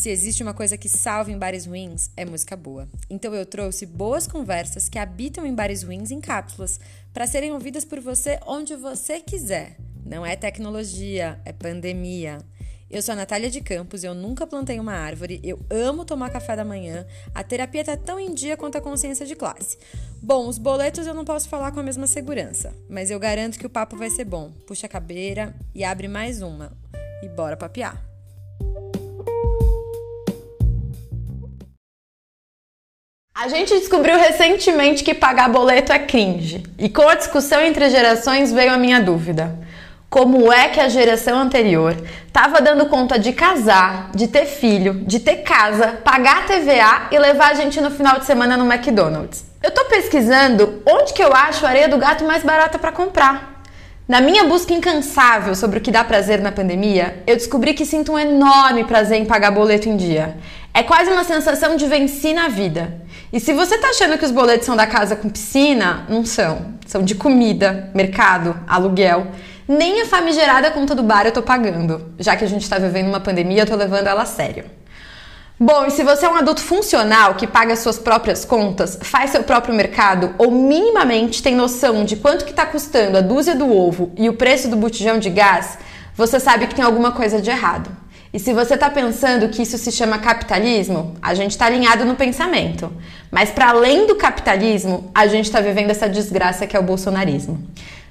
Se existe uma coisa que salva em bares ruins, é música boa. Então eu trouxe boas conversas que habitam em bares ruins em cápsulas, para serem ouvidas por você onde você quiser. Não é tecnologia, é pandemia. Eu sou a Natália de Campos, eu nunca plantei uma árvore, eu amo tomar café da manhã, a terapia tá tão em dia quanto a consciência de classe. Bom, os boletos eu não posso falar com a mesma segurança, mas eu garanto que o papo vai ser bom. Puxa a cabeira e abre mais uma. E bora papiar. A gente descobriu recentemente que pagar boleto é cringe. E com a discussão entre gerações veio a minha dúvida. Como é que a geração anterior estava dando conta de casar, de ter filho, de ter casa, pagar a TVA e levar a gente no final de semana no McDonald's? Eu tô pesquisando onde que eu acho a areia do gato mais barata para comprar. Na minha busca incansável sobre o que dá prazer na pandemia, eu descobri que sinto um enorme prazer em pagar boleto em dia. É quase uma sensação de venci na vida. E se você tá achando que os boletos são da casa com piscina, não são. São de comida, mercado, aluguel. Nem a famigerada conta do bar eu tô pagando. Já que a gente tá vivendo uma pandemia, eu tô levando ela a sério. Bom, e se você é um adulto funcional que paga suas próprias contas, faz seu próprio mercado ou minimamente tem noção de quanto que está custando a dúzia do ovo e o preço do botijão de gás, você sabe que tem alguma coisa de errado. E se você está pensando que isso se chama capitalismo, a gente está alinhado no pensamento. Mas para além do capitalismo, a gente está vivendo essa desgraça que é o bolsonarismo.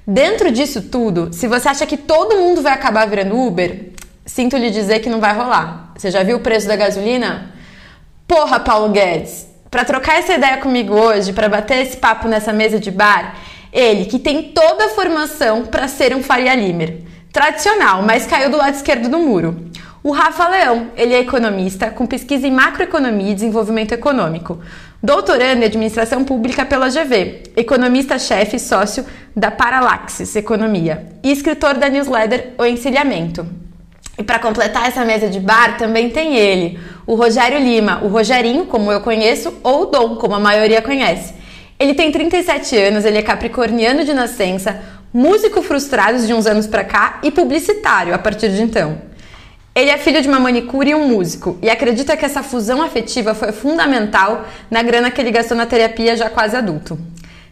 Dentro disso tudo, se você acha que todo mundo vai acabar virando Uber, sinto lhe dizer que não vai rolar. Você já viu o preço da gasolina? Porra, Paulo Guedes! Para trocar essa ideia comigo hoje, para bater esse papo nessa mesa de bar, ele que tem toda a formação para ser um Faria Limer. Tradicional, mas caiu do lado esquerdo do muro. O Rafa Leão, ele é economista com pesquisa em macroeconomia e desenvolvimento econômico, doutorando em administração pública pela GV, economista-chefe e sócio da Paralaxis Economia e escritor da newsletter O Encilhamento. E para completar essa mesa de bar também tem ele, o Rogério Lima, o Rogerinho, como eu conheço, ou o Dom, como a maioria conhece. Ele tem 37 anos, ele é capricorniano de nascença, músico frustrado de uns anos para cá e publicitário a partir de então. Ele é filho de uma manicure e um músico e acredita que essa fusão afetiva foi fundamental na grana que ele gastou na terapia já quase adulto.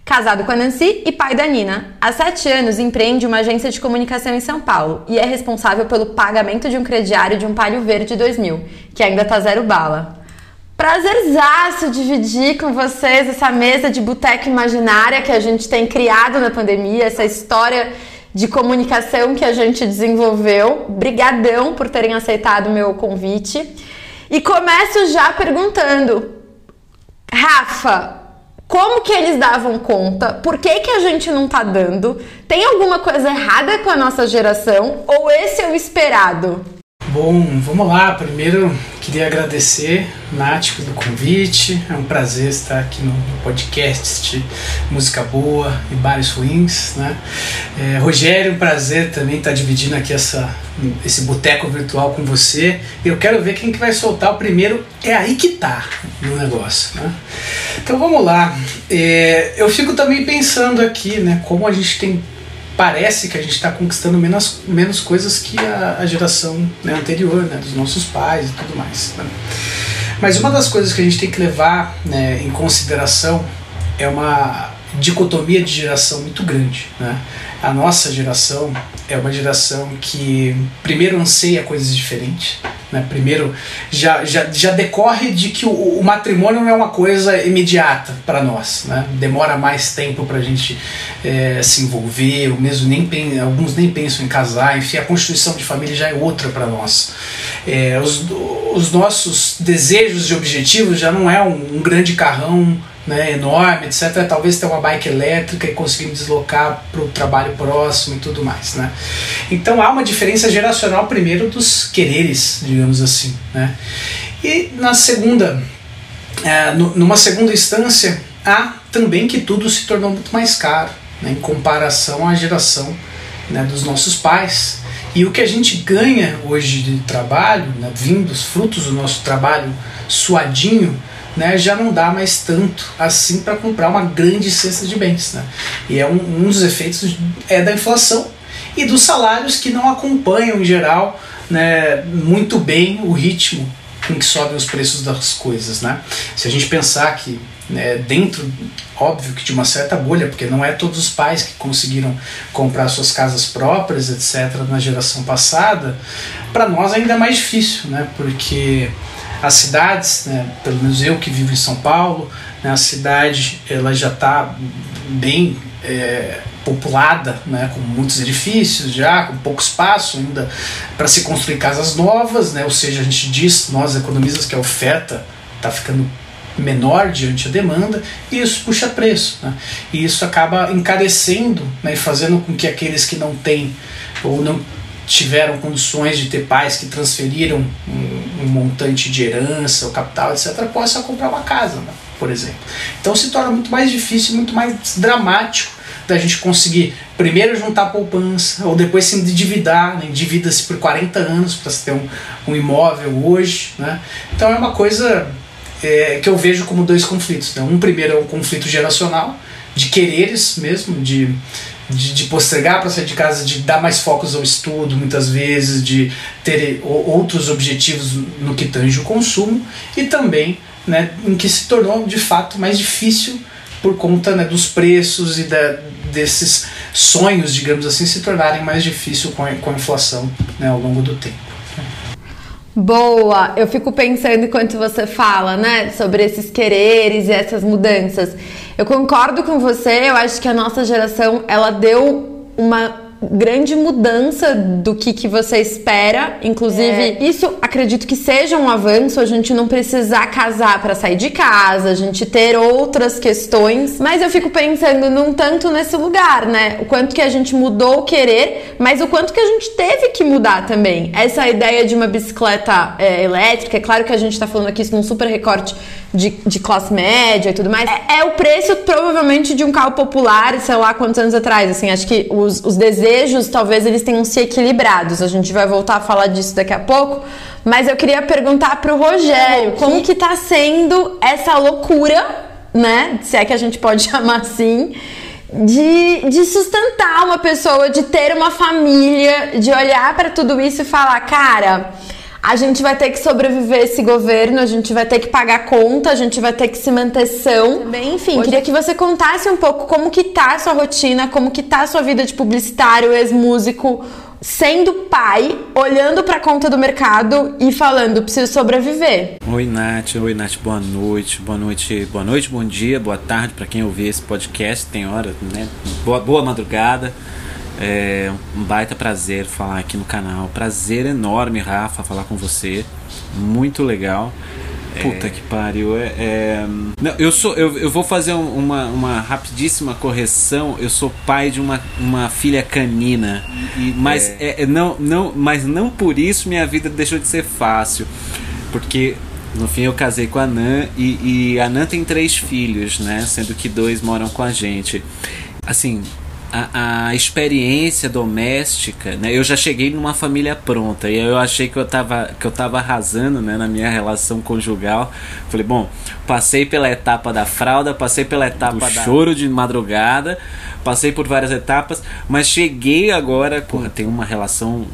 Casado com a Nancy e pai da Nina, há sete anos empreende uma agência de comunicação em São Paulo e é responsável pelo pagamento de um crediário de um Palio Verde 2000, que ainda tá zero bala. Prazerzaço dividir com vocês essa mesa de boteco imaginária que a gente tem criado na pandemia, essa história de comunicação que a gente desenvolveu. Brigadão por terem aceitado o meu convite. E começo já perguntando, Rafa, como que eles davam conta? Por que, que a gente não tá dando? Tem alguma coisa errada com a nossa geração? Ou esse é o esperado? Bom, vamos lá. Primeiro, queria agradecer, Nath, pelo convite. É um prazer estar aqui no podcast Música Boa e Bares Ruins. Né? É, Rogério, um prazer também estar dividindo aqui essa, esse boteco virtual com você. Eu quero ver quem que vai soltar o primeiro. É aí que tá no negócio. Né? Então vamos lá. É, eu fico também pensando aqui, né, como a gente tem parece que a gente está conquistando menos, menos coisas que a, a geração né, anterior, né, dos nossos pais e tudo mais. Né? Mas uma das coisas que a gente tem que levar né, em consideração é uma dicotomia de geração muito grande. Né? A nossa geração é uma geração que primeiro anseia coisas diferentes, né? primeiro já, já, já decorre de que o, o matrimônio não é uma coisa imediata para nós, né? demora mais tempo para a gente é, se envolver, ou mesmo nem, alguns nem pensam em casar, enfim, a constituição de família já é outra para nós. É, os, os nossos desejos e objetivos já não é um, um grande carrão né, enorme, etc. Talvez ter uma bike elétrica e conseguir me deslocar para o trabalho próximo e tudo mais. Né? Então há uma diferença geracional, primeiro, dos quereres, digamos assim. Né? E na segunda, é, numa segunda instância, há também que tudo se tornou muito mais caro né, em comparação à geração né, dos nossos pais. E o que a gente ganha hoje de trabalho, né, vindo os frutos do nosso trabalho suadinho, né, já não dá mais tanto assim para comprar uma grande cesta de bens. Né? E é um, um dos efeitos é da inflação e dos salários que não acompanham em geral né, muito bem o ritmo com que sobem os preços das coisas, né? Se a gente pensar que né, dentro, óbvio que de uma certa bolha, porque não é todos os pais que conseguiram comprar suas casas próprias, etc., na geração passada, para nós ainda é mais difícil, né? Porque as cidades, né, pelo menos eu que vivo em São Paulo, né, a cidade ela já está bem é, populada, né, com muitos edifícios já, com pouco espaço ainda para se construir casas novas, né, ou seja, a gente diz, nós economistas, que a oferta está ficando menor diante da demanda e isso puxa preço. Né? E isso acaba encarecendo né, e fazendo com que aqueles que não têm ou não tiveram condições de ter pais que transferiram um, um montante de herança ou capital, etc., possam comprar uma casa, né, por exemplo. Então se torna muito mais difícil, muito mais dramático da gente conseguir primeiro juntar poupança ou depois se endividar, né? endivida-se por 40 anos para ter um, um imóvel hoje. Né? Então é uma coisa é, que eu vejo como dois conflitos. Né? Um primeiro é um conflito geracional, de quereres mesmo, de, de, de postergar para sair de casa, de dar mais focos ao estudo, muitas vezes, de ter outros objetivos no que tange o consumo, e também né, em que se tornou de fato mais difícil por conta né, dos preços e da, desses sonhos, digamos assim, se tornarem mais difíceis com a, com a inflação né, ao longo do tempo. Boa! Eu fico pensando enquanto você fala, né, sobre esses quereres e essas mudanças. Eu concordo com você, eu acho que a nossa geração, ela deu uma grande mudança do que, que você espera. Inclusive, é. isso acredito que seja um avanço, a gente não precisar casar para sair de casa, a gente ter outras questões. Mas eu fico pensando num tanto nesse lugar, né? O quanto que a gente mudou o querer, mas o quanto que a gente teve que mudar também. Essa ideia de uma bicicleta é, elétrica, é claro que a gente tá falando aqui isso num super recorte de, de classe média e tudo mais, é, é, o preço provavelmente de um carro popular, sei lá quantos anos atrás. Assim, acho que os, os desejos talvez eles tenham se equilibrados. A gente vai voltar a falar disso daqui a pouco. Mas eu queria perguntar pro Rogério como que tá sendo essa loucura, né? Se é que a gente pode chamar assim. De, de sustentar uma pessoa, de ter uma família, de olhar para tudo isso e falar, cara, a gente vai ter que sobreviver esse governo, a gente vai ter que pagar conta, a gente vai ter que se manter são. Também, enfim, Hoje... queria que você contasse um pouco como que tá a sua rotina, como que tá a sua vida de publicitário, ex-músico, sendo pai, olhando para a conta do mercado e falando, preciso sobreviver. Oi, Nath. Oi, Nath. Boa noite. Boa noite. Boa noite, bom dia, boa tarde para quem ouvir esse podcast. Tem hora, né? Boa, boa madrugada. É um baita prazer falar aqui no canal. Prazer enorme, Rafa, falar com você. Muito legal. Puta é... que pariu. É, é... Não, eu sou. Eu, eu vou fazer uma, uma rapidíssima correção. Eu sou pai de uma, uma filha canina. E, mas, é. é. não, não, mas não por isso minha vida deixou de ser fácil. Porque no fim eu casei com a Nan e, e a Nan tem três filhos, né? Sendo que dois moram com a gente. Assim, a, a, experiência doméstica, né? Eu já cheguei numa família pronta e eu achei que eu tava, que eu tava arrasando, né, na minha relação conjugal. Falei, bom, passei pela etapa da fralda, passei pela etapa do da... choro de madrugada, passei por várias etapas, mas cheguei agora, porra, tem uma relação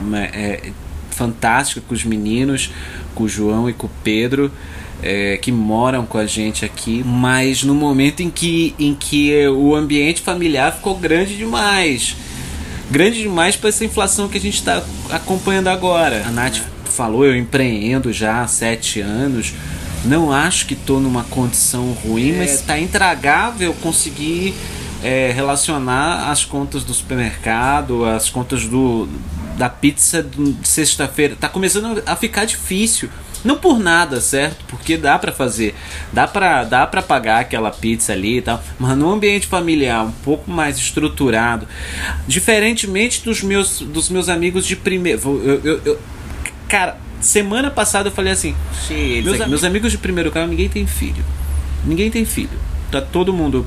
né, é, fantástica com os meninos, com o João e com o Pedro é, que moram com a gente aqui, mas no momento em que, em que o ambiente familiar ficou grande demais. Grande demais para essa inflação que a gente está acompanhando agora. A Nath falou, eu empreendo já há sete anos. Não acho que estou numa condição ruim, é. mas está intragável conseguir é, relacionar as contas do supermercado, as contas do, da pizza de sexta-feira. Está começando a ficar difícil. Não por nada, certo? Porque dá para fazer, dá para dá para pagar aquela pizza ali e tal, mas num ambiente familiar um pouco mais estruturado, diferentemente dos meus dos meus amigos de primeiro, eu, eu, eu cara, semana passada eu falei assim, meus, meus amigos de primeiro grau, ninguém tem filho. Ninguém tem filho. Tá todo mundo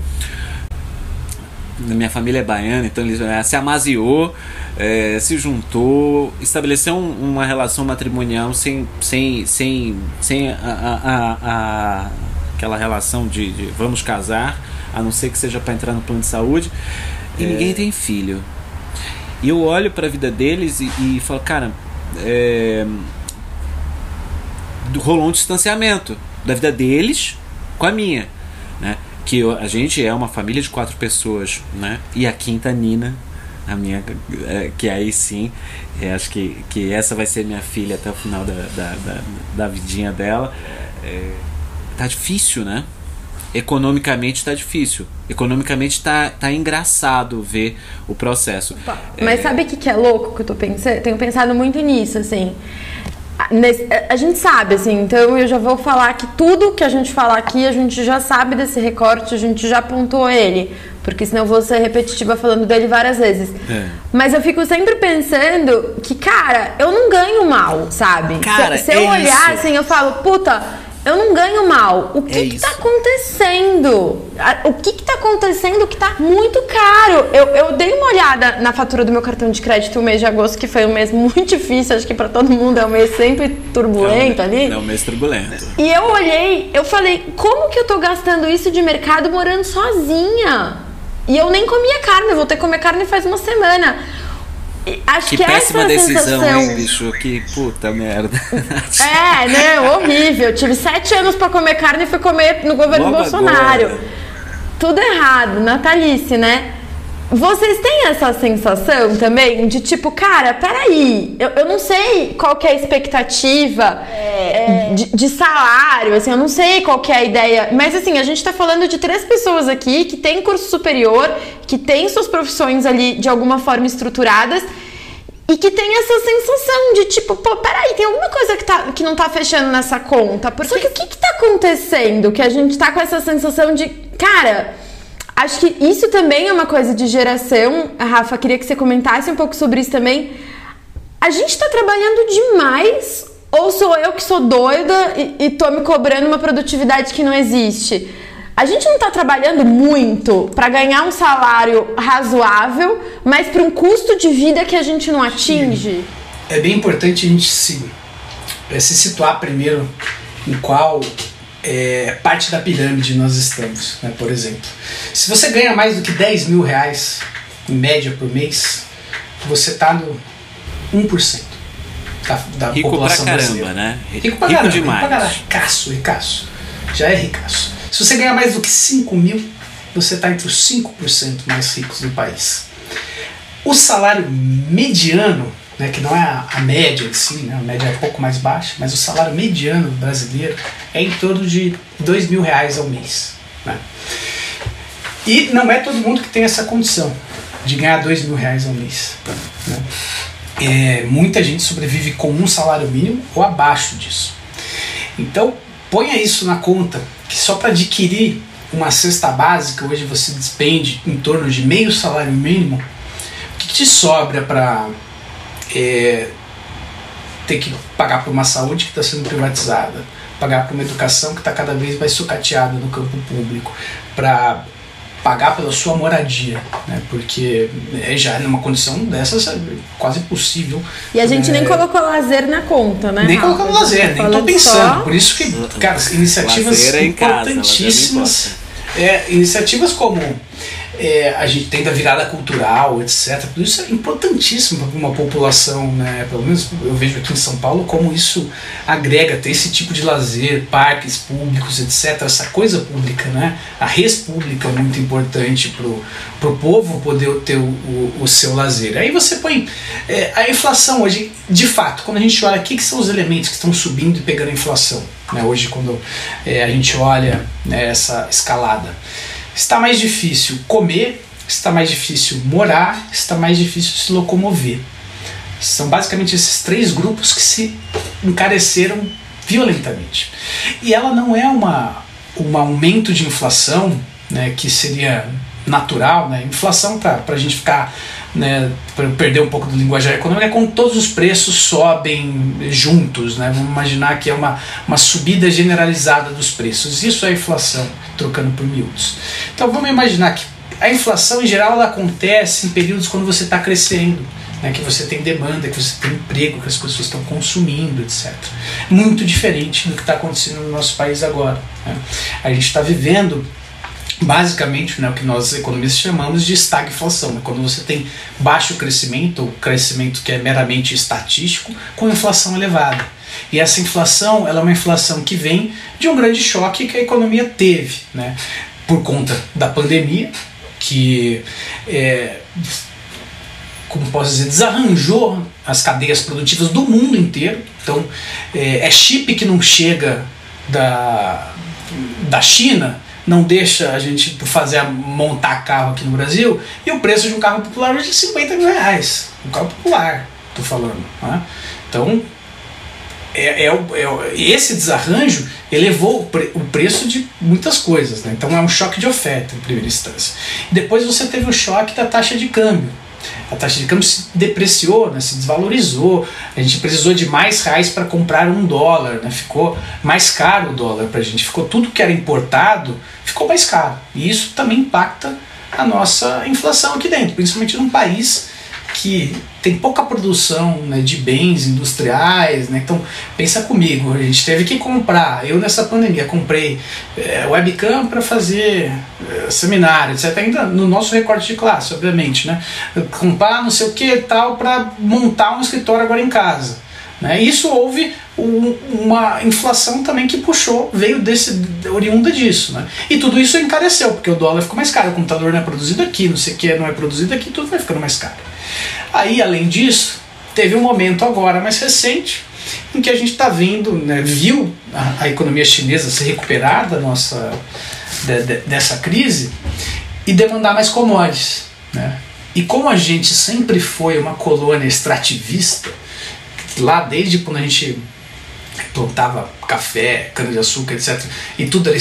minha família é baiana, então ele se amaziou, é, se juntou, estabeleceu um, uma relação matrimonial sem, sem, sem, sem a, a, a, aquela relação de, de, vamos casar, a não ser que seja para entrar no plano de saúde, e é... ninguém tem filho. E eu olho para a vida deles e, e falo, cara, é, rolou um distanciamento da vida deles com a minha, né? Que eu, a gente é uma família de quatro pessoas, né? E a quinta Nina, a minha, é, que aí sim, é, acho que, que essa vai ser minha filha até o final da, da, da, da vidinha dela. É, tá difícil, né? Economicamente tá difícil. Economicamente tá, tá engraçado ver o processo. Mas sabe o que, que é louco que eu tô pensando? Tenho pensado muito nisso, assim. A gente sabe, assim, então eu já vou falar que tudo que a gente falar aqui, a gente já sabe desse recorte, a gente já apontou ele. Porque senão eu vou ser repetitiva falando dele várias vezes. É. Mas eu fico sempre pensando que, cara, eu não ganho mal, sabe? Cara, se, se eu é olhar isso. assim, eu falo, puta, eu não ganho mal. O que, É que tá isso. acontecendo? O que, que tá acontecendo que tá muito caro? Eu, eu dei uma olhada na fatura do meu cartão de crédito o mês de agosto, que foi um mês muito difícil, acho que pra todo mundo é um mês sempre turbulento ali. É um mês turbulento. E eu olhei, eu falei, como que eu tô gastando isso de mercado morando sozinha? E eu nem comia carne, eu vou ter que comer carne faz uma semana. Acho Que que, péssima essa decisão, sensação... hein, bicho? Que puta merda. É, né? Horrível. Tive sete anos pra comer carne e fui comer no governo Logo Bolsonaro. agora. Tudo errado, Natalice, né? Vocês têm essa sensação também de tipo, cara, peraí, eu, eu não sei qual que é a expectativa é, de, de salário, assim, eu não sei qual que é a ideia, mas assim, a gente tá falando de três pessoas aqui que têm curso superior, que têm suas profissões ali de alguma forma estruturadas e que tem essa sensação de tipo, pô, peraí, tem alguma coisa que, tá, que não tá fechando nessa conta. Porque Só que o que que tá acontecendo? Que a gente tá com essa sensação de, cara, acho que isso também é uma coisa de geração. A Rafa, queria que você comentasse um pouco sobre isso também. A gente tá trabalhando demais ou sou eu que sou doida e, e tô me cobrando uma produtividade que não existe? A gente não tá trabalhando muito para ganhar um salário razoável, mas para um custo de vida que a gente não atinge? É bem importante a gente se, eh, se situar primeiro em qual é, parte da pirâmide nós estamos, né, por exemplo. Se você ganha mais do que 10 mil reais, em média por mês, você está no 1% da, da Rico pra população caramba, brasileira. né? Rico pra Rico caramba, demais. Rico pra caralho. Ricaço, ricaço. Já é ricaço. Se você ganhar mais do que 5 mil, você está entre os 5% mais ricos do país. O salário mediano, né, que não é a, a média em si, né, a média é um pouco mais baixa, mas o salário mediano brasileiro é em torno de 2 mil reais ao mês. Né? E não é todo mundo que tem essa condição de ganhar 2 mil reais ao mês. Né? É, muita gente sobrevive com um salário mínimo ou abaixo disso. Então, ponha isso na conta, que só para adquirir uma cesta básica, hoje você despende em torno de meio salário mínimo, o que te sobra para é, ter que pagar por uma saúde que está sendo privatizada, pagar por uma educação que está cada vez mais sucateada no campo público, para pagar pela sua moradia, né? porque é, já numa condição dessas é quase impossível. E a gente é, nem colocou lazer na conta, né? nem colocando lazer, nem tô Falando pensando. só- Por isso que, cara, iniciativas Lazer é em casa, importantíssimas. é, iniciativas como é, a gente tem da virada cultural, etc. Tudo isso é importantíssimo para uma população, né? Pelo menos eu vejo aqui em São Paulo como isso agrega ter esse tipo de lazer, parques públicos, etc. Essa coisa pública, né? A res pública é muito importante pro pro povo poder ter o, o, o seu lazer. Aí você põe é, a inflação hoje, de fato, quando a gente olha o que, que são os elementos que estão subindo e pegando a inflação, né? Hoje quando é, a gente olha né, essa escalada, está mais difícil comer, está mais difícil morar, está mais difícil se locomover. São basicamente esses três grupos que se encareceram violentamente. E ela não é uma um aumento de inflação, né, que seria natural, né? Inflação para a gente ficar, né, para perder um pouco do linguajar econômico é quando todos os preços sobem juntos, né? Vamos imaginar que é uma, uma subida generalizada dos preços. Isso é inflação, trocando por miúdos. Então vamos imaginar que a inflação em geral ela acontece em períodos quando você está crescendo. Né, que você tem demanda, que você tem emprego, que as pessoas estão consumindo, etc. Muito diferente do que está acontecendo no nosso país agora. né. A gente está vivendo basicamente né, o que nós economistas chamamos de estagflação, né, quando você tem baixo crescimento, ou crescimento que é meramente estatístico, com inflação elevada. E essa inflação, ela é uma inflação que vem de um grande choque que a economia teve, né? Por conta da pandemia, que é, como posso dizer, desarranjou as cadeias produtivas do mundo inteiro. Então, é, é chip que não chega da, da China, não deixa a gente fazer montar carro aqui no Brasil, e o preço de um carro popular hoje é 50 mil reais. Um carro popular, tô falando. Né? Então, é, é, é, esse desarranjo elevou o, pre, o, preço de muitas coisas. Né? Então é um choque de oferta em primeira instância. Depois você teve o choque da taxa de câmbio a taxa de câmbio se depreciou, né, se desvalorizou, a gente precisou de mais reais para comprar um dólar, né, ficou mais caro o dólar para a gente, ficou tudo que era importado ficou mais caro. E isso também impacta a nossa inflação aqui dentro, principalmente num país que tem pouca produção né, de bens industriais, né? então pensa comigo, a gente teve que comprar, eu nessa pandemia comprei é, webcam para fazer é, seminário, etc. Ainda no nosso recorte de classe, obviamente, né? comprar não sei o que tal para montar um escritório agora em casa. Né? Isso houve um, uma inflação também que puxou, veio desse oriunda disso. Né? E tudo isso encareceu, porque o dólar ficou mais caro, o computador não é produzido aqui, não sei o que não é produzido aqui, tudo vai ficando mais caro. Aí, além disso, teve um momento agora mais recente em que a gente está vendo, né, viu a, a, economia chinesa se recuperar da nossa, de, de, dessa crise e demandar mais commodities. Né? E como a gente sempre foi uma colônia extrativista, lá desde quando a gente plantava café, cana-de-açúcar, etc., e tudo era,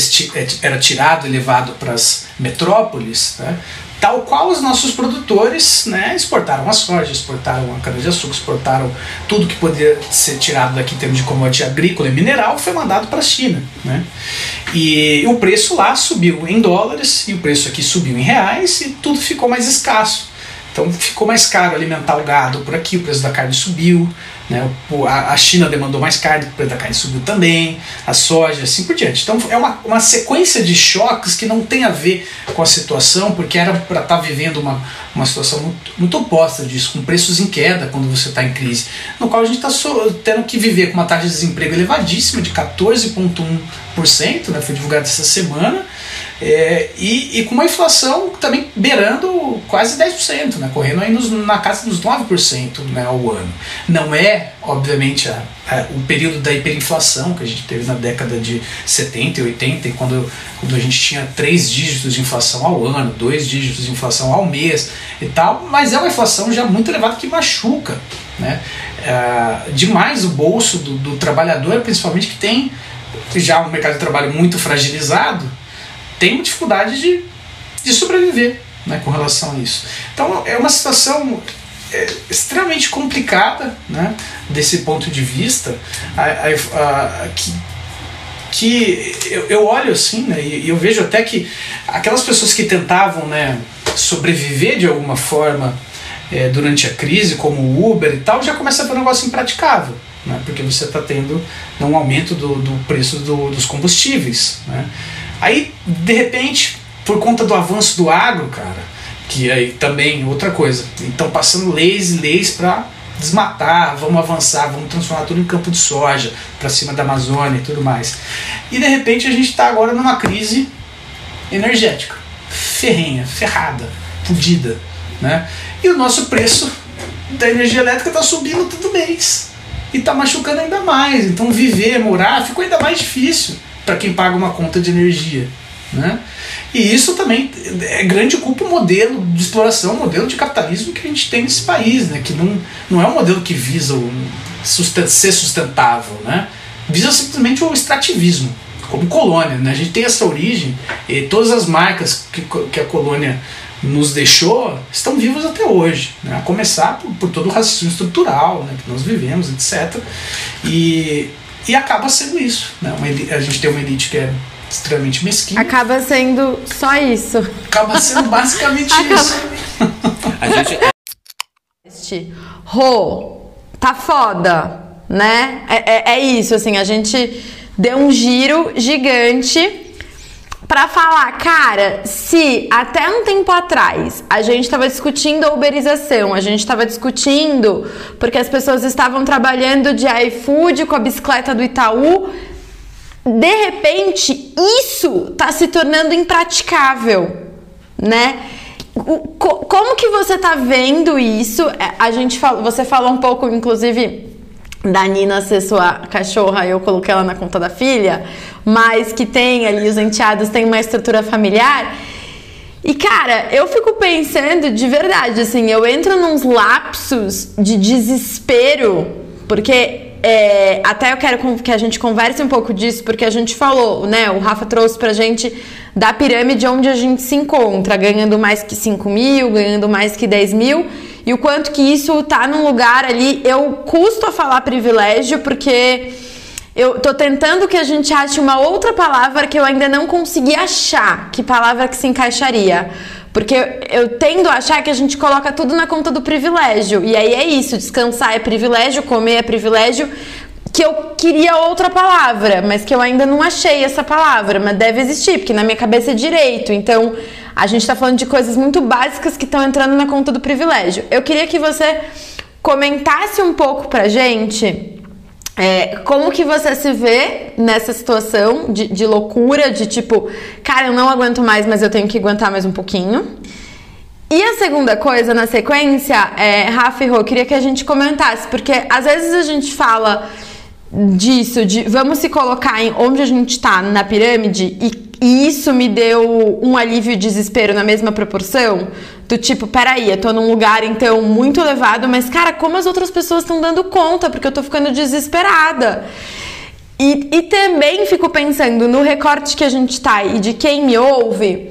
era tirado e levado para as metrópoles, né? Tal qual os nossos produtores né, exportaram a soja, exportaram a cana-de-açúcar, exportaram tudo que poderia ser tirado daqui em termos de commodity agrícola e mineral foi mandado para a China. Né? E o preço lá subiu em dólares e o preço aqui subiu em reais e tudo ficou mais escasso. Então ficou mais caro alimentar o gado por aqui, o preço da carne subiu, né? A China demandou mais carne, o preço da carne subiu também, a soja, assim por diante. Então é uma, uma sequência de choques que não tem a ver com a situação, porque era para estar tá vivendo uma, uma situação muito, muito oposta disso, com preços em queda quando você está em crise, no qual a gente está tendo que viver com uma taxa de desemprego elevadíssima, de 14,1%, né? foi divulgado essa semana, é, e, e, com uma inflação também beirando quase 10%, né, correndo aí nos, na casa dos 9% né, ao ano. Não é, obviamente, a, a, o período da hiperinflação que a gente teve na década de 70 e 80, quando, quando a gente tinha três dígitos de inflação ao ano, dois dígitos de inflação ao mês e tal, mas é uma inflação já muito elevada que machuca né, é, demais o bolso do, do trabalhador, principalmente que tem já um mercado de trabalho muito fragilizado tem uma dificuldade de, de sobreviver né, com relação a isso. Então é uma situação é, extremamente complicada né, desse ponto de vista, a, a, a, que, que eu, eu olho assim né, e eu vejo até que aquelas pessoas que tentavam né, sobreviver de alguma forma é, durante a crise, como o Uber e tal, já começa a ser um negócio impraticável. Né, porque você está tendo um aumento do, do preço do, dos combustíveis. Né? Aí, de repente, por conta do avanço do agro, cara, que aí também outra coisa, então passando leis e leis para desmatar, vamos avançar, vamos transformar tudo em campo de soja para cima da Amazônia e tudo mais. E de repente a gente está agora numa crise energética, ferrenha, ferrada, fodida, né? E o nosso preço da energia elétrica está subindo todo mês e está machucando ainda mais. Então viver, morar ficou ainda mais difícil para quem paga uma conta de energia. Né? E isso também é grande culpa o modelo de exploração, o modelo de capitalismo que a gente tem nesse país, né? que não, não é um modelo que visa o sustent ser sustentável, né? visa simplesmente o extrativismo, como colônia. Né? A gente tem essa origem e todas as marcas que, que a colônia nos deixou estão vivas até hoje, né? a começar por, por todo o racismo estrutural né? que nós vivemos, etc. E e acaba sendo isso. Né? Elite, a gente tem uma elite que é extremamente mesquinha. Acaba sendo só isso. Acaba sendo basicamente isso. A gente. Rô, tá foda, né? É, é, é, isso, assim, a gente deu um giro gigante para falar, cara, se até um tempo atrás a gente estava discutindo a uberização, a gente estava discutindo porque as pessoas estavam trabalhando de iFood com a bicicleta do Itaú, de repente isso está se tornando impraticável, né? Como que você tá vendo isso? É, a gente falou, você falou um pouco, inclusive, da Nina ser sua cachorra, eu coloquei ela na conta da filha, mas que tem ali os enteados, tem uma estrutura familiar. E cara, eu fico pensando de verdade, assim, eu entro nos lapsos de desespero, porque é, até eu quero que a gente converse um pouco disso, porque a gente falou, né? O Rafa trouxe pra gente da pirâmide onde a gente se encontra, ganhando mais que 5 mil, ganhando mais que 10 mil e o quanto que isso tá num lugar ali. Eu custo a falar privilégio porque eu tô tentando que a gente ache uma outra palavra que eu ainda não consegui achar. Que palavra que se encaixaria? Porque eu tendo a achar que a gente coloca tudo na conta do privilégio. E aí é isso: descansar é privilégio, comer é privilégio. Que eu queria outra palavra, mas que eu ainda não achei essa palavra. Mas deve existir, porque na minha cabeça é direito. Então a gente está falando de coisas muito básicas que estão entrando na conta do privilégio. Eu queria que você comentasse um pouco pra gente é, como que você se vê nessa situação de, de loucura, de tipo, cara, eu não aguento mais, mas eu tenho que aguentar mais um pouquinho. E a segunda coisa na sequência, é, Rafa e Rô, queria que a gente comentasse, porque às vezes a gente fala disso, de vamos se colocar em onde a gente está na pirâmide e e isso me deu um alívio e desespero na mesma proporção. Do tipo, peraí, eu tô num lugar então muito elevado, mas cara, como as outras pessoas estão dando conta? Porque eu tô ficando desesperada. E, e também fico pensando no recorte que a gente tá e de quem me ouve,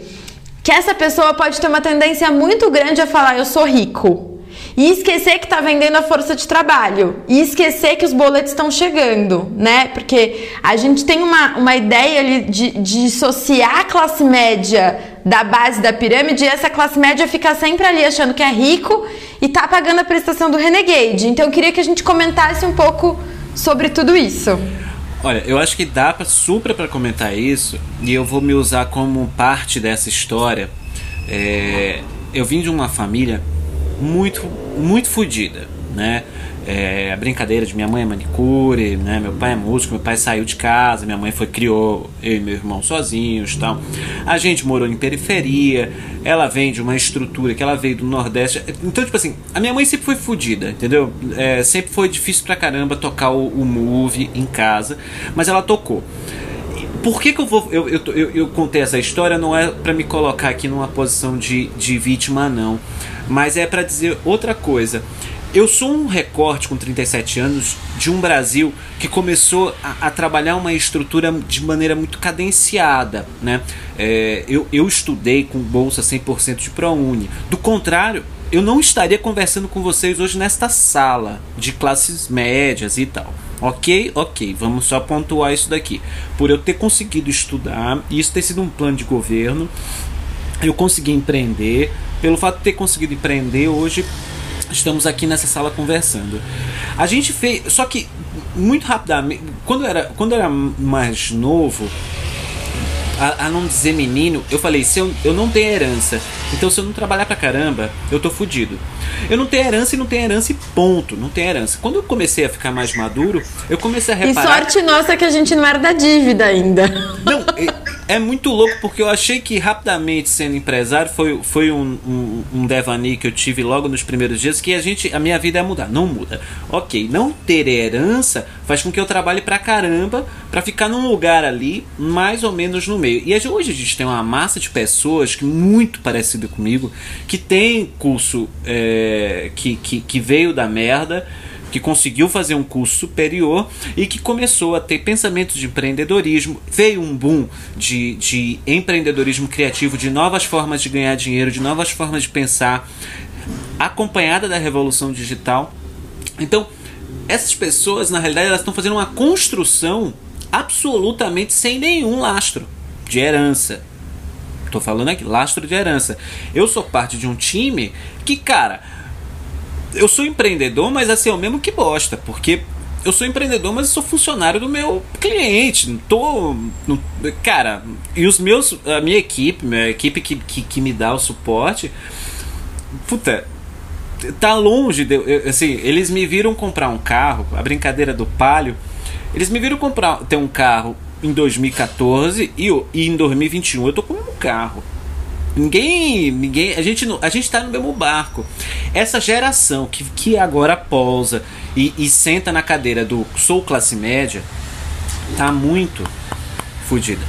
que essa pessoa pode ter uma tendência muito grande a falar, eu sou rico. E esquecer que está vendendo a força de trabalho. E esquecer que os boletos estão chegando, né? Porque a gente tem uma, uma ideia de, de dissociar a classe média da base da pirâmide e essa classe média fica sempre ali achando que é rico e tá pagando a prestação do Renegade. Então eu queria que a gente comentasse um pouco sobre tudo isso. Olha, eu acho que dá pra, super para comentar isso e eu vou me usar como parte dessa história. É, eu vim de uma família muito, muito fodida, né? É, a brincadeira de minha mãe é manicure, né? Meu pai é músico, meu pai saiu de casa, minha mãe foi criou eu e meu irmão sozinhos, tal. A gente morou em periferia. Ela vem de uma estrutura que ela veio do Nordeste. Então, tipo assim, a minha mãe sempre foi fodida, entendeu? É, sempre foi difícil pra caramba tocar o, o move em casa, mas ela tocou. Por que, que eu vou. Eu, eu, eu, eu contei essa história não é para me colocar aqui numa posição de, de vítima, não mas é para dizer outra coisa. Eu sou um recorte com 37 anos de um Brasil que começou a, a trabalhar uma estrutura de maneira muito cadenciada. Né? É, eu, eu estudei com bolsa 100% de ProUni. Do contrário, eu não estaria conversando com vocês hoje nesta sala de classes médias e tal. Ok? Ok, vamos só pontuar isso daqui. Por eu ter conseguido estudar, isso ter sido um plano de governo, eu consegui empreender. Pelo fato de ter conseguido empreender, hoje estamos aqui nessa sala conversando. A gente fez. Só que, muito rapidamente, quando eu era, quando eu era mais novo, a, a, não dizer menino, eu falei: se eu, eu não tenho herança, então se eu não trabalhar pra caramba, eu tô fudido. Eu não tenho herança e não tenho herança e ponto, não tenho herança. Quando eu comecei a ficar mais maduro, eu comecei a reparar. E sorte nossa que a gente não era da dívida ainda. Não, é, é muito louco porque eu achei que rapidamente sendo empresário foi, foi um, um, um que eu tive logo nos primeiros dias que a gente a minha vida ia mudar. Não muda. Ok, não ter herança faz com que eu trabalhe pra caramba para ficar num lugar ali mais ou menos no meio. E hoje a gente tem uma massa de pessoas que muito parecida comigo, que tem curso é, que, que, que veio da merda, que conseguiu fazer um curso superior e que começou a ter pensamentos de empreendedorismo. Veio um boom de, de empreendedorismo criativo, de novas formas de ganhar dinheiro, de novas formas de pensar, acompanhada da revolução digital. Então, essas pessoas, na realidade, elas estão fazendo uma construção absolutamente sem nenhum lastro de herança. Tô falando aqui, lastro de herança. Eu sou parte de um time que, cara, eu sou empreendedor, mas assim, é o mesmo que bosta, porque eu sou empreendedor, mas eu sou funcionário do meu cliente. Não tô. Não, cara, e os meus. A minha equipe, minha equipe que, que, que me dá o suporte. Puta, tá longe de. Eu, assim, eles me viram comprar um carro, a brincadeira do palio. Eles me viram comprar ter um carro em 2014 e, e em 2021 eu tô com um carro. Ninguém, ninguém, a gente a gente tá no mesmo barco. Essa geração que, que agora pousa e, e senta na cadeira do sou classe média tá muito fodida.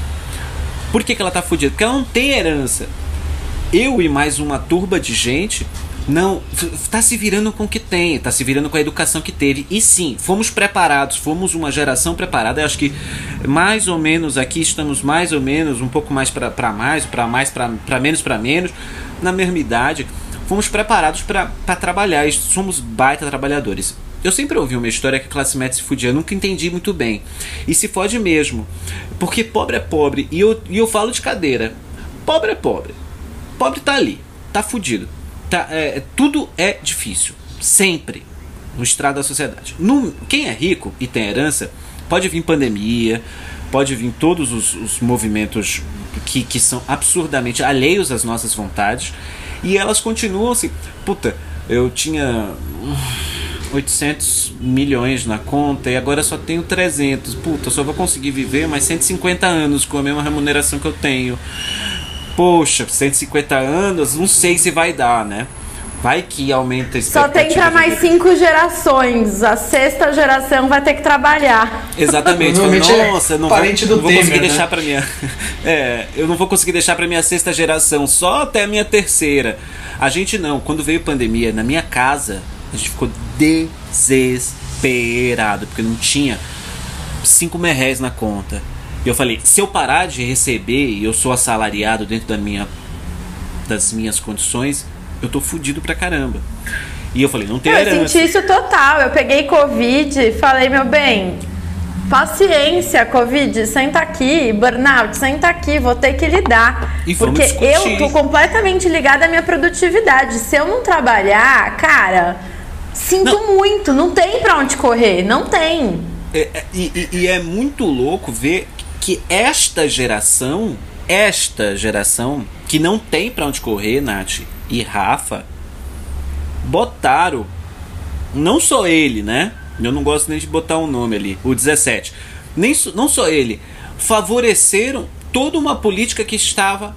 Por que, que ela tá fodida? Porque ela não tem herança. Eu e mais uma turba de gente não está se virando com o que tem, está se virando com a educação que teve. E sim, fomos preparados, fomos uma geração preparada. Eu acho que mais ou menos aqui estamos mais ou menos um pouco mais para mais, para mais para menos para menos, na mesma idade. Fomos preparados para trabalhar, somos baita trabalhadores. Eu sempre ouvi uma história que a classe média se fudia, eu nunca entendi muito bem. E se fode mesmo. Porque pobre é pobre. E eu, e eu falo de cadeira. Pobre é pobre. Pobre tá ali, tá fudido tá, é, tudo é difícil. Sempre. No estrado da sociedade. No, quem é rico e tem herança, pode vir pandemia, pode vir todos os, os movimentos que, que são absurdamente alheios às nossas vontades. E elas continuam assim. Puta, eu tinha 800 milhões na conta e agora só tenho 300. Puta, só vou conseguir viver mais 150 anos com a mesma remuneração que eu tenho poxa, 150 anos, não sei se vai dar, né? Vai que aumenta a Só tem para mais cinco gerações. A sexta geração vai ter que trabalhar. Exatamente. Nossa, é não, vou, não vou conseguir né? deixar para minha. É, eu não vou conseguir deixar para minha sexta geração, só até a minha terceira. A gente não. Quando veio pandemia, na minha casa, a gente ficou desesperado, porque não tinha cinco merréis na conta. E eu falei, se eu parar de receber e eu sou assalariado dentro da minha, das minhas condições, eu tô fudido pra caramba. E eu falei, não tem herança. Eu senti isso total. Eu peguei Covid e falei, meu bem, paciência, Covid, senta aqui, burnout, senta aqui, vou ter que lidar. E porque discutir. eu tô completamente ligada à minha produtividade. Se eu não trabalhar, cara, sinto não. muito, não tem pra onde correr, não tem. É, é, e, e, é muito louco ver que esta geração, esta geração que não tem para onde correr, Nath e Rafa, botaram não só ele, né? Eu não gosto nem de botar um nome ali, o 17. Nem, não só ele, favoreceram toda uma política que estava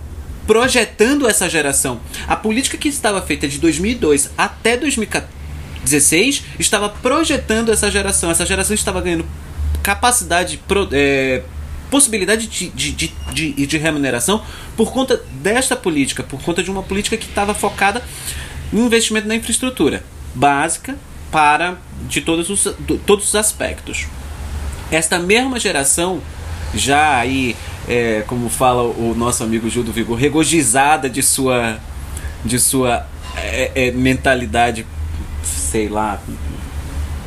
projetando essa geração. A política que estava feita de 2002 até 2016 estava projetando essa geração. Essa geração estava ganhando capacidade é, possibilidade de, de, de, de, de remuneração por conta desta política, por conta de uma política que estava focada em investimento na infraestrutura básica para de todos os, todos os aspectos. Esta mesma geração, já aí, é, como fala o nosso amigo Gil do Vigor, regozijada de sua, de sua é, é, mentalidade, sei lá,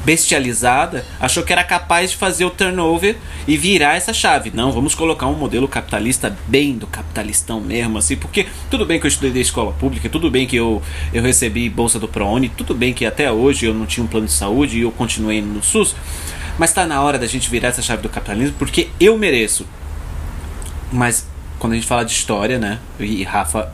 bestializada, achou que era capaz de fazer o turnover e virar essa chave. Não, vamos colocar um modelo capitalista bem do capitalistão mesmo, assim, porque tudo bem que eu estudei da escola pública, tudo bem que eu, eu recebi bolsa do ProUni, tudo bem que até hoje eu não tinha um plano de saúde e eu continuei no SUS, mas está na hora da gente virar essa chave do capitalismo porque eu mereço. Mas quando a gente fala de história, né, e Rafa,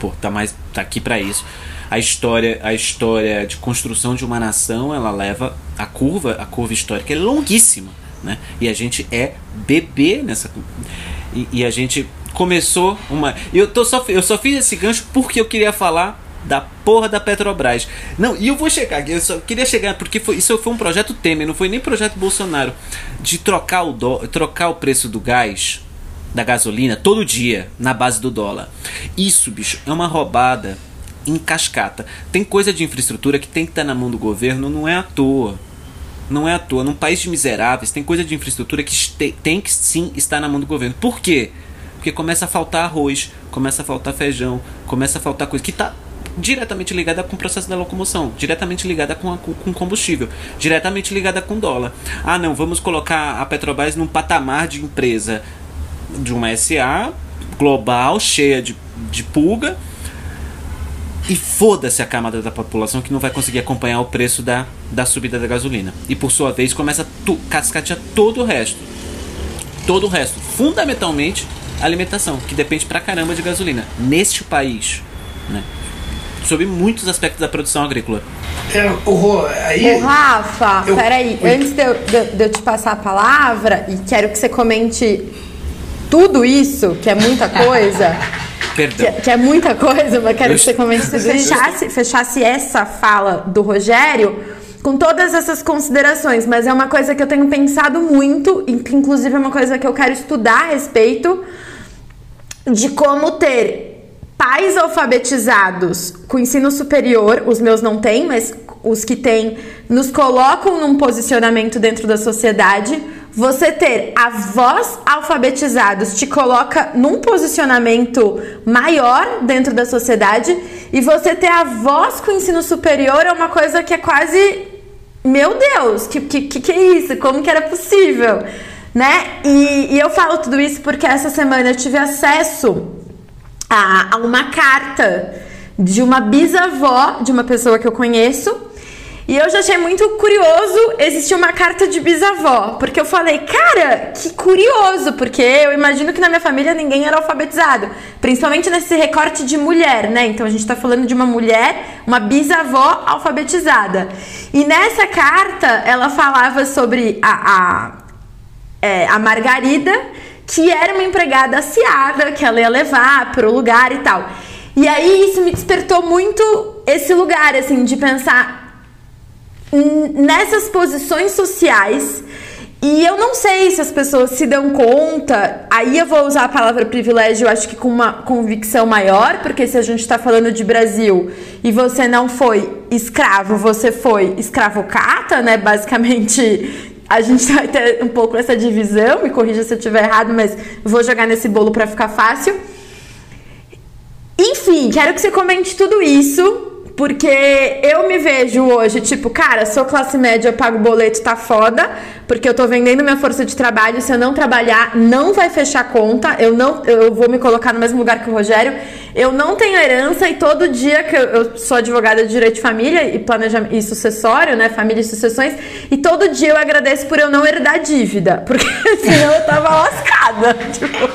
pô, tá mais tá aqui para isso a história, a história de construção de uma nação, ela leva a curva, a curva histórica é longuíssima, né? E a gente é bebê nessa e, e a gente começou uma eu tô só eu só fiz esse gancho porque eu queria falar da porra da Petrobras. Não, e eu vou chegar eu só queria chegar, porque foi, isso foi um projeto Temer, não foi nem projeto Bolsonaro, de trocar o, do, trocar o preço do gás, da gasolina, todo dia, na base do dólar. Isso, bicho, é uma roubada em cascata. Tem coisa de infraestrutura que tem que estar na mão do governo, não é à toa. Não é à toa. Num país de miseráveis, tem coisa de infraestrutura que tem que sim estar na mão do governo. Por quê? Porque começa a faltar arroz, começa a faltar feijão, começa a faltar coisa que está diretamente ligada com o processo da locomoção, diretamente ligada com, a, com combustível, diretamente ligada com dólar. Ah, não, vamos colocar a Petrobras num patamar de empresa de uma SA global, cheia de, de pulga, e foda-se a camada da população que não vai conseguir acompanhar o preço da, da subida da gasolina. E por sua vez começa a cascatear todo o resto. Todo o resto. Fundamentalmente a alimentação, que depende pra caramba de gasolina. Neste país. Né? Sobre muitos aspectos da produção agrícola. É, o, aí, Ô, Rafa, eu, peraí, eu, antes de eu, de, de eu te passar a palavra, e quero que você comente tudo isso, que é muita coisa. Perdão. Que, que, é muita coisa, mas quero eu, que você comente tudo fechasse, fechasse essa fala do Rogério com todas essas considerações, mas é uma coisa que eu tenho pensado muito, inclusive é uma coisa que eu quero estudar a respeito de como ter pais alfabetizados com ensino superior, os meus não têm, mas os que têm nos colocam num posicionamento dentro da sociedade você ter avós alfabetizados te coloca num posicionamento maior dentro da sociedade e você ter avós com ensino superior é uma coisa que é quase meu Deus, que que, que é isso? Como que era possível? Né? E, e eu falo tudo isso porque essa semana eu tive acesso a, a uma carta de uma bisavó de uma pessoa que eu conheço e eu já achei muito curioso existir uma carta de bisavó, porque eu falei, cara, que curioso, porque eu imagino que na minha família ninguém era alfabetizado, principalmente nesse recorte de mulher, né? Então a gente tá falando de uma mulher, uma bisavó alfabetizada. E nessa carta ela falava sobre a, a, é, a Margarida, que era uma empregada aciada, que ela ia levar para o lugar e tal. E aí isso me despertou muito esse lugar, assim, de pensar nessas posições sociais. E eu não sei se as pessoas se dão conta. Aí eu vou usar a palavra privilégio, acho que com uma convicção maior, porque se a gente está falando de Brasil e você não foi escravo, você foi escravocata, né? Basicamente, a gente vai ter um pouco essa divisão, me corrija se eu estiver errado, mas vou jogar nesse bolo para ficar fácil. Enfim, quero que você comente tudo isso porque eu me vejo hoje, tipo, cara, sou classe média, eu pago boleto, tá foda, porque eu tô vendendo minha força de trabalho, se eu não trabalhar, não vai fechar conta, eu não eu vou me colocar no mesmo lugar que o Rogério. Eu não tenho herança e todo dia que eu, eu sou advogada de direito de família e planejamento e sucessório, né, família e sucessões, e todo dia eu agradeço por eu não herdar dívida, porque senão eu tava lascada. Tipo,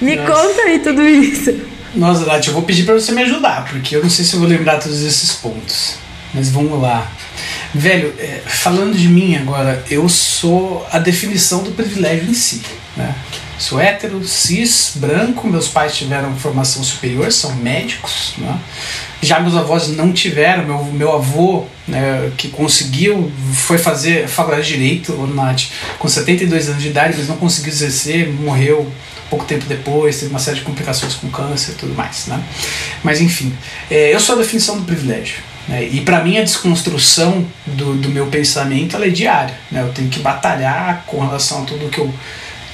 me Nossa. conta aí tudo isso. Nossa, Nath, eu vou pedir para você me ajudar, porque eu não sei se eu vou lembrar todos esses pontos. Mas vamos lá. Velho, é, falando de mim agora, eu sou a definição do privilégio em si. Né? Sou hétero, cis, branco, meus pais tiveram formação superior, são médicos. Né? Já meus avós não tiveram, meu, meu avô, né, que conseguiu, foi fazer faculdade de Direito, Nath, com 72 anos de idade, mas não conseguiu exercer, morreu pouco tempo depois, teve uma série de complicações com câncer e tudo mais. Né? Mas enfim, é, eu sou a definição do privilégio. Né? E para mim a desconstrução do, do meu pensamento é diária. Né? Eu tenho que batalhar com relação a tudo que eu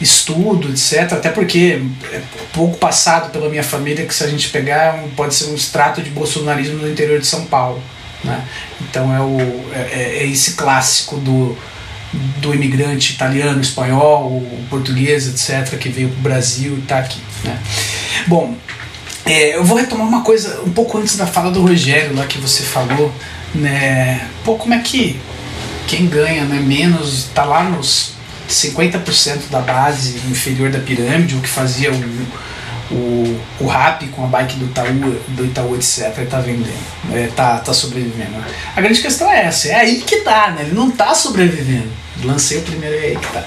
estudo, etc. Até porque é pouco passado pela minha família que se a gente pegar pode ser um extrato de bolsonarismo no interior de São Paulo. Né? Então é, o, é, é esse clássico do do imigrante italiano, espanhol, português, etc., que veio para o Brasil e está aqui. Né? Bom, é, eu vou retomar uma coisa um pouco antes da fala do Rogério, lá que você falou, né? Pô, como é que quem ganha né, menos está lá nos 50% da base inferior da pirâmide, o que fazia o, o, o rap com a bike do Itaú, do Itaú etc., está vendendo, é, tá, tá sobrevivendo. A grande questão é essa, é aí que tá, né? Ele não está sobrevivendo. Lancei o primeiro e aí que tá.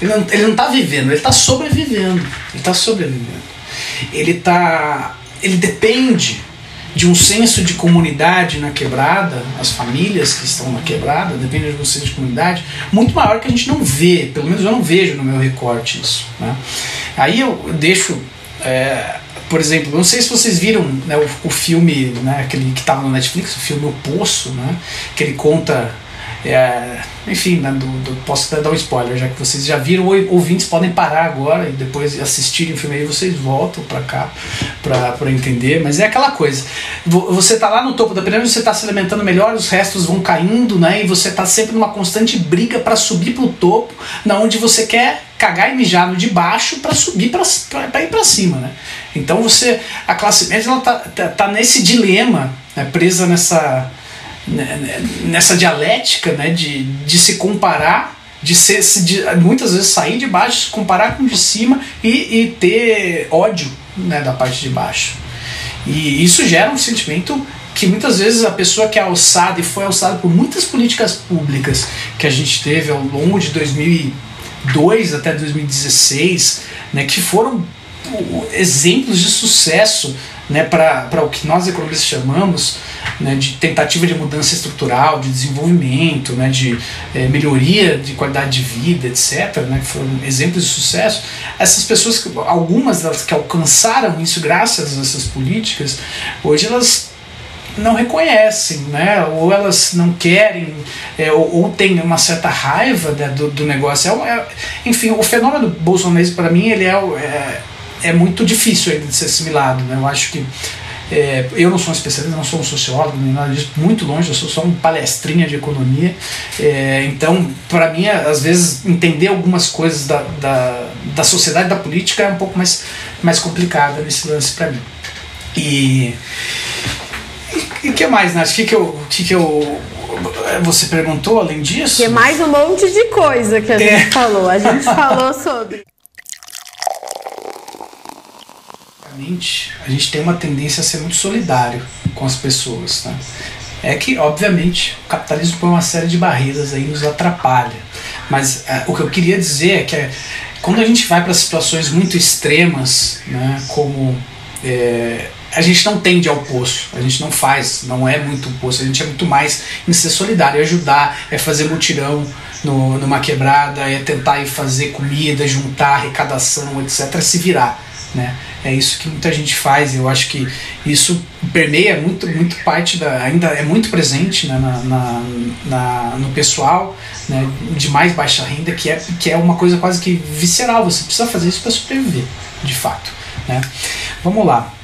Ele não, ele não tá vivendo, ele tá sobrevivendo. Ele tá sobrevivendo. Ele tá. Ele depende de um senso de comunidade na quebrada, as famílias que estão na quebrada dependem de um senso de comunidade muito maior que a gente não vê, pelo menos eu não vejo no meu recorte isso. Né? Aí eu deixo, é, por exemplo, não sei se vocês viram né, o, o, filme, né, aquele que estava no Netflix, o filme O Poço, né, que ele conta é, enfim, né, do, do, posso até dar um spoiler, já que vocês já viram, ouvintes podem parar agora e depois assistirem o filme aí, vocês voltam para cá para entender, mas é aquela coisa. Você tá lá no topo da pirâmide, você tá se alimentando melhor, os restos vão caindo, né? E você tá sempre numa constante briga para subir pro topo, na onde você quer cagar e mijar no de baixo para subir para ir para cima, né? Então você a classe média ela tá, tá, tá nesse dilema, né, presa nessa nessa dialética né, de, de se comparar de ser de, muitas vezes sair de baixo, comparar com de cima e, e ter ódio né, da parte de baixo. E isso gera um sentimento que muitas vezes a pessoa que é alçada e foi alçada por muitas políticas públicas que a gente teve ao longo de 2002 até 2016, né, que foram exemplos de sucesso né, para o que nós economistas chamamos né, de tentativa de mudança estrutural, de desenvolvimento, né, de é, melhoria de qualidade de vida, etc., né, que foram exemplos de sucesso, essas pessoas, algumas delas que alcançaram isso graças a essas políticas, hoje elas não reconhecem, né? ou elas não querem, é, ou, ou têm uma certa raiva né, do, do negócio. É, é, enfim, o fenômeno do bolsonarismo, para mim, ele é, é, é muito difícil ainda de ser assimilado. Né? Eu acho que é, eu não sou um especialista, não sou um sociólogo, nem nada disso, muito longe, eu sou só um palestrinha de economia. É, então, para mim, às vezes, entender algumas coisas da, da, da sociedade, da política, é um pouco mais, mais complicado nesse lance para mim. E o que mais, Nath? O que, que, eu, que, que eu. Você perguntou além disso? Que mais um monte de coisa que a gente é. falou. A gente falou sobre. A gente tem uma tendência a ser muito solidário com as pessoas. Né? É que, obviamente, o capitalismo põe uma série de barreiras aí nos atrapalha. Mas é, o que eu queria dizer é que é, quando a gente vai para situações muito extremas, né, como é, a gente não tende ao poço, a gente não faz, não é muito poço, a gente é muito mais em ser solidário, é ajudar, é fazer mutirão no, numa quebrada, é tentar ir fazer comida, juntar arrecadação, etc., se virar. Né? É isso que muita gente faz. Eu acho que isso permeia muito, muito parte da. ainda é muito presente né, na, na, na, no pessoal né, de mais baixa renda, que é, que é uma coisa quase que visceral. Você precisa fazer isso para sobreviver, de fato. Né? Vamos lá.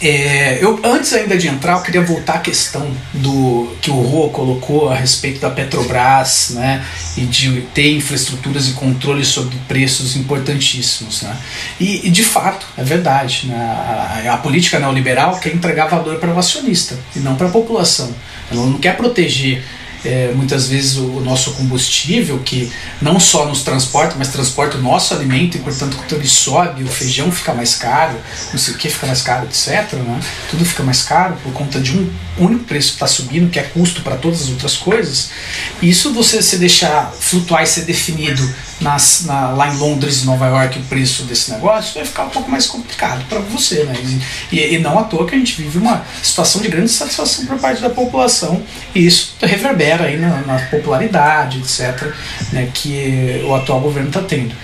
É, eu antes ainda de entrar, eu queria voltar à questão do que o Rô colocou a respeito da Petrobras, né, e de ter infraestruturas e controles sobre preços importantíssimos, né. E, e de fato é verdade, né, a, a, política neoliberal quer entregar valor para o acionista e não para a população. Ela não quer proteger é, muitas vezes o, nosso combustível, que não só nos transporta, mas transporta o nosso alimento, e portanto, quando ele sobe, o feijão fica mais caro, não sei o que fica mais caro, etc. Né? Tudo fica mais caro por conta de um único preço que está subindo, que é custo para todas as outras coisas. E isso você se deixar flutuar e ser definido nas, na, lá em Londres e Nova York o preço desse negócio, vai ficar um pouco mais complicado para você. Né? E, e, não à toa que a gente vive uma situação de grande satisfação por parte da população e isso reverbera aí na, na popularidade, etc., né, que o atual governo está tendo.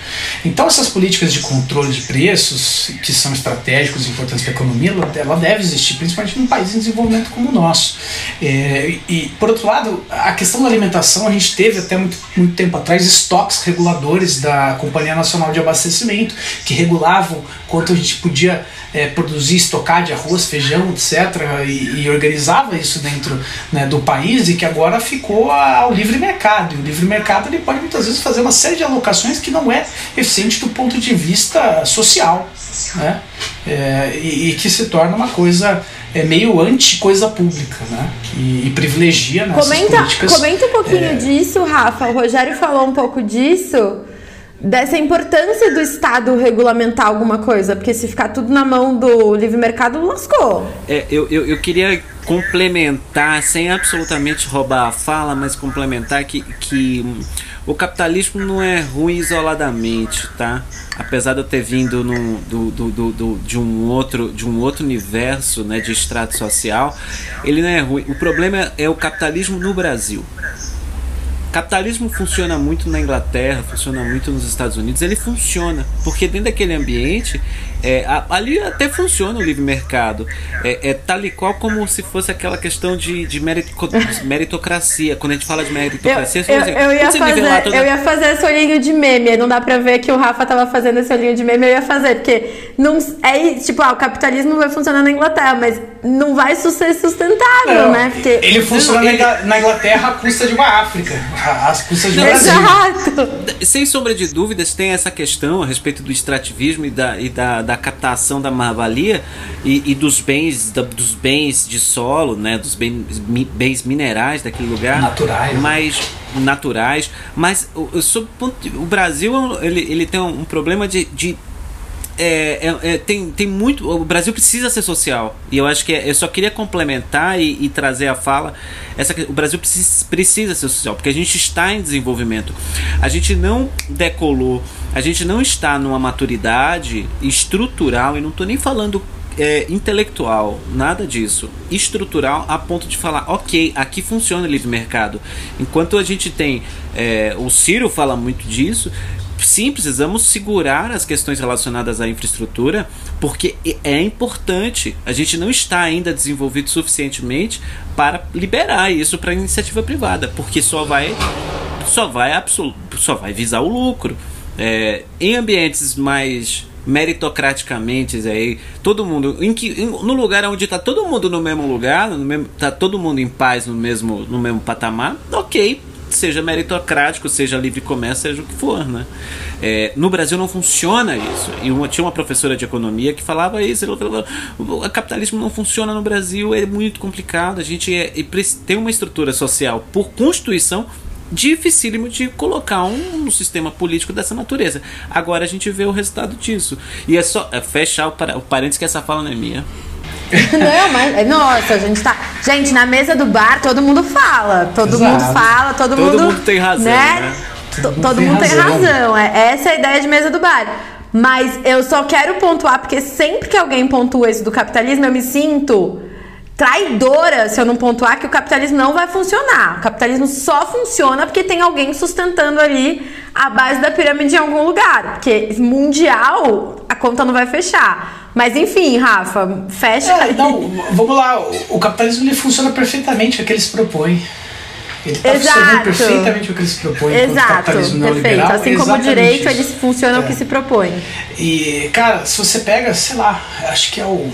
Então essas políticas de controle de preços, que são estratégicos e importantes para a economia, ela, deve existir, principalmente num país em desenvolvimento como o nosso. É, e, por outro lado, a questão da alimentação, a gente teve até muito, muito tempo atrás estoques reguladores da Companhia Nacional de Abastecimento, que regulavam quanto a gente podia é, produzir, estocar de arroz, feijão, etc., e, e organizava isso dentro né, do país e que agora ficou ao livre mercado. E o livre mercado ele pode muitas vezes fazer uma série de alocações que não é eficiente do ponto de vista social, né? É, e, e que se torna uma coisa é meio anti coisa pública, né? E, e privilegia nessas comenta, políticas. Comenta um pouquinho é... disso, Rafa. O Rogério falou um pouco disso dessa importância do Estado regulamentar alguma coisa, porque se ficar tudo na mão do livre mercado, lascou. É, eu, eu, eu queria complementar, sem absolutamente roubar a fala, mas complementar que, que o capitalismo não é ruim isoladamente, tá? Apesar de eu ter vindo num, do, do, do, do, de, um outro, de um outro universo né, de extrato social, ele não é ruim. O problema é o capitalismo no Brasil capitalismo funciona muito na Inglaterra, funciona muito nos Estados Unidos, ele funciona, porque dentro daquele ambiente, é, ali até funciona o livre mercado, é, é, tal e qual como se fosse aquela questão de, de meritocracia, quando a gente fala de meritocracia, eu, eu, eu, ia, fazer, toda... eu ia fazer esse olhinho de meme, não dá pra ver que o Rafa tava fazendo esse olhinho de meme, eu ia fazer, porque não, é tipo, ah, o capitalismo vai funcionar na Inglaterra, mas não vai ser sustentável, Não, né? Porque Ele funciona ele- na Ingla- na Inglaterra à custa de uma África, às custas do Brasil. Exato. Sem sombra de dúvidas, tem essa questão a respeito do extrativismo e da, e da, da captação da mais-valia e, e dos bens da- dos bens de solo, né, dos bens, mi- bens minerais daquele lugar. Naturais. Mas naturais. Mas o, o, o Brasil ele, ele tem um, um problema de, de é, é, é, tem, tem muito. O Brasil precisa ser social. E eu acho que é- eu só queria complementar e, e trazer a fala. Essa, o Brasil precisa, precisa ser social, porque a gente está em desenvolvimento. A gente não decolou, a gente não está numa maturidade estrutural, e não estou nem falando é, intelectual, nada disso. Estrutural a ponto de falar, ok, aqui funciona o livre mercado. Enquanto a gente tem. é, o Ciro fala muito disso. Sim, precisamos segurar as questões relacionadas à infraestrutura, porque é importante. A gente não está ainda desenvolvido suficientemente para liberar isso para a iniciativa privada, porque só vai só vai só vai visar o lucro. É, em ambientes mais meritocraticamente aí todo mundo em que em- no lugar onde está todo mundo no mesmo lugar no mesmo, tá todo mundo em paz no mesmo no mesmo patamar ok seja meritocrático seja livre comércio seja o que for né É, no Brasil não funciona isso e uma, tinha uma professora de economia que falava isso ela falava, o capitalismo não funciona no Brasil é muito complicado a gente é, tem uma estrutura social por constituição dificílimo de colocar um, um sistema político dessa natureza. Agora a gente vê o resultado disso. E é só é, fechar o, o parênteses que essa fala não é minha. Não, mas. Nossa, a gente tá. Gente, na mesa do bar todo mundo fala. Todo Exato. mundo fala, todo, Todo mundo. mundo tem razão, né? To- mundo Todo tem mundo tem razão. razão. É, essa é a ideia de mesa do bar. Mas eu só quero pontuar, porque sempre que alguém pontua isso do capitalismo, eu me sinto traidora se eu não pontuar que o capitalismo não vai funcionar. O capitalismo só funciona porque tem alguém sustentando ali a base da pirâmide em algum lugar. Porque mundial, a conta não vai fechar. Mas enfim, Rafa, fecha É, não, vamos lá, o, o capitalismo ele funciona perfeitamente o que eles propõem. Ele está funcionando perfeitamente o que eles propõem Exato, capitalismo perfeito. neoliberal. Assim como o direito, isso. ele funciona o É. que se propõe. E, cara, se você pega, sei lá, acho que é o, o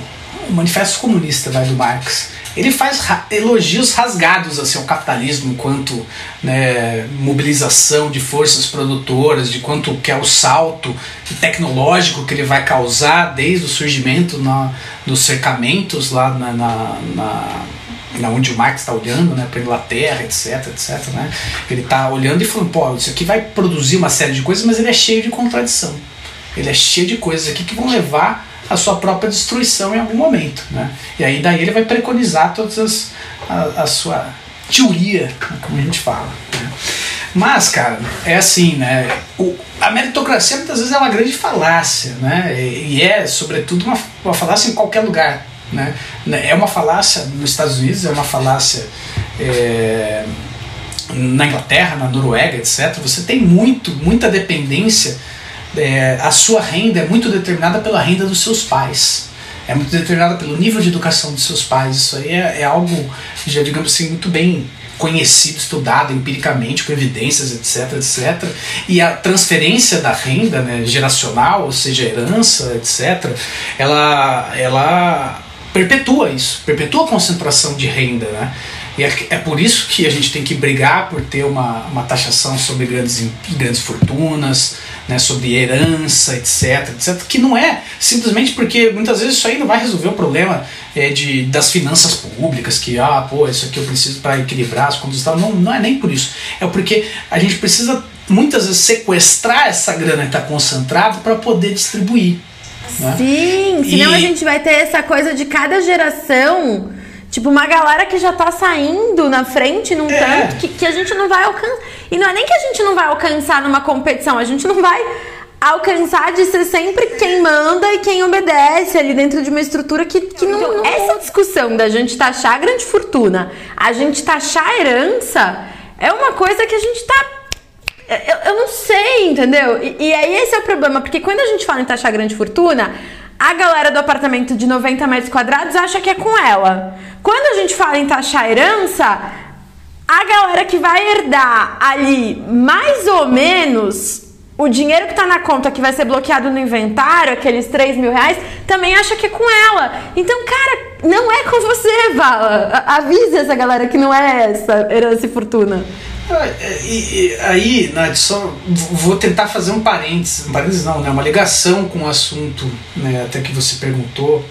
Manifesto Comunista vai, do Marx. Ele faz elogios rasgados assim, ao capitalismo enquanto né, mobilização de forças produtoras, de quanto que é o salto tecnológico que ele vai causar desde o surgimento na, dos cercamentos lá na, na, na na onde o Marx está olhando, né, para Inglaterra, etc, etc, né? Ele está olhando e falando, pô, isso aqui vai produzir uma série de coisas, mas ele é cheio de contradição. Ele é cheio de coisas aqui que vão levar à sua própria destruição em algum momento, né? E aí daí ele vai preconizar todas as a, a sua teoria, né, como a gente fala. né? Mas, cara, é assim, né? O, a meritocracia muitas vezes é uma grande falácia, né? E, e é, sobretudo, uma, uma falácia em qualquer lugar. Né? É uma falácia nos Estados Unidos, é uma falácia é, na Inglaterra, na Noruega, etc. Você tem muito, muita dependência. É, a sua renda é muito determinada pela renda dos seus pais. É muito determinada pelo nível de educação dos seus pais. Isso aí é, é algo, já digamos assim, muito bem conhecido, estudado empiricamente, com evidências, etc, etc. E a transferência da renda né, geracional, ou seja, herança, etc., ela, ela perpetua isso, perpetua a concentração de renda, né? E é, é por isso que a gente tem que brigar por ter uma, uma taxação sobre grandes, grandes fortunas, né, sobre herança, etc, etc, que não é simplesmente porque muitas vezes isso aí não vai resolver o problema é, de, das finanças públicas, que, ah, pô, isso aqui eu preciso para equilibrar as contas e tal. Não, não é nem por isso. É porque a gente precisa muitas vezes sequestrar essa grana que está concentrada para poder distribuir. né? Sim, senão E- a gente vai ter essa coisa de cada geração. Tipo, uma galera que já tá saindo na frente num É. tanto que, que a gente não vai alcançar. E não é nem que a gente não vai alcançar numa competição, a gente não vai alcançar de ser sempre quem manda e quem obedece ali dentro de uma estrutura que, que não. Essa discussão da gente taxar grande fortuna, a gente taxar herança, é uma coisa que a gente tá eu, eu não sei, entendeu? E, e aí esse é o problema, porque quando a gente fala em taxar grande fortuna, a galera do apartamento de 90 metros quadrados acha que é com ela. Quando a gente fala em taxar herança, a galera que vai herdar ali mais ou menos o dinheiro que tá na conta que vai ser bloqueado no inventário, aqueles 3 mil reais, também acha que é com ela. Então, cara, não é com você, Vala. Avise essa galera que não é essa herança e fortuna. Ah, e, e, aí, Nath, só vou tentar fazer um parênteses, um parênteses não, né, uma ligação com o assunto né, até que você perguntou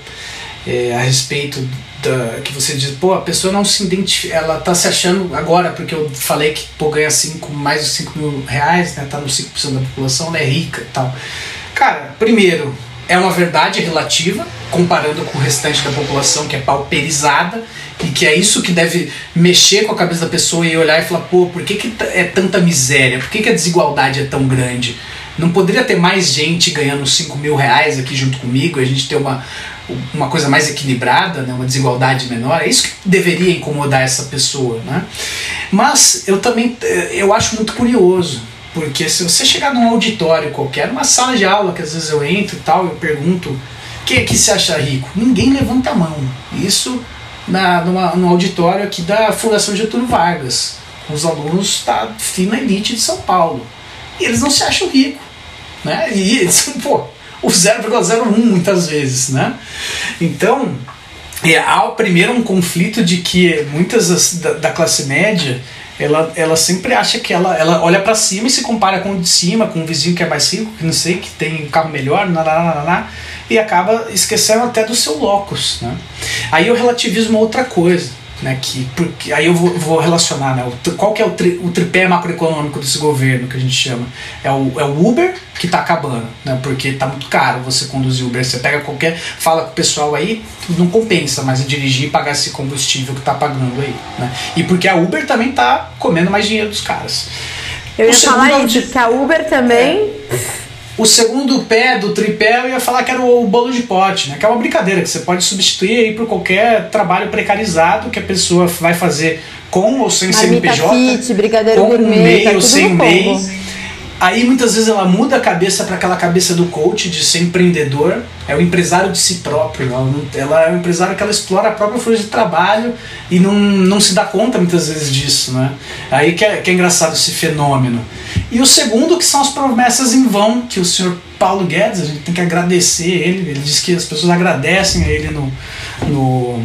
é, a respeito da, que você diz, pô, a pessoa não se identifica, ela tá se achando agora, porque eu falei que pô, ganha cinco, mais de 5 mil reais, né, tá no 5% da população, ela é rica e tal. Cara, primeiro, é uma verdade relativa, comparando com o restante da população que é pauperizada, e que é isso que deve mexer com a cabeça da pessoa e olhar e falar, pô, por que, que é tanta miséria? Por que, que a desigualdade é tão grande? Não poderia ter mais gente ganhando 5 mil reais aqui junto comigo, a gente ter uma, uma coisa mais equilibrada, né, uma desigualdade menor, é isso que deveria incomodar essa pessoa, né? Mas eu também eh, eu acho muito curioso, porque se você chegar num auditório qualquer, numa sala de aula que às vezes eu entro e tal, eu pergunto quem que se acha rico? Ninguém levanta a mão. Isso na, numa, no auditório aqui da Fundação Getúlio Vargas, os alunos da fina elite de São Paulo. E eles não se acham ricos. Né? E eles, pô, o 0,01 muitas vezes, né? Então, é, há primeiro um conflito de que muitas das, da, da, classe média ela, ela sempre acha que ela, ela olha para cima e se compara com o de cima, com o vizinho que é mais rico, que não sei, que tem um carro melhor, nananá, e acaba esquecendo até do seu locus. Né? Aí eu relativizo uma outra coisa né, que porque aí eu vou, vou relacionar né, o, qual que é o, tri, o tripé macroeconômico desse governo que a gente chama é o, é o Uber que está acabando né, porque está muito caro você conduzir Uber você pega qualquer fala com o pessoal aí não compensa mais dirigir e pagar esse combustível que está pagando aí né, e porque a Uber também está comendo mais dinheiro dos caras eu ia falar é isso, que a Uber também é, o segundo pé do tripé eu ia falar que era o bolo de pote, né? Que é uma brincadeira que você pode substituir aí por qualquer trabalho precarizado que a pessoa vai fazer com ou sem CNPJ, kit, brigadeiro com gourmet, MEI tá ou sem MEI. Aí muitas vezes ela muda a cabeça para aquela cabeça do coach, de ser empreendedor, é o empresário de si próprio. Ela, ela é um empresário que ela explora a própria força de trabalho e não, não se dá conta muitas vezes disso. Né? Aí que é, que é engraçado esse fenômeno. E o segundo, que são as promessas em vão, que o senhor Paulo Guedes, a gente tem que agradecer ele, ele diz que as pessoas agradecem a ele no, no,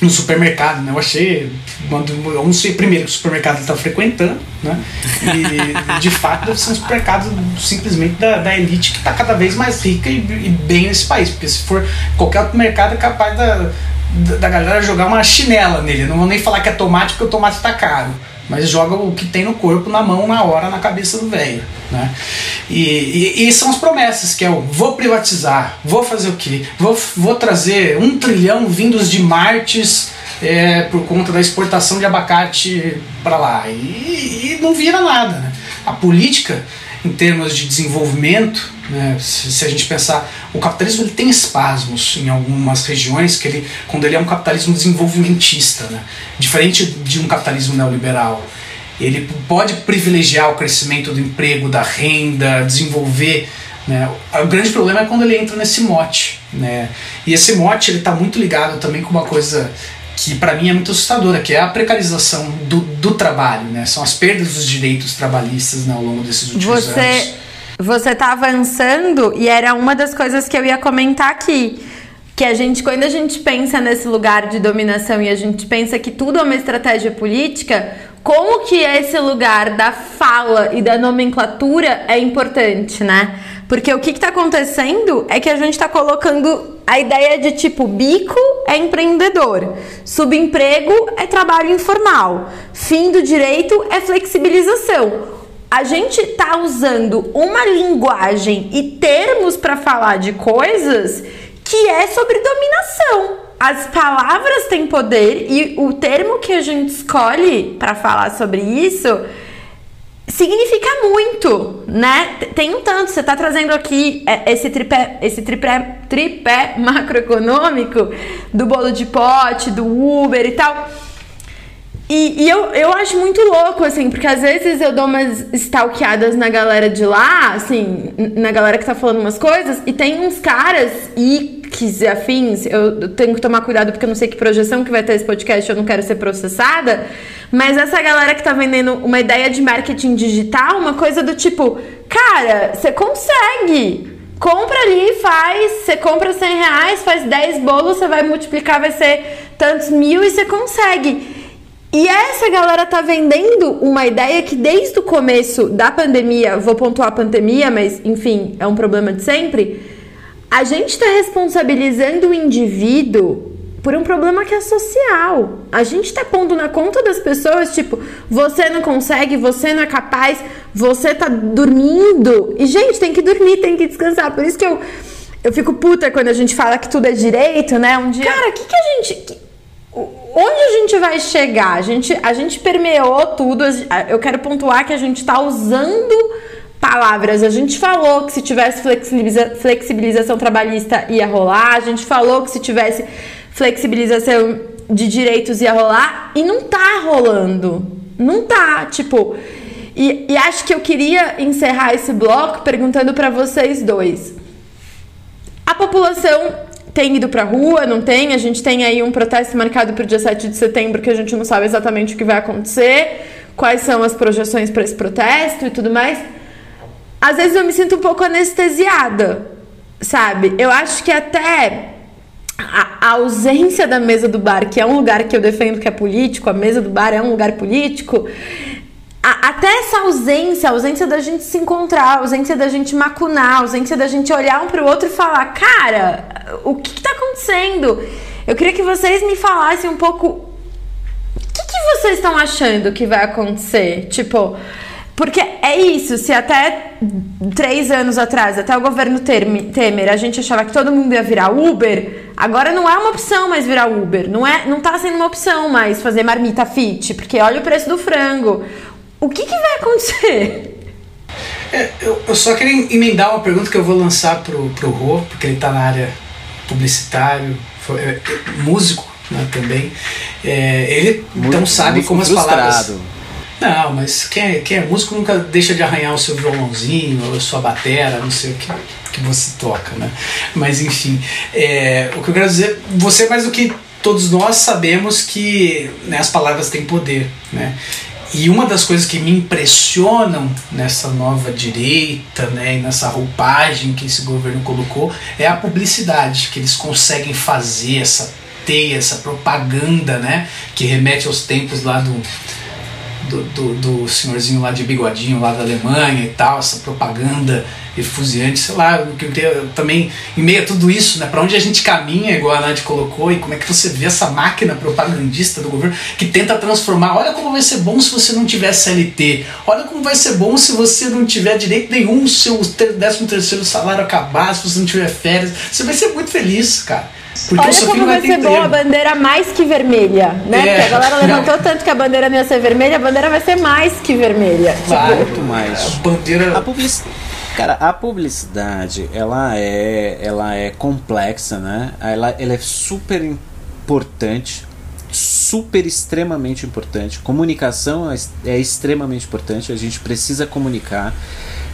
no supermercado, né? Eu achei. quando- Eu não sei primeiro que supermercado ele está frequentando, né? E de fato deve ser um supermercado simplesmente da, da elite que está cada vez mais rica e, e bem nesse país. Porque se for qualquer outro mercado é capaz da, da, da galera jogar uma chinela nele. Não vou nem falar que é tomate, porque o tomate está caro. Mas joga o que tem no corpo na mão, na hora, na cabeça do velho. Né? E, e, e são as promessas, que é o vou privatizar, vou fazer o quê? Vou, vou trazer um trilhão vindos de Martes é, por conta da exportação de abacate para lá. E, e não vira nada. Né? A política, em termos de desenvolvimento, né, se, se a gente pensar, o capitalismo ele tem espasmos em algumas regiões, que ele, quando ele é um capitalismo desenvolvimentista, né? diferente de um capitalismo neoliberal. Ele pode privilegiar o crescimento do emprego, da renda, desenvolver. Né? O grande problema é quando ele entra nesse mote. Né? E esse mote ele está muito ligado também com uma coisa que para mim é muito assustadora, que é a precarização do, do trabalho. Né? São as perdas dos direitos trabalhistas né, ao longo desses últimos anos. Você você tá avançando e era uma das coisas que eu ia comentar aqui. Que a gente, quando a gente pensa nesse lugar de dominação e a gente pensa que tudo é uma estratégia política, como que esse lugar da fala e da nomenclatura é importante, né? Porque o que, que tá acontecendo é que a gente tá colocando a ideia de tipo, bico é empreendedor, subemprego é trabalho informal, fim do direito é flexibilização a gente tá usando uma linguagem e termos para falar de coisas que é sobre dominação. As palavras têm poder e o termo que a gente escolhe para falar sobre isso significa muito, né? Tem um tanto, você tá trazendo aqui é, esse tripé, esse tripé, tripé macroeconômico do bolo de pote, do Uber e tal. E, e eu, eu acho muito louco, assim, porque às vezes eu dou umas stalkeadas na galera de lá, assim, na galera que tá falando umas coisas, e tem uns caras Icks e afins, eu, tenho que tomar cuidado porque eu não sei que projeção que vai ter esse podcast, eu não quero ser processada, Mas essa galera que tá vendendo uma ideia de marketing digital, uma coisa do tipo, cara, você consegue. Compra ali, faz, você compra 100 reais, faz 10 bolos, você vai multiplicar, vai ser tantos mil e você consegue. E essa galera tá vendendo uma ideia que desde o começo da pandemia, vou pontuar a pandemia, mas enfim, é um problema de sempre. A gente tá responsabilizando o indivíduo por um problema que é social. A gente tá pondo na conta das pessoas, tipo, você não consegue, você não é capaz, você tá dormindo. E, gente, tem que dormir, tem que descansar. Por isso que eu, eu fico puta quando a gente fala que tudo é direito, né? Um dia. Cara, o que, que a gente. Que, onde a gente vai chegar? A gente, a gente permeou tudo. Eu quero pontuar que a gente está usando palavras. A gente falou que se tivesse flexibiliza, flexibilização trabalhista ia rolar. A gente falou que se tivesse flexibilização de direitos ia rolar. E não tá rolando. Não tá. Tipo. E, e acho que eu queria encerrar esse bloco perguntando para vocês dois. A população tem ido pra rua, não tem. A gente tem aí um protesto marcado para o dia 7 de setembro que a gente não sabe exatamente o que vai acontecer, quais são as projeções para esse protesto e tudo mais. Às vezes eu me sinto um pouco anestesiada, sabe? Eu acho que até a, ausência da mesa do bar, que é um lugar que eu defendo que é político, a mesa do bar é um lugar político, a, até essa ausência, a ausência da gente se encontrar, a ausência da gente macunar, a ausência da gente olhar um pro outro e falar, cara, o que, que tá acontecendo? Eu queria que vocês me falassem um pouco o que, que vocês estão achando que vai acontecer? Tipo, porque é isso, se até três anos atrás, até o governo Temer, a gente achava que todo mundo ia virar Uber, agora não é uma opção mais virar Uber. Não, é, não tá sendo uma opção mais fazer marmita fit, porque olha o preço do frango. O que, que vai acontecer? É, eu, eu, só queria emendar uma pergunta que eu vou lançar pro, pro Rô, porque ele está na área publicitário, foi, é, músico né, também. É, ele então sabe como as palavras. Não, mas quem é, quem é músico nunca deixa de arranhar o seu violãozinho, ou a sua batera, não sei o que, que você toca, né? Mas enfim, é, o que eu quero dizer, você mais do que todos nós sabemos que né, as palavras têm poder, né? E uma das coisas que me impressionam nessa nova direita, né, nessa roupagem que esse governo colocou, é a publicidade que eles conseguem fazer, essa teia, essa propaganda, né, que remete aos tempos lá do, do, do, do senhorzinho lá de bigodinho lá da Alemanha e tal, essa propaganda efusiante, sei lá, que eu também em meio a tudo isso, né, para onde a gente caminha, igual a Nath colocou, e como é que você vê essa máquina propagandista do governo que tenta transformar, olha como vai ser bom se você não tiver CLT, olha como vai ser bom se você não tiver direito nenhum, se o 13 terceiro salário acabar, se você não tiver férias, você vai ser muito feliz, cara. Porque Olha como vai ser boa a bandeira mais que vermelha, né? É, Porque a galera levantou não. tanto que a bandeira não ia ser vermelha, a bandeira vai ser mais que vermelha. Vai, tipo, muito mais. A bandeira. A publicidade Cara, a publicidade, ela é, ela é complexa, né? Ela, ela é super importante, super extremamente importante. Comunicação é, é extremamente importante. A gente precisa comunicar.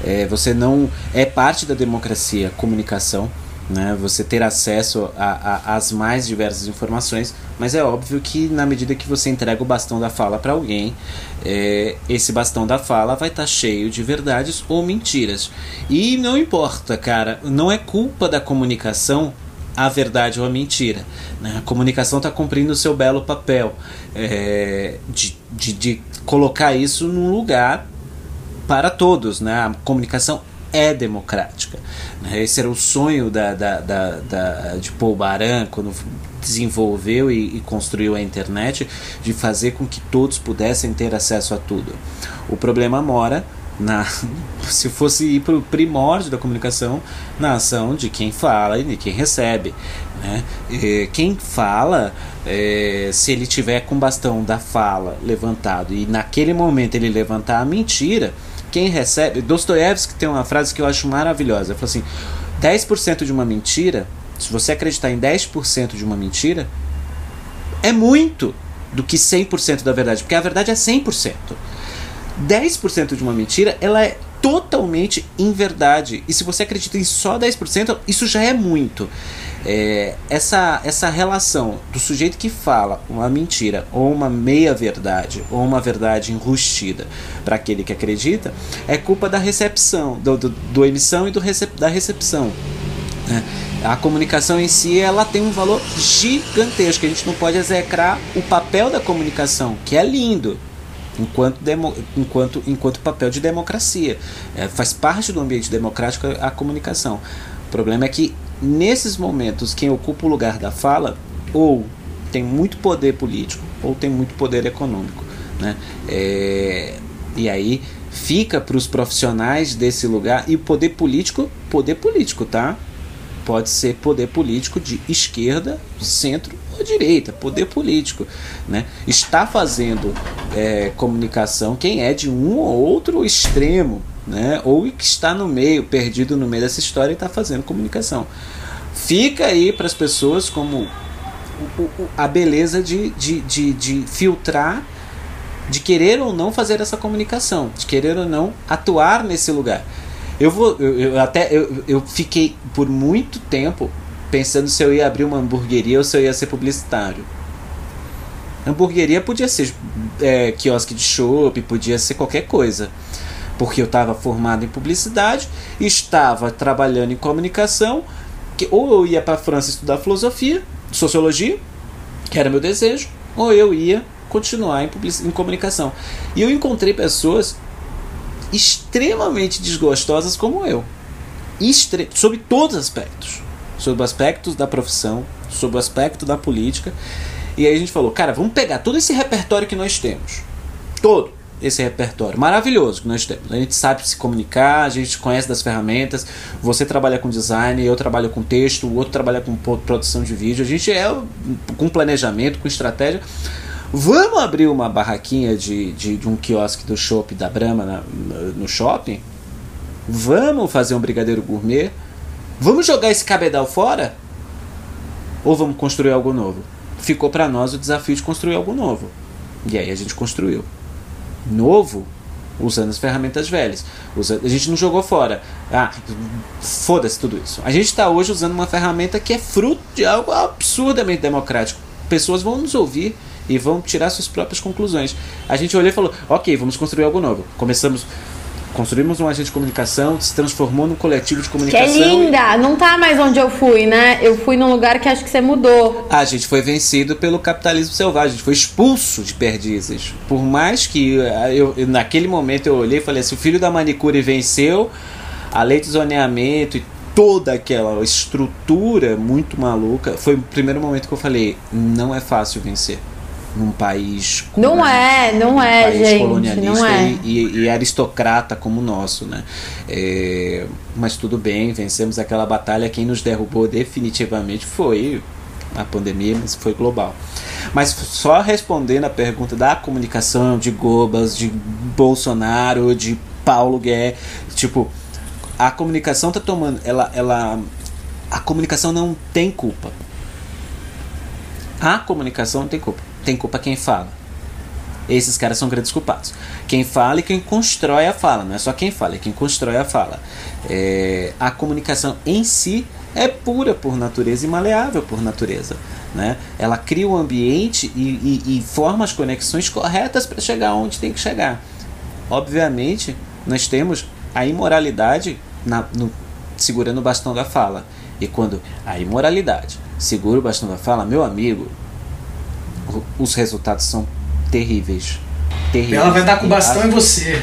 É, você não é parte da democracia, comunicação né? Você ter acesso às mais diversas informações, mas é óbvio que na medida que você entrega o bastão da fala para alguém, é, esse bastão da fala vai estar tá cheio de verdades ou mentiras. E não importa, cara, não é culpa da comunicação a verdade ou a mentira. Né? A comunicação está cumprindo o seu belo papel é, de, de, de colocar isso num lugar para todos. Né? A comunicação é democrática. Né? Esse era o sonho da, da, da, da de Paul Baran quando desenvolveu e, e, construiu a internet, de fazer com que todos pudessem ter acesso a tudo. O problema mora na, se fosse ir para o primórdio da comunicação, na ação de quem fala e de quem recebe. Né? E quem fala, é, se ele tiver com o bastão da fala levantado e naquele momento ele levantar a mentira, quem recebe. Dostoiévski tem uma frase que eu acho maravilhosa. Ele falou assim: 10% de uma mentira, se você acreditar em 10% de uma mentira, é muito do que 100% da verdade, porque a verdade é 100%. 10% de uma mentira, ela é totalmente inverdade. E se você acredita em só 10%, isso já é muito. É, essa, essa relação do sujeito que fala uma mentira, ou uma meia-verdade, ou uma verdade enrustida para aquele que acredita, é culpa da recepção, do, do, do emissão e do recep, da recepção. Né? A comunicação em si ela tem um valor gigantesco. A gente não pode execrar o papel da comunicação, que é lindo, enquanto, demo, enquanto, enquanto papel de democracia. É, faz parte do ambiente democrático a, comunicação. O problema é que nesses momentos quem ocupa o lugar da fala ou tem muito poder político ou tem muito poder econômico. Né? É, e aí fica para os profissionais desse lugar e o poder político, poder político, tá? Pode ser poder político de esquerda, centro ou direita, poder político, né? Está fazendo é, comunicação quem é de um ou outro extremo, né? Ou que está no meio, perdido no meio dessa história e está fazendo comunicação. Fica aí para as pessoas como a beleza de, de, de, de filtrar de querer ou não fazer essa comunicação, de querer ou não atuar nesse lugar. Eu vou, eu, eu até eu, eu fiquei por muito tempo pensando se eu ia abrir uma hamburgueria ou se eu ia ser publicitário. Hamburgueria podia ser é, quiosque de chopp, podia ser qualquer coisa. Porque eu estava formado em publicidade, estava trabalhando em comunicação, que ou eu ia para a França estudar filosofia, sociologia, que era meu desejo, ou eu ia continuar em, em comunicação. E eu encontrei pessoas extremamente desgostosas como eu. Sobre todos os aspectos. Sobre os aspectos da profissão, sobre o aspecto da política. E aí a gente falou, cara, vamos pegar todo esse repertório que nós temos. Todo esse repertório maravilhoso que nós temos. A gente sabe se comunicar, a gente conhece das ferramentas. Você trabalha com design, eu trabalho com texto, o outro trabalha com produção de vídeo. A gente é com planejamento, com estratégia. Vamos abrir uma barraquinha de, de, de um quiosque do shopping da Brahma na, no shopping? Vamos fazer um brigadeiro gourmet? Vamos jogar esse cabedal fora? Ou vamos construir algo novo? Ficou para nós o desafio de construir algo novo. E aí a gente construiu. Novo, usando as ferramentas velhas. a gente não jogou fora. Ah, foda-se tudo isso. A gente está hoje usando uma ferramenta que é fruto de algo absurdamente democrático. Pessoas vão nos ouvir e vão tirar suas próprias conclusões. A gente olhou e falou: ok, vamos construir algo novo. Começamos. Construímos um agente de comunicação, se transformou num coletivo de comunicação. Que é linda! E... Não tá mais onde eu fui, né? Eu fui num lugar que acho que você mudou. A gente foi vencido pelo capitalismo selvagem, a gente foi expulso de perdizes. Por mais que eh, eu, naquele momento eu olhei e falei assim: o filho da manicure venceu, a lei de zoneamento e toda aquela estrutura muito maluca. Foi o primeiro momento que eu falei: não é fácil vencer num país não é não é país gente colonialista não é. E, e, aristocrata como o nosso né? É, mas tudo bem vencemos aquela batalha. Quem nos derrubou definitivamente foi a pandemia mas foi global. Mas só respondendo a pergunta da comunicação de Gobas de Bolsonaro de Paulo Guedes tipo a comunicação tá tomando ela ela a comunicação não tem culpa a comunicação não tem culpa tem culpa quem fala. Esses caras são grandes culpados. Quem fala e quem constrói a fala. Não é só quem fala, é quem constrói a fala. É, a comunicação em si é pura por natureza e maleável por natureza. Né? Ela cria o um ambiente e, e, e forma as conexões corretas para chegar onde tem que chegar. Obviamente, nós temos a imoralidade na, no, segurando o bastão da fala. E quando a imoralidade segura o bastão da fala, meu amigo, os resultados são terríveis. terríveis. Ela vai dar com bastão em você.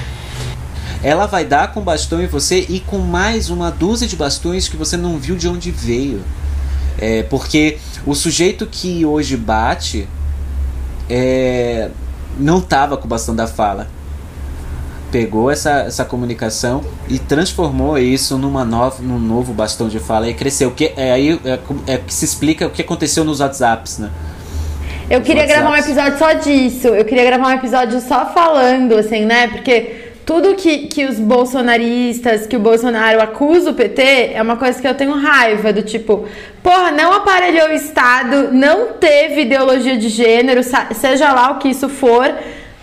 Ela vai dar com bastão em você e com mais uma dúzia de bastões que você não viu de onde veio. É, porque o sujeito que hoje bate é, não tava com o bastão da fala. Pegou essa, essa comunicação e transformou isso numa nova, num novo bastão de fala e cresceu. Que, é, aí é, é que se explica o que aconteceu nos WhatsApps, né? Eu queria gravar um episódio só disso. Eu queria gravar um episódio só falando, assim, né? Porque tudo que, que os bolsonaristas, que o Bolsonaro acusa o PT, é uma coisa que eu tenho raiva, do tipo, porra, não aparelhou o Estado, não teve ideologia de gênero, seja lá o que isso for,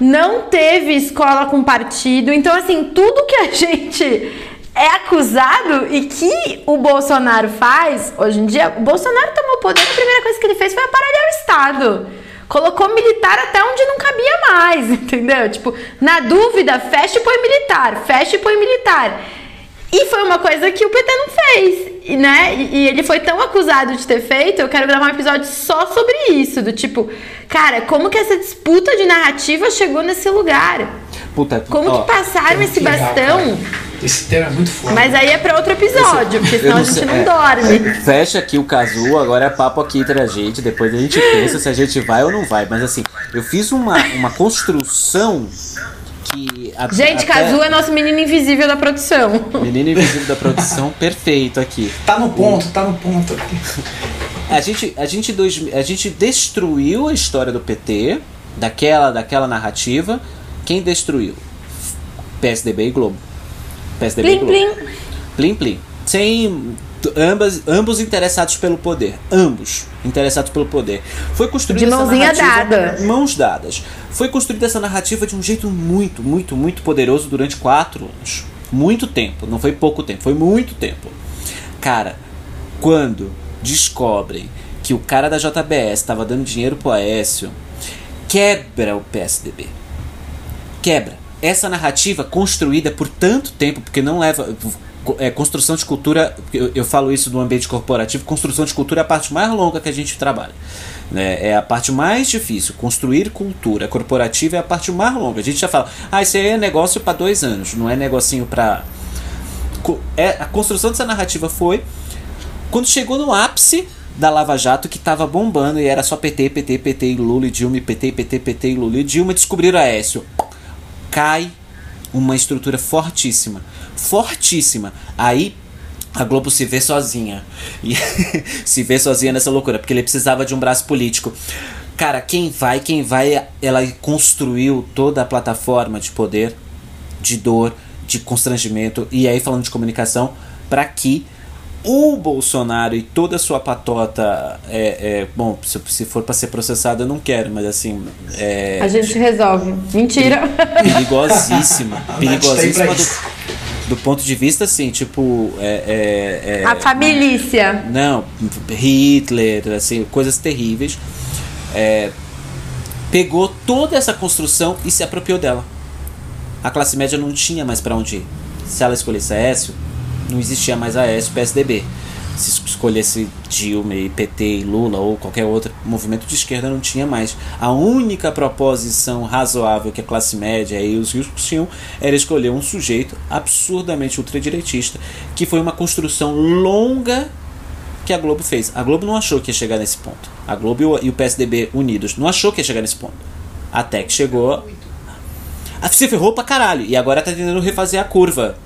não teve escola com partido. Então, assim, tudo que a gente é acusado e que o Bolsonaro faz hoje em dia. O Bolsonaro tomou poder, a primeira coisa que ele fez foi aparelhar o Estado. Colocou militar até onde não cabia mais, entendeu? Tipo, na dúvida, fecha e põe militar, fecha e põe militar. E foi uma coisa que o PT não fez, e, né? E, e, ele foi tão acusado de ter feito, eu quero gravar um episódio só sobre isso, do tipo, cara, como que essa disputa de narrativa chegou nesse lugar? Puta, como ó, que passaram esse bastão? Legal, esse tema é muito forte. Mas aí é pra outro episódio, porque senão a gente não é, dorme. Fecha aqui o casu, agora é papo aqui entre a gente, depois a gente pensa se a gente vai ou não vai. Mas assim, eu fiz uma, uma construção que. A, gente, até... Kazu é nosso menino invisível da produção. Menino invisível da produção, perfeito aqui. Tá no ponto, tá no ponto. A gente, a, gente dois, a gente destruiu a história do PT, daquela, daquela narrativa. Quem destruiu? PSDB e Globo. PSDB plim, e Globo. Plim. Plim, plim. Sem ambas, ambos interessados pelo poder. Ambos interessados pelo poder. Foi construída de mãozinha dada. Mãos dadas. Foi construída essa narrativa de um jeito muito, muito, muito poderoso durante quatro anos. Muito tempo. Não foi pouco tempo, foi muito tempo. Cara, quando descobrem que o cara da JBS estava dando dinheiro pro Aécio, quebra o PSDB. Quebra. Essa narrativa construída por tanto tempo, porque não leva é, construção de cultura, eu, eu, falo isso do ambiente corporativo, construção de cultura é a parte mais longa que a gente trabalha. Né? É a parte mais difícil. Construir cultura corporativa é a parte mais longa. A gente já fala, ah, isso aí é negócio para dois anos, não é negocinho para. É, a construção dessa narrativa foi quando chegou no ápice da Lava Jato que estava bombando e era só PT, PT, PT e Lula e Dilma, PT, PT, PT e Lula e Dilma, descobriram a Aécio. Cai uma estrutura fortíssima fortíssima. Aí a Globo se vê sozinha. E se vê sozinha nessa loucura, porque ele precisava de um braço político. Cara, quem vai, quem vai, ela construiu toda a plataforma de poder, de dor, de constrangimento, e aí falando de comunicação, para que o Bolsonaro e toda a sua patota é, é bom, se, se for para ser processado eu não quero, mas assim é, a gente resolve. Mentira. Perigosíssima, perigosíssima do, do ponto de vista assim, tipo. É, é, é, a família. Não, Hitler, assim, coisas terríveis. É, pegou toda essa construção e se apropriou dela. A classe média não tinha mais para onde ir. Se ela escolhesse Aécio, não existia mais Aécio PSDB se escolhesse Dilma e PT e Lula ou qualquer outro movimento de esquerda não tinha mais. A única proposição razoável que a classe média e os ricos tinham era escolher um sujeito absurdamente ultradireitista, que foi uma construção longa que a Globo fez. A Globo não achou que ia chegar nesse ponto. A Globo e o PSDB unidos não achou que ia chegar nesse ponto. Até que chegou. Se ferrou pra caralho. E agora tá tentando refazer a curva.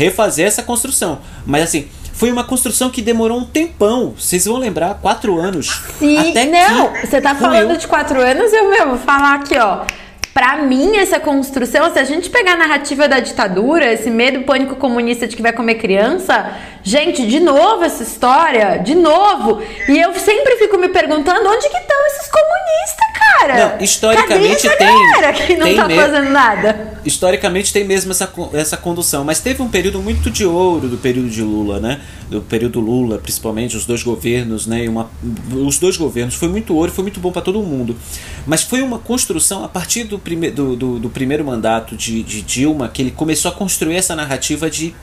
Refazer essa construção. Mas assim, foi uma construção que demorou um tempão. Vocês vão lembrar, quatro anos. Sim, até não, você tá falando de quatro anos, eu mesmo vou falar aqui, ó. Pra mim, essa construção, se a gente pegar a narrativa da ditadura, esse medo pânico comunista de que vai comer criança, gente, de novo essa história, de novo. E eu sempre fico me perguntando onde que estão esses comunistas, cara? Não, historicamente Cadê tem. Galera que não tá fazendo nada. Historicamente tem mesmo essa, essa condução, mas teve um período muito de ouro do período de Lula, né? Do período Lula, principalmente os dois governos, né? E uma, os dois governos foi muito ouro, foi muito bom para todo mundo. Mas foi uma construção a partir do, prime, do, do, do primeiro mandato de, de Dilma que ele começou a construir essa narrativa de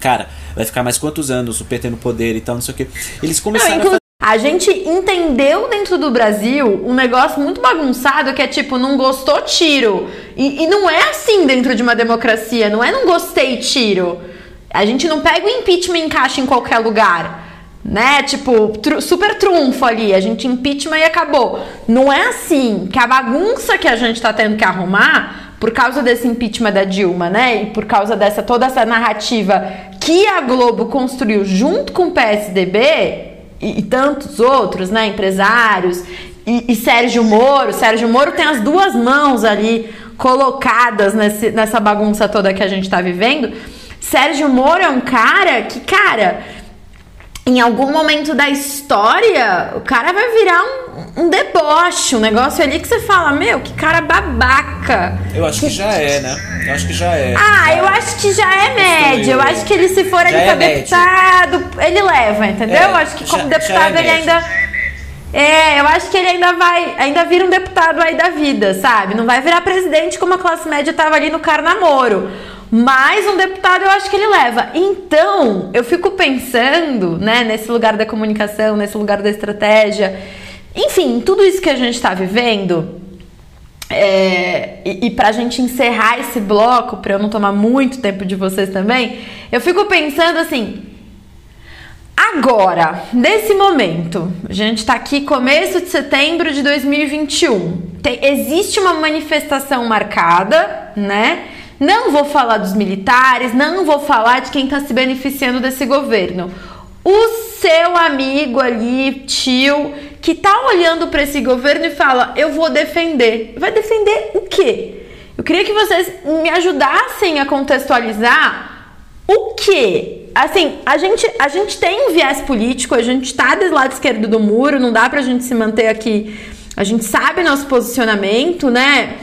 cara, vai ficar mais quantos anos o PT no poder e tal, não sei o que. Eles começaram não, a a gente entendeu dentro do Brasil um negócio muito bagunçado que é tipo, não gostou, tiro. E, e, não é assim dentro de uma democracia, não é não gostei, tiro. A gente não pega o impeachment e encaixa em qualquer lugar. Né? Tipo, super trunfo ali, a gente impeachment e acabou. Não é assim que a bagunça que a gente tá tendo que arrumar por causa desse impeachment da Dilma, né? E por causa dessa toda essa narrativa que a Globo construiu junto com o PSDB, e, e tantos outros, né, empresários, e, e, Sérgio Moro. Sérgio Moro tem as duas mãos ali colocadas nesse, nessa bagunça toda que a gente está vivendo. Sérgio Moro é um cara que, cara, em algum momento da história, o cara vai virar um, um, deboche, um negócio ali que você fala, meu, que cara babaca. Eu acho que já é, né? Eu acho que já é. Ah, já eu é. acho que já é média. Eu acho que ele, se for ali é pra médio. deputado, ele leva, entendeu? É, eu acho que como já- já deputado é ele médio. ainda. É, eu acho que ele ainda vai, ainda vira um deputado aí da vida, sabe? Não vai virar presidente como a classe média tava ali no Carnamoro. Mas um deputado eu acho que ele leva. Então, eu fico pensando, né, nesse lugar da comunicação, nesse lugar da estratégia. Enfim, tudo isso que a gente tá vivendo, é, e, e pra gente encerrar esse bloco, pra eu não tomar muito tempo de vocês também, eu fico pensando assim. Agora, nesse momento, a gente tá aqui começo de setembro de 2021. Tem, existe uma manifestação marcada, né? Não vou falar dos militares, não vou falar de quem tá se beneficiando desse governo. O seu amigo ali, tio, que tá olhando para esse governo e fala: "Eu vou defender". Vai defender o quê? Eu queria que vocês me ajudassem a contextualizar o quê? Assim, a gente, a gente tem um viés político, a gente tá do lado esquerdo do muro, não dá pra gente se manter aqui. A gente sabe nosso posicionamento, né?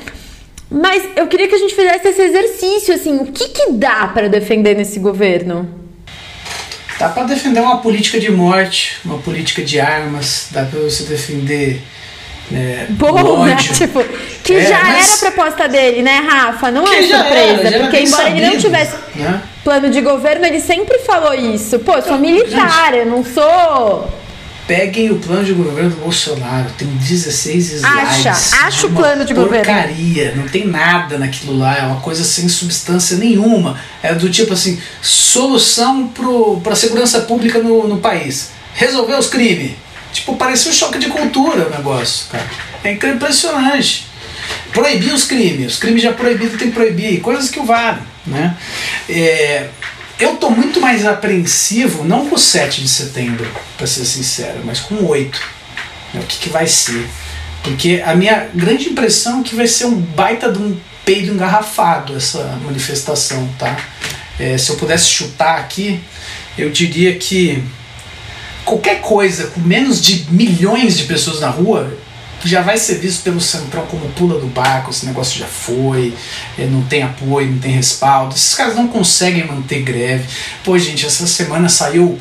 Mas eu queria que a gente fizesse esse exercício, assim, o que que dá pra defender nesse governo? Dá pra defender uma política de morte, uma política de armas, dá pra você defender né, Bom, né? ódio. Tipo, que É, já mas- era a proposta dele, né, Rafa? Não é surpresa, era, porque embora ele não sabido, tivesse né? plano de governo, ele sempre falou isso. Pô, eu sou Então, militar, eu não sou. Peguem o plano de governo do Bolsonaro, tem 16 slides. Acha, acha o plano de governo. porcaria, não tem nada naquilo lá, é uma coisa sem substância nenhuma. É do tipo assim, solução para a segurança pública no, no país. Resolver os crimes. Tipo, parecia um choque de cultura o negócio, cara. É impressionante. Proibir os crimes, os crimes já proibidos tem que proibir, coisas que o valem, né? É, eu tô muito mais apreensivo, não com o 7 de setembro, para ser sincero, mas com o 8. né, O que, que vai ser? Porque a minha grande impressão é que vai ser um baita de um peido engarrafado essa manifestação, tá? É, se eu pudesse chutar aqui, eu diria que qualquer coisa com menos de milhões de pessoas na rua já vai ser visto pelo Centrão como pula do barco, esse negócio já foi, é, não tem apoio, não tem respaldo. Esses caras não conseguem manter greve. Pô, gente, essa semana saiu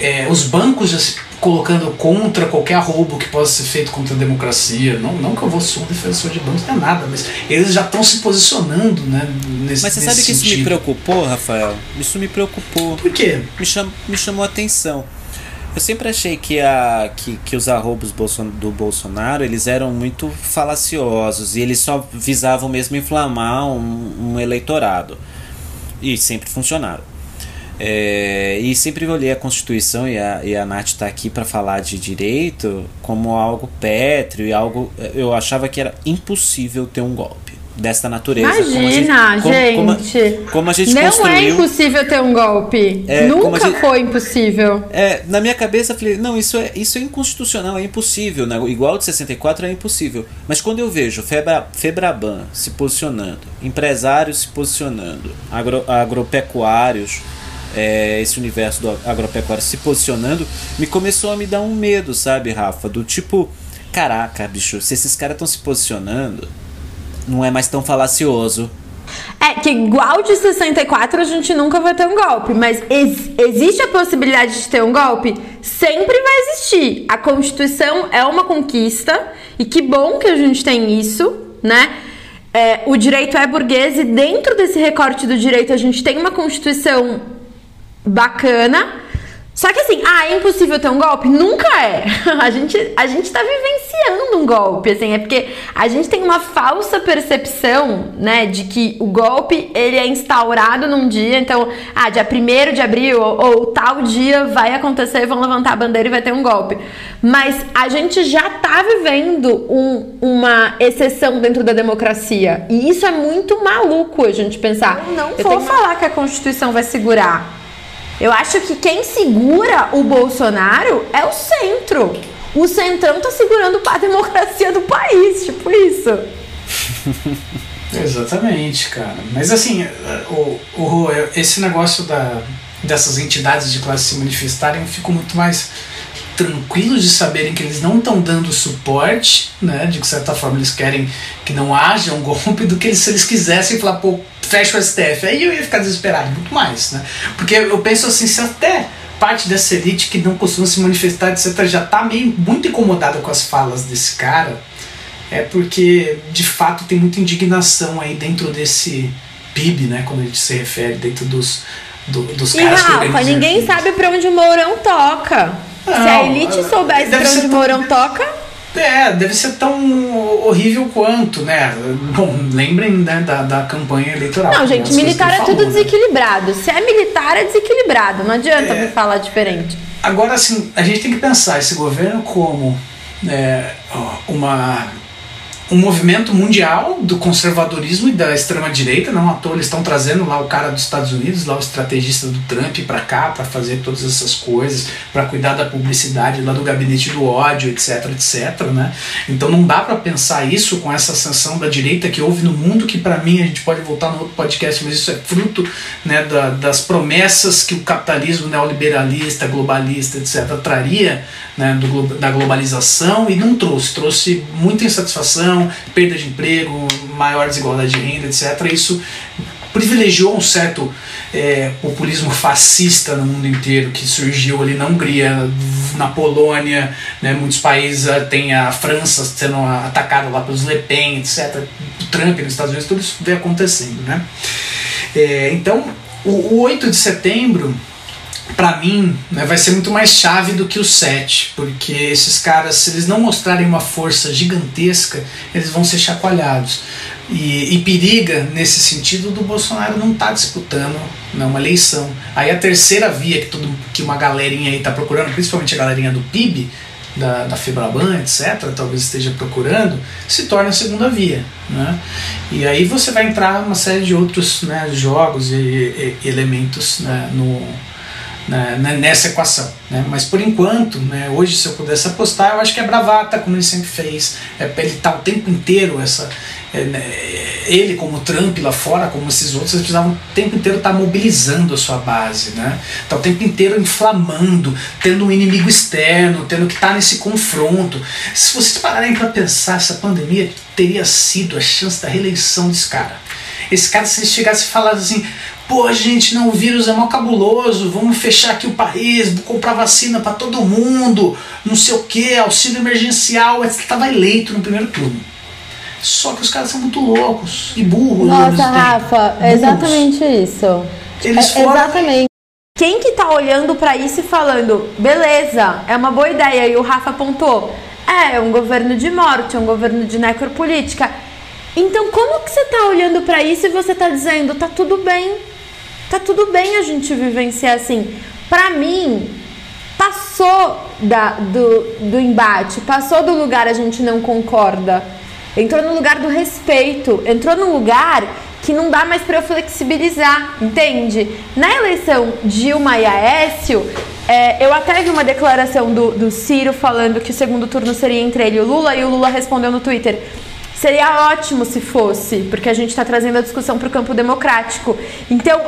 é, os bancos já se colocando contra qualquer roubo que possa ser feito contra a democracia. Não, não que eu vou ser um defensor de bancos, não é nada, mas eles já estão se posicionando né, nesse Mas você nesse sabe que isso me sentido. preocupou, Rafael? Isso me preocupou. Por quê? Me, cham, me chamou a atenção. Eu sempre achei que, a, que, que os arrobos Bolson- do Bolsonaro eles eram muito falaciosos e eles só visavam mesmo inflamar um, um eleitorado. E sempre funcionaram. É, e sempre olhei a Constituição e a, e a Nath está aqui para falar de direito como algo pétreo e algo. Eu achava que era impossível ter um golpe desta natureza. Imagina, como a gente, como- gente. Como, como a gente não construiu. é impossível ter um golpe. É, Nunca gente- foi impossível. É, na minha cabeça eu falei, não, isso é, isso é inconstitucional, é impossível. Né? Igual de 64 é impossível. Mas quando eu vejo Febra, Febraban se posicionando, empresários se posicionando, agro, agropecuários, é, esse universo do agropecuário se posicionando, me começou a me dar um medo, sabe, Rafa? Do tipo, caraca, bicho, se esses caras estão se posicionando, não é mais tão falacioso. É que igual de 64 a gente nunca vai ter um golpe, mas ex- existe a possibilidade de ter um golpe? Sempre vai existir. A Constituição é uma conquista e que bom que a gente tem isso, né? É, o direito é burguês e dentro desse recorte do direito a gente tem uma Constituição bacana. Só que assim, ah, é impossível ter um golpe? Nunca é. A gente, a gente tá vivenciando um golpe, assim, é porque a gente tem uma falsa percepção, né, de que o golpe, ele é instaurado num dia, então, ah, dia 1 de abril ou, ou tal dia vai acontecer, vão levantar a bandeira e vai ter um golpe. Mas a gente já tá vivendo um- uma exceção dentro da democracia. E isso é muito maluco a gente pensar. Eu não Eu vou uma- falar que a Constituição vai segurar. Eu acho que quem segura o Bolsonaro é o centro. O centrão tá segurando a democracia do país, tipo isso. Exatamente, cara. Mas assim, o, o, esse negócio da, dessas entidades de classe se manifestarem, eu fico muito mais tranquilos de saberem que eles não estão dando suporte, né, de certa forma eles querem que não haja um golpe, do que eles, se eles quisessem falar, pô, fecha o STF. Aí eu ia ficar desesperado, muito mais, né? Porque eu penso assim, se até parte dessa elite que não costuma se manifestar, etc., já está meio muito incomodada com as falas desse cara, é porque de fato tem muita indignação aí dentro desse PIB, né? Quando a gente se refere, dentro dos, do, dos e caras Rafa, ninguém sabe para onde o Mourão toca. Não, Se a elite soubesse pra onde Mourão toca. É, deve ser tão horrível quanto, né? Bom, lembrem né, da, da campanha eleitoral. Não, gente, militar é falou, tudo né? desequilibrado. Se é militar, é desequilibrado. Não adianta é... falar diferente. Agora, assim, a gente tem que pensar esse governo como é, uma um movimento mundial do conservadorismo e da extrema-direita, não à toa eles estão trazendo lá o cara dos Estados Unidos, lá o estrategista do Trump para cá, para fazer todas essas coisas, para cuidar da publicidade lá do gabinete do ódio, etc, etc, né? Então não dá para pensar isso com essa ascensão da direita que houve no mundo, que para mim a gente pode voltar no outro podcast, mas isso é fruto né, da, das promessas que o capitalismo neoliberalista, globalista, etc, traria né, do, da globalização e não trouxe, trouxe muita insatisfação perda de emprego, maior desigualdade de renda, etc. Isso privilegiou um certo é, populismo fascista no mundo inteiro que surgiu ali na Hungria, na Polônia, né, muitos países ah, tem a França sendo atacada lá pelos Le Pen, etc. O Trump nos Estados Unidos, tudo isso vem acontecendo, né? É, então, o, o 8 de setembro para mim, né, vai ser muito mais chave do que o 7, porque esses caras, se eles não mostrarem uma força gigantesca, eles vão ser chacoalhados. E, e periga, nesse sentido, do Bolsonaro não tá disputando né, uma eleição. Aí a terceira via que, que uma galerinha aí está procurando, principalmente a galerinha do PIB, da, da Febraban, etc., talvez esteja procurando, se torna a segunda via. Né? E aí você vai entrar uma série de outros né, jogos e, e elementos né, no, né, né, nessa equação. Né? Mas por enquanto, né, hoje se eu pudesse apostar, eu acho que é bravata, como ele sempre fez. É, ele está o tempo inteiro, essa, é, né, ele como Trump lá fora, como esses outros, eles precisavam o tempo inteiro estar tá mobilizando a sua base. Né? Tá o tempo inteiro inflamando, tendo um inimigo externo, tendo que estar tá nesse confronto. Se vocês pararem para pensar, essa pandemia teria sido a chance da reeleição desse cara. Esse cara, se ele chegasse e falasse assim, pô, gente, não, o vírus é mal cabuloso, vamos fechar aqui o país, vou comprar vacina para todo mundo, não sei o que, auxílio emergencial, ele estava eleito no primeiro turno. Só que os caras são muito loucos e burros. Nossa, Rafa, é exatamente isso. Eles é, foram... Exatamente. Quem que tá olhando para isso e falando, beleza, é uma boa ideia, e o Rafa apontou, é, é um governo de morte, é um governo de necropolítica. Então, como que você tá olhando para isso e você tá dizendo, tá tudo bem, Tá tudo bem a gente vivenciar assim. Para mim, passou da, do, do embate, passou do lugar a gente não concorda. Entrou no lugar do respeito, entrou no lugar que não dá mais para eu flexibilizar, entende? Na eleição Dilma e Aécio, é, eu até vi uma declaração do, do Ciro falando que o segundo turno seria entre ele e o Lula, e o Lula respondeu no Twitter: seria ótimo se fosse, porque a gente está trazendo a discussão para o campo democrático. Então,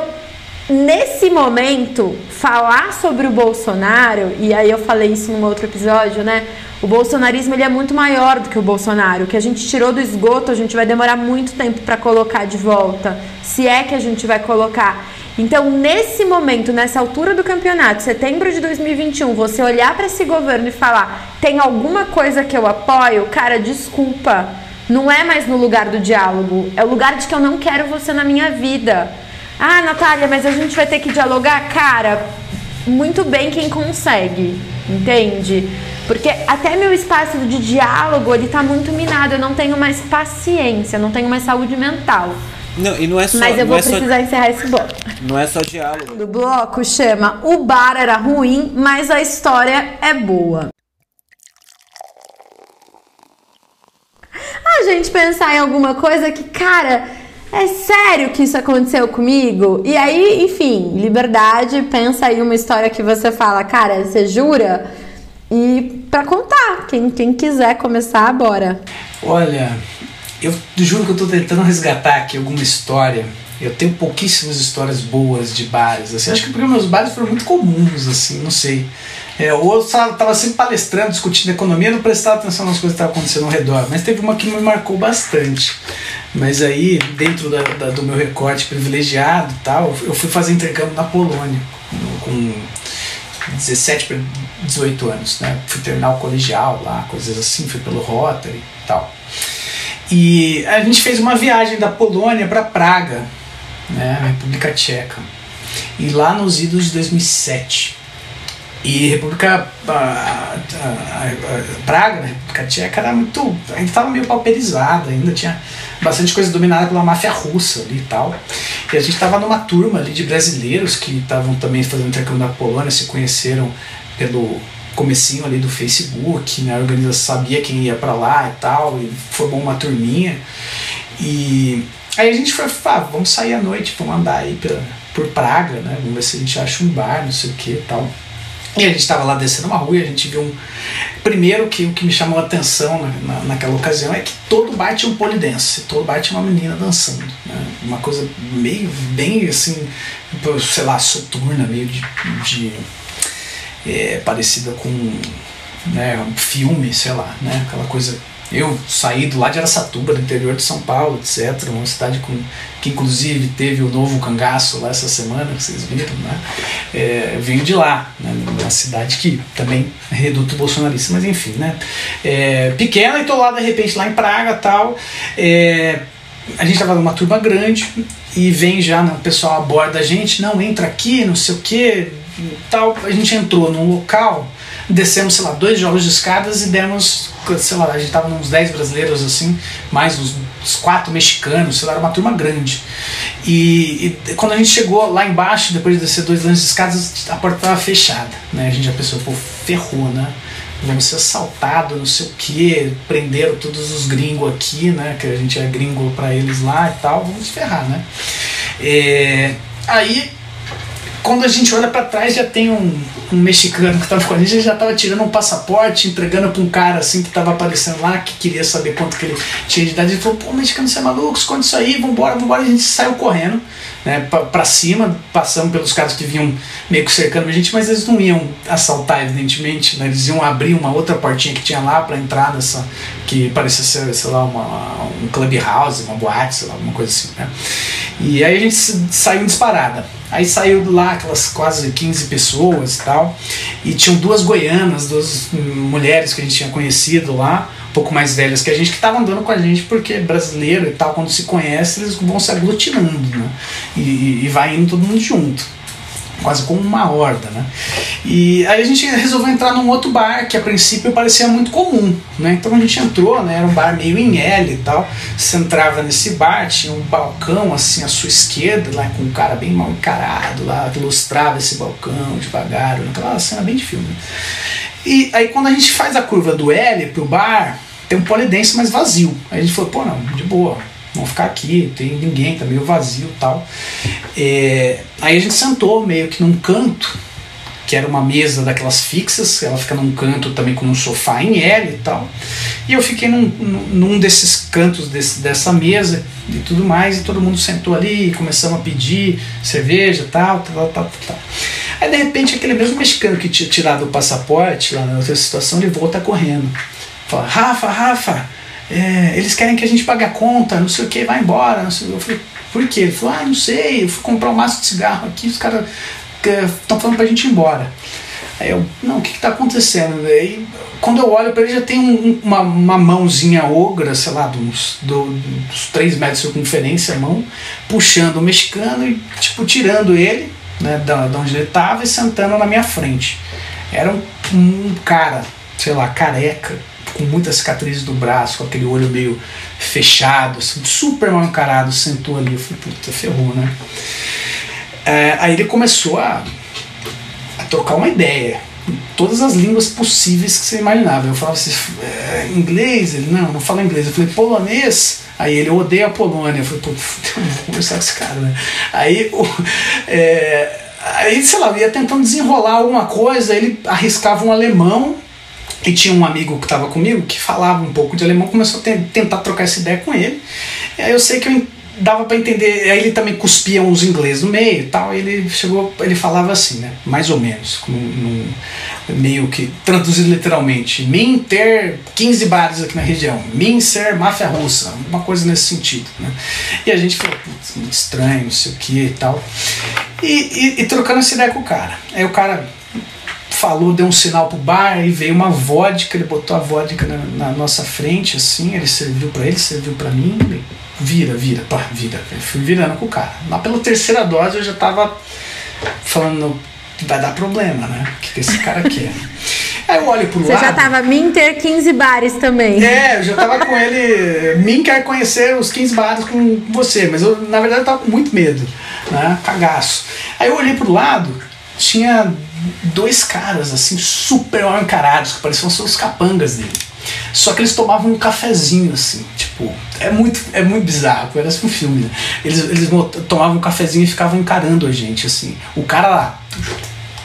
nesse momento, falar sobre o Bolsonaro, e aí eu falei isso num outro episódio, né? O bolsonarismo ele é muito maior do que o Bolsonaro. O que a gente tirou do esgoto, a gente vai demorar muito tempo para colocar de volta, se é que a gente vai colocar. Então, nesse momento, nessa altura do campeonato, setembro de 2021, você olhar para esse governo e falar: tem alguma coisa que eu apoio? Cara, desculpa. Não é mais no lugar do diálogo, é o lugar de que eu não quero você na minha vida. Ah, Natália, mas a gente vai ter que dialogar? Cara, muito bem quem consegue, entende? Porque até meu espaço de diálogo, ele tá muito minado, eu não tenho mais paciência, não tenho mais saúde mental. Não, e não é só, Mas eu vou é precisar só, encerrar esse bloco. Não é só diálogo. O bloco chama O Bar Era Ruim, mas a história é boa. A gente pensar em alguma coisa que, cara, é sério que isso aconteceu comigo? E aí, enfim, liberdade, pensa aí uma história que você fala, cara, você jura? E para contar, quem, quem quiser começar, bora. Olha, eu juro que eu tô tentando resgatar aqui alguma história Eu tenho pouquíssimas histórias boas de bares, assim. Acho que porque meus bares foram muito comuns, assim, não sei. É, ou estava sempre palestrando, discutindo economia, não prestava atenção nas coisas que estavam acontecendo ao redor. Mas teve uma que me marcou bastante. Mas aí, dentro da, da, do meu recorte privilegiado tal, eu fui fazer intercâmbio na Polônia, com 17 para 18 anos. Né? Fui terminar o colegial lá, coisas assim, fui pelo Rotary e tal. E a gente fez uma viagem da Polônia para Praga, né, República Tcheca. E lá nos idos de 2007. E República a, a, a, Praga, né, República Tcheca, era muito. ainda estava meio pauperizada, ainda tinha bastante coisa dominada pela máfia russa ali e tal. E a gente estava numa turma ali de brasileiros que estavam também fazendo intercâmbio na Polônia, se conheceram pelo comecinho ali do Facebook, né? A organização sabia quem ia para lá e tal, e formou uma turminha. E aí a gente foi, ah, vamos sair à noite, vamos andar aí pra, por Praga, né? Vamos ver se a gente acha um bar, não sei o que e tal. E a gente estava lá descendo uma rua e a gente viu um. Primeiro que o que me chamou a atenção na, na, naquela ocasião é que todo tinha um polidense, todo tinha uma menina dançando. Né? Uma coisa meio, bem assim, sei lá, soturna, meio de, de é, parecida com né, um filme, sei lá, né? Aquela coisa. Eu saí do lá de Aracatuba, do interior de São Paulo, etc. Uma cidade com, que inclusive teve o novo cangaço lá essa semana, vocês viram, né? É, venho de lá, né? uma cidade que também é reduto bolsonarista, mas enfim, né? É, pequena e tô lá de repente lá em Praga tal. É, a gente estava numa turma grande e vem já né, o pessoal aborda a gente, não, entra aqui, não sei o que, tal, a gente entrou num local, descemos, sei lá, dois jogos de escadas e demos, sei lá, a gente tava uns 10 brasileiros assim, mais uns, uns quatro mexicanos, sei lá, era uma turma grande. E, e, quando a gente chegou lá embaixo, depois de descer dois lances de escadas, a porta estava fechada, né? A gente já pensou, pô, ferrou, né? Vamos ser assaltados, não sei o que, prenderam todos os gringos aqui, né? Que a gente é gringo para eles lá e tal, vamos ferrar, né? É, aí quando a gente olha para trás já tem um, um mexicano que estava com a gente, já estava tirando um passaporte, entregando para um cara assim que estava aparecendo lá, que queria saber quanto que ele tinha de idade. Ele falou: pô, mexicano, você é maluco, esconde isso aí, vambora, vambora. A gente saiu correndo né, para cima, passamos pelos caras que vinham meio que cercando a gente, mas eles não iam assaltar, evidentemente, né, eles iam abrir uma outra portinha que tinha lá para entrar nessa, que parecia ser, sei lá, uma, um clubhouse, uma boate, sei lá, alguma coisa assim. Né. E aí a gente saiu disparada. Aí saiu lá aquelas quase 15 pessoas e tal. E tinham duas goianas, duas mulheres que a gente tinha conhecido lá, pouco mais velhas que a gente, que estavam andando com a gente, porque brasileiro e tal, quando se conhece, eles vão se aglutinando, né? E, e, vai indo todo mundo junto quase como uma horda, né? E aí a gente resolveu entrar num outro bar que a princípio parecia muito comum, né? Então a gente entrou, né? Era um bar meio em L e tal. Você entrava nesse bar, tinha um balcão assim à sua esquerda, lá com um cara bem mal encarado, lá ilustrava esse balcão devagar, aquela cena bem de filme. E aí quando a gente faz a curva do L pro bar, tem um polidense mais vazio. Aí a gente falou, pô, não, de boa, vamos ficar aqui, tem ninguém, tá meio vazio tal. É, aí a gente sentou meio que num canto, que era uma mesa daquelas fixas, ela fica num canto também com um sofá em L e tal. E eu fiquei num, num desses cantos desse, dessa mesa e tudo mais, e todo mundo sentou ali e começamos a pedir cerveja tal, tal, tal, tal. Aí de repente aquele mesmo mexicano que tinha tirado o passaporte lá na outra situação, ele volta correndo. Fala, Rafa, Rafa, é, eles querem que a gente pague a conta, não sei o que, vai embora. Não sei, eu falei, por quê? Ele falou, ah, não sei, eu fui comprar um maço de cigarro aqui, os caras estão falando pra gente ir embora. Aí eu, não, o que está acontecendo? Aí, quando eu olho para ele, já tem um, uma, uma mãozinha ogra, sei lá, dos, do, dos 3 metros de circunferência, a mão, puxando o mexicano e, tipo, tirando ele, né, da, onde ele estava e sentando na minha frente. Era um, um cara, sei lá, careca, com muitas cicatrizes do braço, com aquele olho meio fechado, assim, super mal encarado, sentou ali. Eu falei, puta, ferrou, né? É, aí ele começou a, a trocar uma ideia em todas as línguas possíveis que você imaginava. Eu falava assim, é, inglês? Ele, não, não fala inglês. Eu falei, polonês? Aí ele, odeia a Polônia. Eu falei, pô, vou conversar com esse cara, né? Aí, o, é, aí sei lá, ia tentando desenrolar alguma coisa, ele arriscava um alemão e tinha um amigo que estava comigo que falava um pouco de alemão, começou a tentar trocar essa ideia com ele. E aí eu sei que eu dava para entender. Aí ele também cuspia uns inglês no meio e tal. E ele chegou, ele falava assim, né? Mais ou menos, com, num, meio que traduzido literalmente. Min ter 15 bares aqui na região. Min ser máfia russa. Uma coisa nesse sentido, né? E a gente falou, putz, estranho, não sei o que e tal. E, e, e trocando essa ideia com o cara. Aí o cara falou, deu um sinal pro bar e veio uma vodka, ele botou a vodka na, na nossa frente, assim, ele serviu para ele, serviu para mim, vira, vira, pá, vira. Eu fui virando com o cara. Lá pela terceira dose eu já tava falando que vai dar problema, né? O que, esse cara quer? Aí eu olho pro Você lado. já tava Minter 15 bares também. É, eu já tava com ele. Mim quer conhecer os 15 bares com você, mas eu, na verdade, eu tava com muito medo, né? Cagaço. Aí eu olhei pro lado, tinha dois caras, assim, super mal encarados, que pareciam ser os capangas dele. Só que eles tomavam um cafezinho, assim, tipo, é muito, é muito bizarro, parece um filme, né? Eles, eles tomavam um cafezinho e ficavam encarando a gente, assim. O cara lá,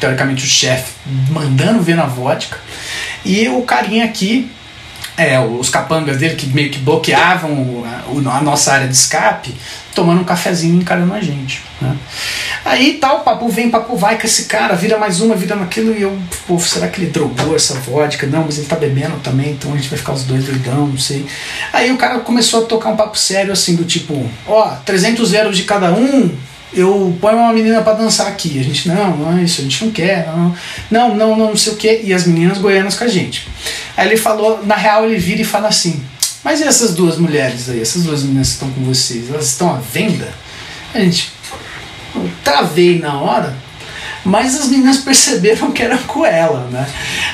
teoricamente o chefe, mandando ver na vodka, e o carinha aqui, é, os capangas dele que meio que bloqueavam a, a nossa área de escape, tomando um cafezinho e encarando a gente. Né? Aí tal, papo vem, papo vai com esse cara, vira mais uma, vira naquilo, e eu, pô, será que ele drogou essa vodka? Não, mas ele tá bebendo também, então a gente vai ficar os dois doidão, não sei. Aí o cara começou a tocar um papo sério assim, do tipo, ó, 300 euros de cada um, eu ponho uma menina para dançar aqui. A gente, não, não é isso, a gente não quer, não, não, não, não, sei o que. E as meninas goianas com a gente. Aí ele falou, na real ele vira e fala assim, mas e essas duas mulheres aí, essas duas meninas que estão com vocês, elas estão à venda? A gente, travei na hora, mas as meninas perceberam que era com ela, né?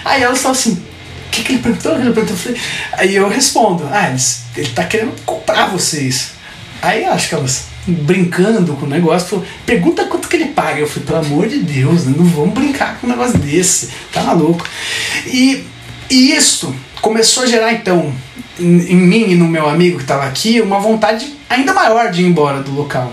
Aí elas falam assim, o que, que ele perguntou? Que ele perguntou? Eu falei, aí eu respondo, ah, ele, ele tá querendo comprar vocês. Aí acho que elas brincando com o negócio, pergunta quanto que ele paga. Eu falei, pelo amor de Deus, né? não vamos brincar com um negócio desse, tá maluco. E, e isso começou a gerar então em, mim e no meu amigo que estava aqui uma vontade ainda maior de ir embora do local.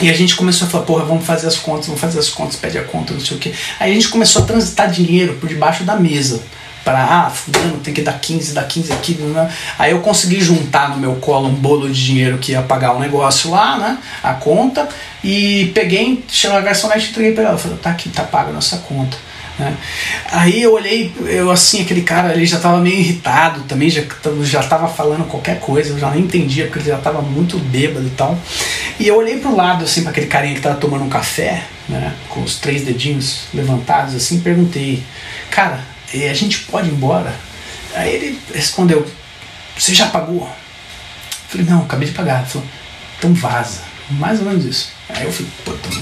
E a gente começou a falar, porra, vamos fazer as contas, vamos fazer as contas, pede a conta, não sei o que. Aí a gente começou a transitar dinheiro por debaixo da mesa para ah, fulano tem que dar 15, dar 15 aqui, né? aí eu consegui juntar no meu colo um bolo de dinheiro que ia pagar o um negócio lá, né, a conta, e peguei, chamei a garçonete e entreguei para ela, falei, tá aqui, tá paga a nossa conta. Né? Aí eu olhei, eu assim, aquele cara ele já estava meio irritado também, já, já estava falando qualquer coisa, eu já nem entendia porque ele já estava muito bêbado e tal. E eu olhei pro lado assim para aquele carinha que estava tomando um café, né, com os três dedinhos levantados assim, perguntei: "Cara, a gente pode ir embora?" Aí ele respondeu: "Você já pagou?" Eu falei: "Não, acabei de pagar." Ele falou: "Então vaza." Mais ou menos isso. Aí eu falei,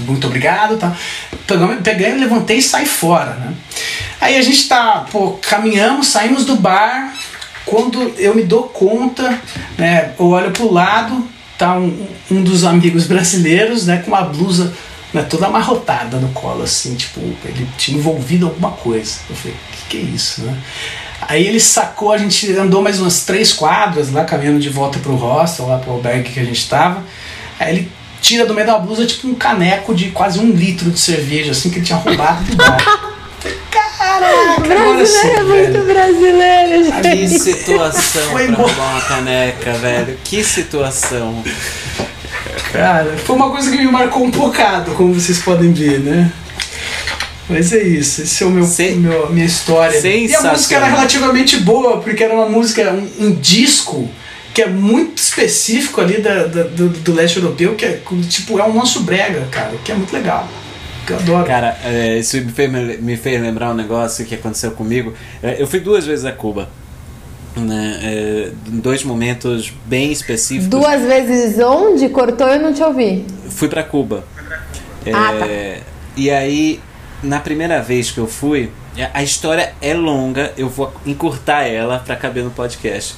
muito obrigado, tá? Peguei, levantei e saí fora, né? Aí a gente tá, pô, caminhamos, saímos do bar. Quando eu me dou conta, né, eu olho pro lado, tá um, um dos amigos brasileiros, né, com uma blusa né, toda amarrotada no colo, assim, tipo, ele tinha envolvido alguma coisa. Eu falei, que que é isso, né? Aí ele sacou, a gente andou mais umas três quadras lá, caminhando de volta pro hostel, lá pro albergue que a gente tava. Aí ele tira do meio da blusa tipo um caneco de quase um litro de cerveja, assim, que ele tinha roubado do bar. Caraca, brasileiro é muito brasileiro, gente. Que situação foi pra roubar uma caneca, velho. Que situação. Cara, foi uma coisa que me marcou um bocado, como vocês podem ver, né? Mas é isso, esse é o meu, Se... meu minha história. E a música era relativamente boa, porque era uma música, um, um disco que é muito específico ali da, da do, do, leste europeu, que é tipo, é o nosso brega, cara, que é muito legal. Que eu adoro. Cara, é, isso me fez, me fez lembrar um negócio que aconteceu comigo. É, eu fui duas vezes a Cuba. Né, é, em dois momentos bem específicos. Duas vezes onde? Cortou eu não te ouvi. Fui para Cuba. É, ah, tá. E aí, na primeira vez que eu fui, a história é longa, eu vou encurtar ela para caber no podcast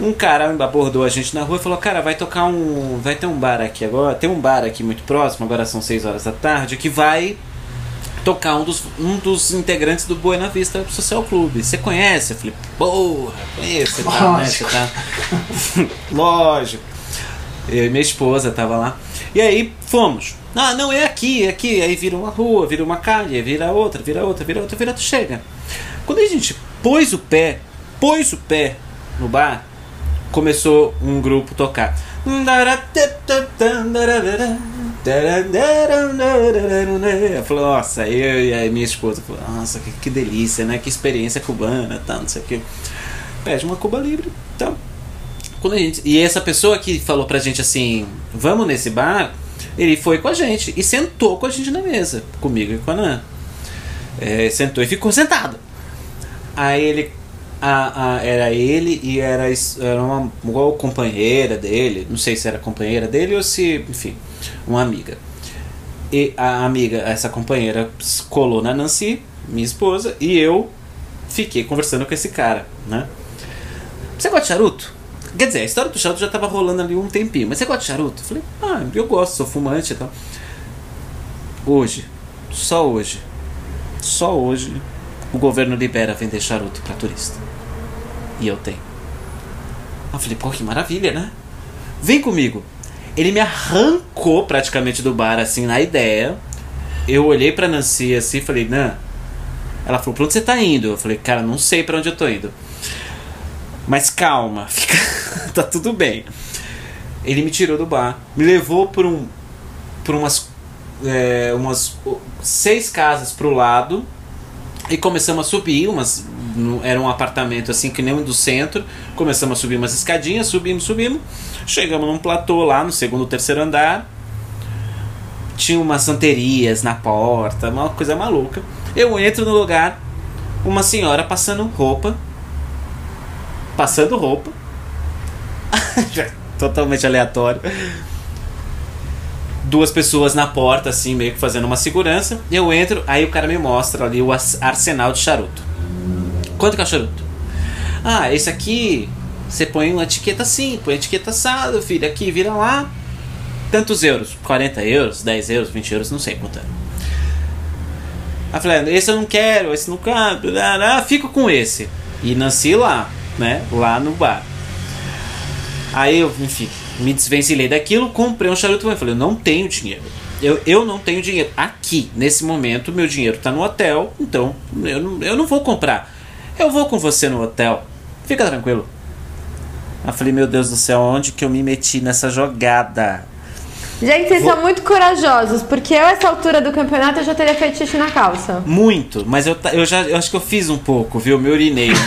um cara abordou a gente na rua e falou: Cara, vai tocar um. Vai ter um bar aqui agora. Tem um bar aqui muito próximo, agora são 6 horas da tarde, que vai tocar um dos, um dos integrantes do Buena Vista Social Clube. Você conhece? Eu falei: Porra, conheço. Tá, né? Você tá... Lógico. Eu e minha esposa tava lá. E aí fomos. Ah, não, é aqui, é aqui. Aí vira uma rua, vira uma calha, vira outra, vira outra, vira outra, vira outra, chega. Quando a gente pôs o pé, pôs o pé no bar, começou um grupo tocar. Eu falei, nossa, eu e a minha esposa falou, nossa, que, que delícia, né? Que experiência cubana, tal, não sei o que. Pede uma Cuba Livre, então. Quando a gente, e essa pessoa que falou pra gente assim, vamos nesse bar, ele foi com a gente e sentou com a gente na mesa, comigo e com a Nan. É, sentou e ficou sentado. Aí ele. A, a, era ele e era, era uma, uma companheira dele, não sei se era companheira dele ou se, enfim, uma amiga. E a amiga, essa companheira, colou na Nancy, minha esposa, e eu fiquei conversando com esse cara, né? Você gosta de charuto? Quer dizer, a história do charuto já estava rolando ali um tempinho, mas você gosta de charuto? Eu falei, ah, eu gosto, sou fumante e tal. Hoje, só hoje, só hoje, o governo libera vender charuto para turista. E eu tenho. Eu falei, pô, que maravilha, né? Vem comigo. Ele me arrancou praticamente do bar, assim, na ideia. Eu olhei pra Nancy assim e falei, Nan. Ela falou, pra onde você tá indo? Eu falei, cara, não sei para onde eu tô indo. Mas calma, fica, tá tudo bem. Ele me tirou do bar, me levou por um, por umas, é, umas seis casas pro lado e começamos a subir umas era um apartamento assim que nem um do centro. Começamos a subir umas escadinhas subimos subimos. Chegamos num platô lá no segundo terceiro andar. Tinha umas santerias na porta uma coisa maluca. Eu entro no lugar uma senhora passando roupa. Passando roupa. Totalmente aleatório. Duas pessoas na porta, assim, meio que fazendo uma segurança. Eu entro, aí o cara me mostra ali o arsenal de charuto. Quanto que é o charuto? Ah, esse aqui você põe uma etiqueta assim, põe etiqueta assado, filho. Aqui, vira lá. Tantos euros? 40 euros, 10 euros, 20 euros, não sei quanto é. Aí falei, esse eu não quero, esse não quero, fico com esse. E nasci lá né? Lá no bar. Aí eu, enfim, me desvencilhei daquilo, comprei um charuto e falei, eu não tenho dinheiro. Eu, eu não tenho dinheiro. Aqui, nesse momento, meu dinheiro está no hotel, então eu não, eu não vou comprar. Eu vou com você no hotel. Fica tranquilo. Eu falei, meu Deus do céu, onde que eu me meti nessa jogada? Gente, vocês Vou... são muito corajosos, porque eu, essa altura do campeonato, eu já teria feito xixi na calça. Muito, mas eu, eu já eu acho que eu fiz um pouco, viu? Me urinei.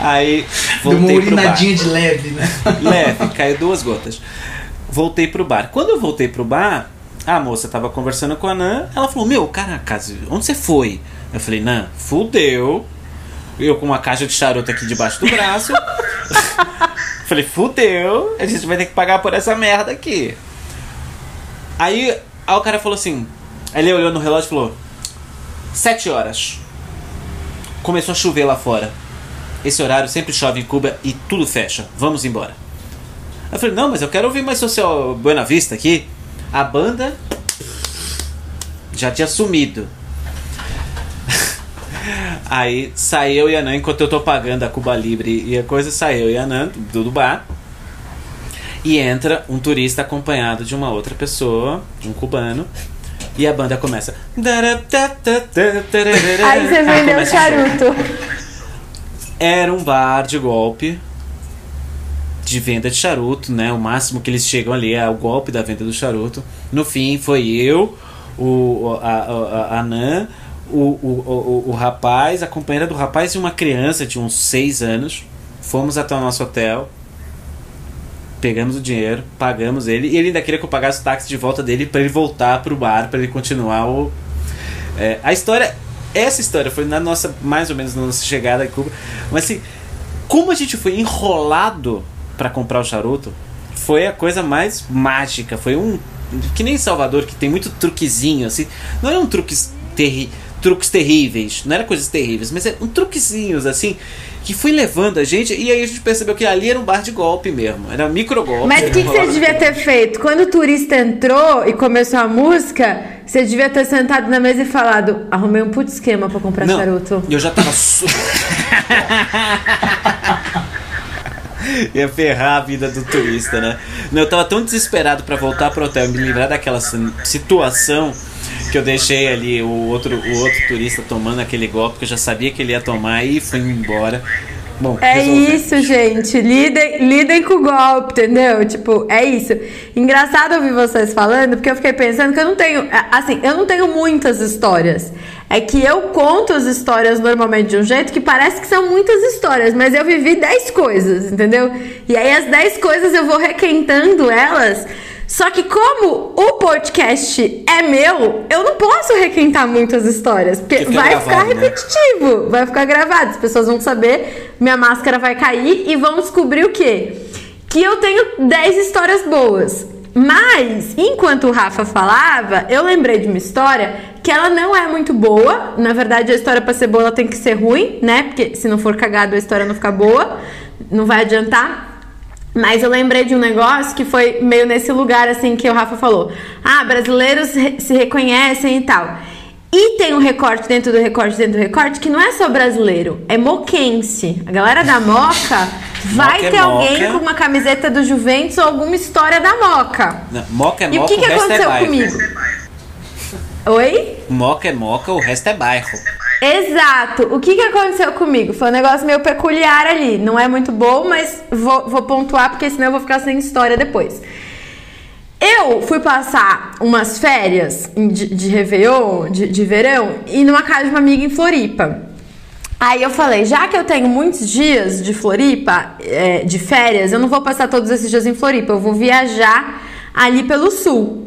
Aí voltei Deu uma urinadinha de leve, né? Leve, caiu duas gotas. Voltei pro bar. Quando eu voltei pro bar, a moça tava conversando com a Nan, ela falou: Meu, caraca, onde você foi? Eu falei: Nan, fudeu. Eu com uma caixa de charuto aqui debaixo do braço. falei: Fudeu, a gente vai ter que pagar por essa merda aqui. Aí, aí o cara falou assim: Ele olhou no relógio e falou: Sete horas. Começou a chover lá fora. Esse horário sempre chove em Cuba e tudo fecha. Vamos embora. Eu falei, não, mas eu quero ouvir mais social Buena Vista aqui. A banda já tinha sumido. Aí saiu e a Nan, enquanto eu tô pagando a Cuba Libre e a coisa, saiu e a Nan do, do bar. E entra um turista acompanhado de uma outra pessoa, de um cubano. E a banda começa. Aí você vendeu o charuto. Era um bar de golpe de venda de charuto, né? O máximo que eles chegam ali é o golpe da venda do charuto. No fim, foi eu, o, a, a, a Nan, o, o, o, o rapaz, a companheira do rapaz e uma criança de uns 6 anos. Fomos até o nosso hotel, pegamos o dinheiro, pagamos ele, e ele ainda queria que eu pagasse o táxi de volta dele para ele voltar pro bar, para ele continuar o. É, a história essa história foi na nossa, mais ou menos na nossa chegada a Cuba. Mas assim, como a gente foi enrolado para comprar o charuto, foi a coisa mais mágica. Foi um. Que nem Salvador, que tem muito truquezinho, assim. Não eram truques, terri, truques terríveis, não eram coisas terríveis, mas eram truquezinhos, assim que foi levando a gente, e aí a gente percebeu que ali era um bar de golpe mesmo, era um micro golpe. Mas o que, que você devia ter feito? Quando o turista entrou e começou a música, você devia ter sentado na mesa e falado: arrumei um puto esquema pra comprar Não, charuto. Eu já tava. Su... Ia ferrar a vida do turista, né? Eu tava tão desesperado para voltar pro hotel e me livrar daquela situação que eu deixei ali o outro, o outro turista tomando aquele golpe que eu já sabia que ele ia tomar e fui embora. Bom, É isso, gente. Lidem, lidem com o golpe, entendeu? Tipo, é isso. Engraçado ouvir vocês falando, porque eu fiquei pensando que eu não tenho. Assim, eu não tenho muitas histórias. É que eu conto as histórias normalmente de um jeito que parece que são muitas histórias, mas eu vivi 10 coisas, entendeu? E aí as 10 coisas eu vou requentando elas. Só que como o podcast é meu, eu não posso requentar muitas histórias, porque fica vai gravado, ficar né? repetitivo, vai ficar gravado. As pessoas vão saber, minha máscara vai cair e vão descobrir o quê? Que eu tenho 10 histórias boas. Mas, enquanto o Rafa falava, eu lembrei de uma história que ela não é muito boa. Na verdade, a história pra ser boa ela tem que ser ruim, né? Porque se não for cagado, a história não fica boa. Não vai adiantar. Mas eu lembrei de um negócio que foi meio nesse lugar assim que o Rafa falou. Ah, brasileiros se reconhecem e tal. E tem um recorte dentro do recorte dentro do recorte que não é só brasileiro, é moquense. A galera da Moca vai Moca é ter alguém Moca. com uma camiseta do Juventus ou alguma história da Moca. Não, Moca é E o moca, que, que resto é aconteceu bairro. comigo? Oi? Moca é moca, o resto é bairro. Exato. O que, que aconteceu comigo? Foi um negócio meio peculiar ali. Não é muito bom, mas vou, vou pontuar porque senão eu vou ficar sem história depois. Eu fui passar umas férias de, de Réveillon, de, de verão, e numa casa de uma amiga em Floripa. Aí eu falei, já que eu tenho muitos dias de Floripa, é, de férias, eu não vou passar todos esses dias em Floripa, eu vou viajar ali pelo sul.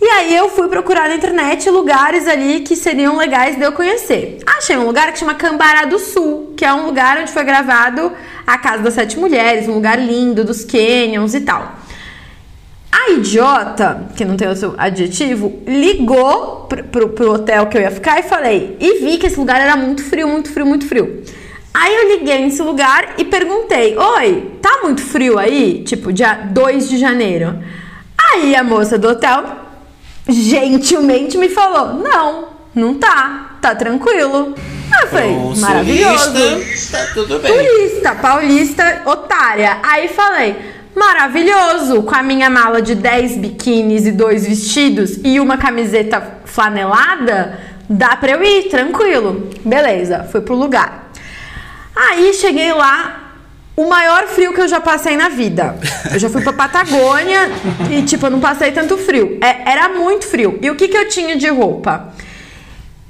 E aí eu fui procurar na internet lugares ali que seriam legais de eu conhecer. Achei um lugar que chama Cambará do Sul, que é um lugar onde foi gravado A Casa das Sete Mulheres, um lugar lindo dos canyons e tal. A idiota, que não tem outro adjetivo, ligou pro, pro, pro hotel que eu ia ficar e falei, e vi que esse lugar era muito frio, muito frio, muito frio. Aí eu liguei nesse lugar e perguntei: Oi, tá muito frio aí? Tipo, dia 2 de janeiro. Aí a moça do hotel gentilmente me falou: Não, não tá, tá tranquilo. Eu falei: Um Maravilhoso sulista, Tá tudo bem. turista, paulista, otária. Aí falei, maravilhoso, com a minha mala de 10 biquínis e dois vestidos e uma camiseta flanelada, dá pra eu ir, tranquilo. Beleza, fui pro lugar. Aí cheguei lá, o maior frio que eu já passei na vida. Eu já fui pra Patagônia e, tipo, eu não passei tanto frio. É- era muito frio. E o que, que eu tinha de roupa?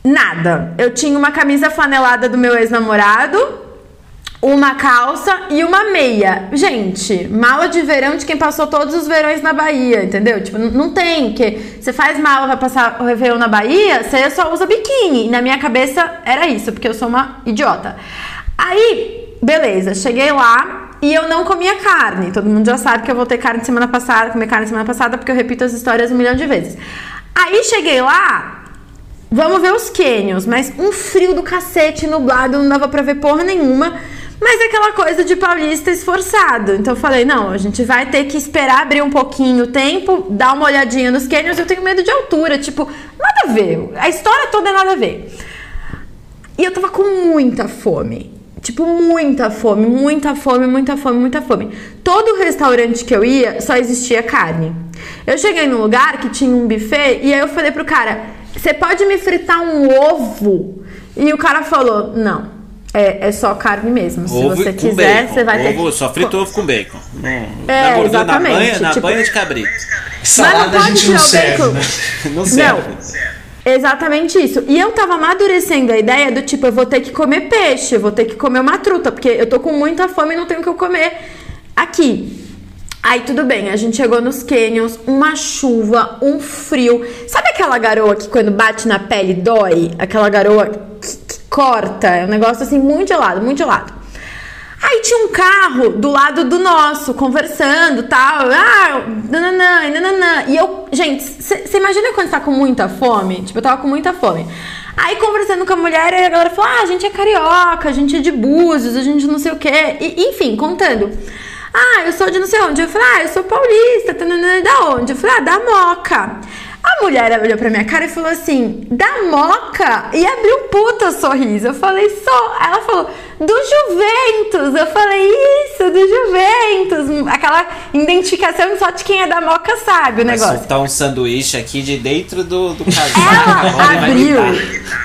Nada. Eu tinha uma camisa flanelada do meu ex-namorado, uma calça e uma meia. Gente, mala de verão de quem passou todos os verões na Bahia, entendeu? Tipo, não tem, porque você faz mala pra passar o Réveillon na Bahia, você só usa biquíni. Na minha cabeça era isso, porque eu sou uma idiota. Aí, beleza, cheguei lá e eu não comia carne. Todo mundo já sabe que eu voltei carne semana passada, comer carne semana passada, porque eu repito as histórias um milhão de vezes. Aí cheguei lá, Vamos ver os canyons, mas um frio do cacete, nublado, não dava pra ver porra nenhuma. Mas aquela coisa de paulista esforçado. Então eu falei, não, a gente vai ter que esperar abrir um pouquinho o tempo, dar uma olhadinha nos canyons. Eu tenho medo de altura, tipo, nada a ver. A história toda é nada a ver. E eu tava com muita fome. Tipo, muita fome, muita fome, muita fome, muita fome. Todo restaurante que eu ia só existia carne. Eu cheguei num lugar que tinha um buffet e aí eu falei pro cara: Você pode me fritar um ovo? E o cara falou: Não, é, é só carne mesmo. Se Ovo você com quiser, bacon. você vai ter ovo, que. Só frito ovo com bacon. Não, É, na gordura, exatamente, Na banha, na tipo- banha de cabrito. Salada a pode gente não tirar o serve, bacon. né? Não serve. Exatamente isso. E eu tava amadurecendo a ideia do tipo, eu vou ter que comer peixe, eu vou ter que comer uma truta, porque eu tô com muita fome e não tenho o que eu comer aqui. Aí tudo bem, a gente chegou nos canyons, uma chuva, um frio. Sabe aquela garoa que quando bate na pele dói? Aquela garoa que, que corta, é um negócio assim muito gelado, muito gelado. Aí tinha um carro do lado do nosso, conversando tal. Ah, nananã, nananã. E eu, gente, você imagina quando você tá com muita fome? Tipo, eu tava com muita fome. Aí conversando com a mulher, a galera falou: ah, a gente é carioca, a gente é de Búzios, a gente não sei o quê. E, enfim, contando. Ah, eu sou de não sei onde. Eu falei, ah, eu sou paulista, da onde? Eu falei, ah, da Moca. A mulher olhou pra minha cara e falou assim: da moca? E abriu um puta sorriso. Eu falei, só. Ela falou, do Juventus. Eu falei, isso, do Juventus. Aquela identificação só de quem é da moca sabe o Vai negócio. soltar um sanduíche aqui de dentro do, do casaco. Ela abriu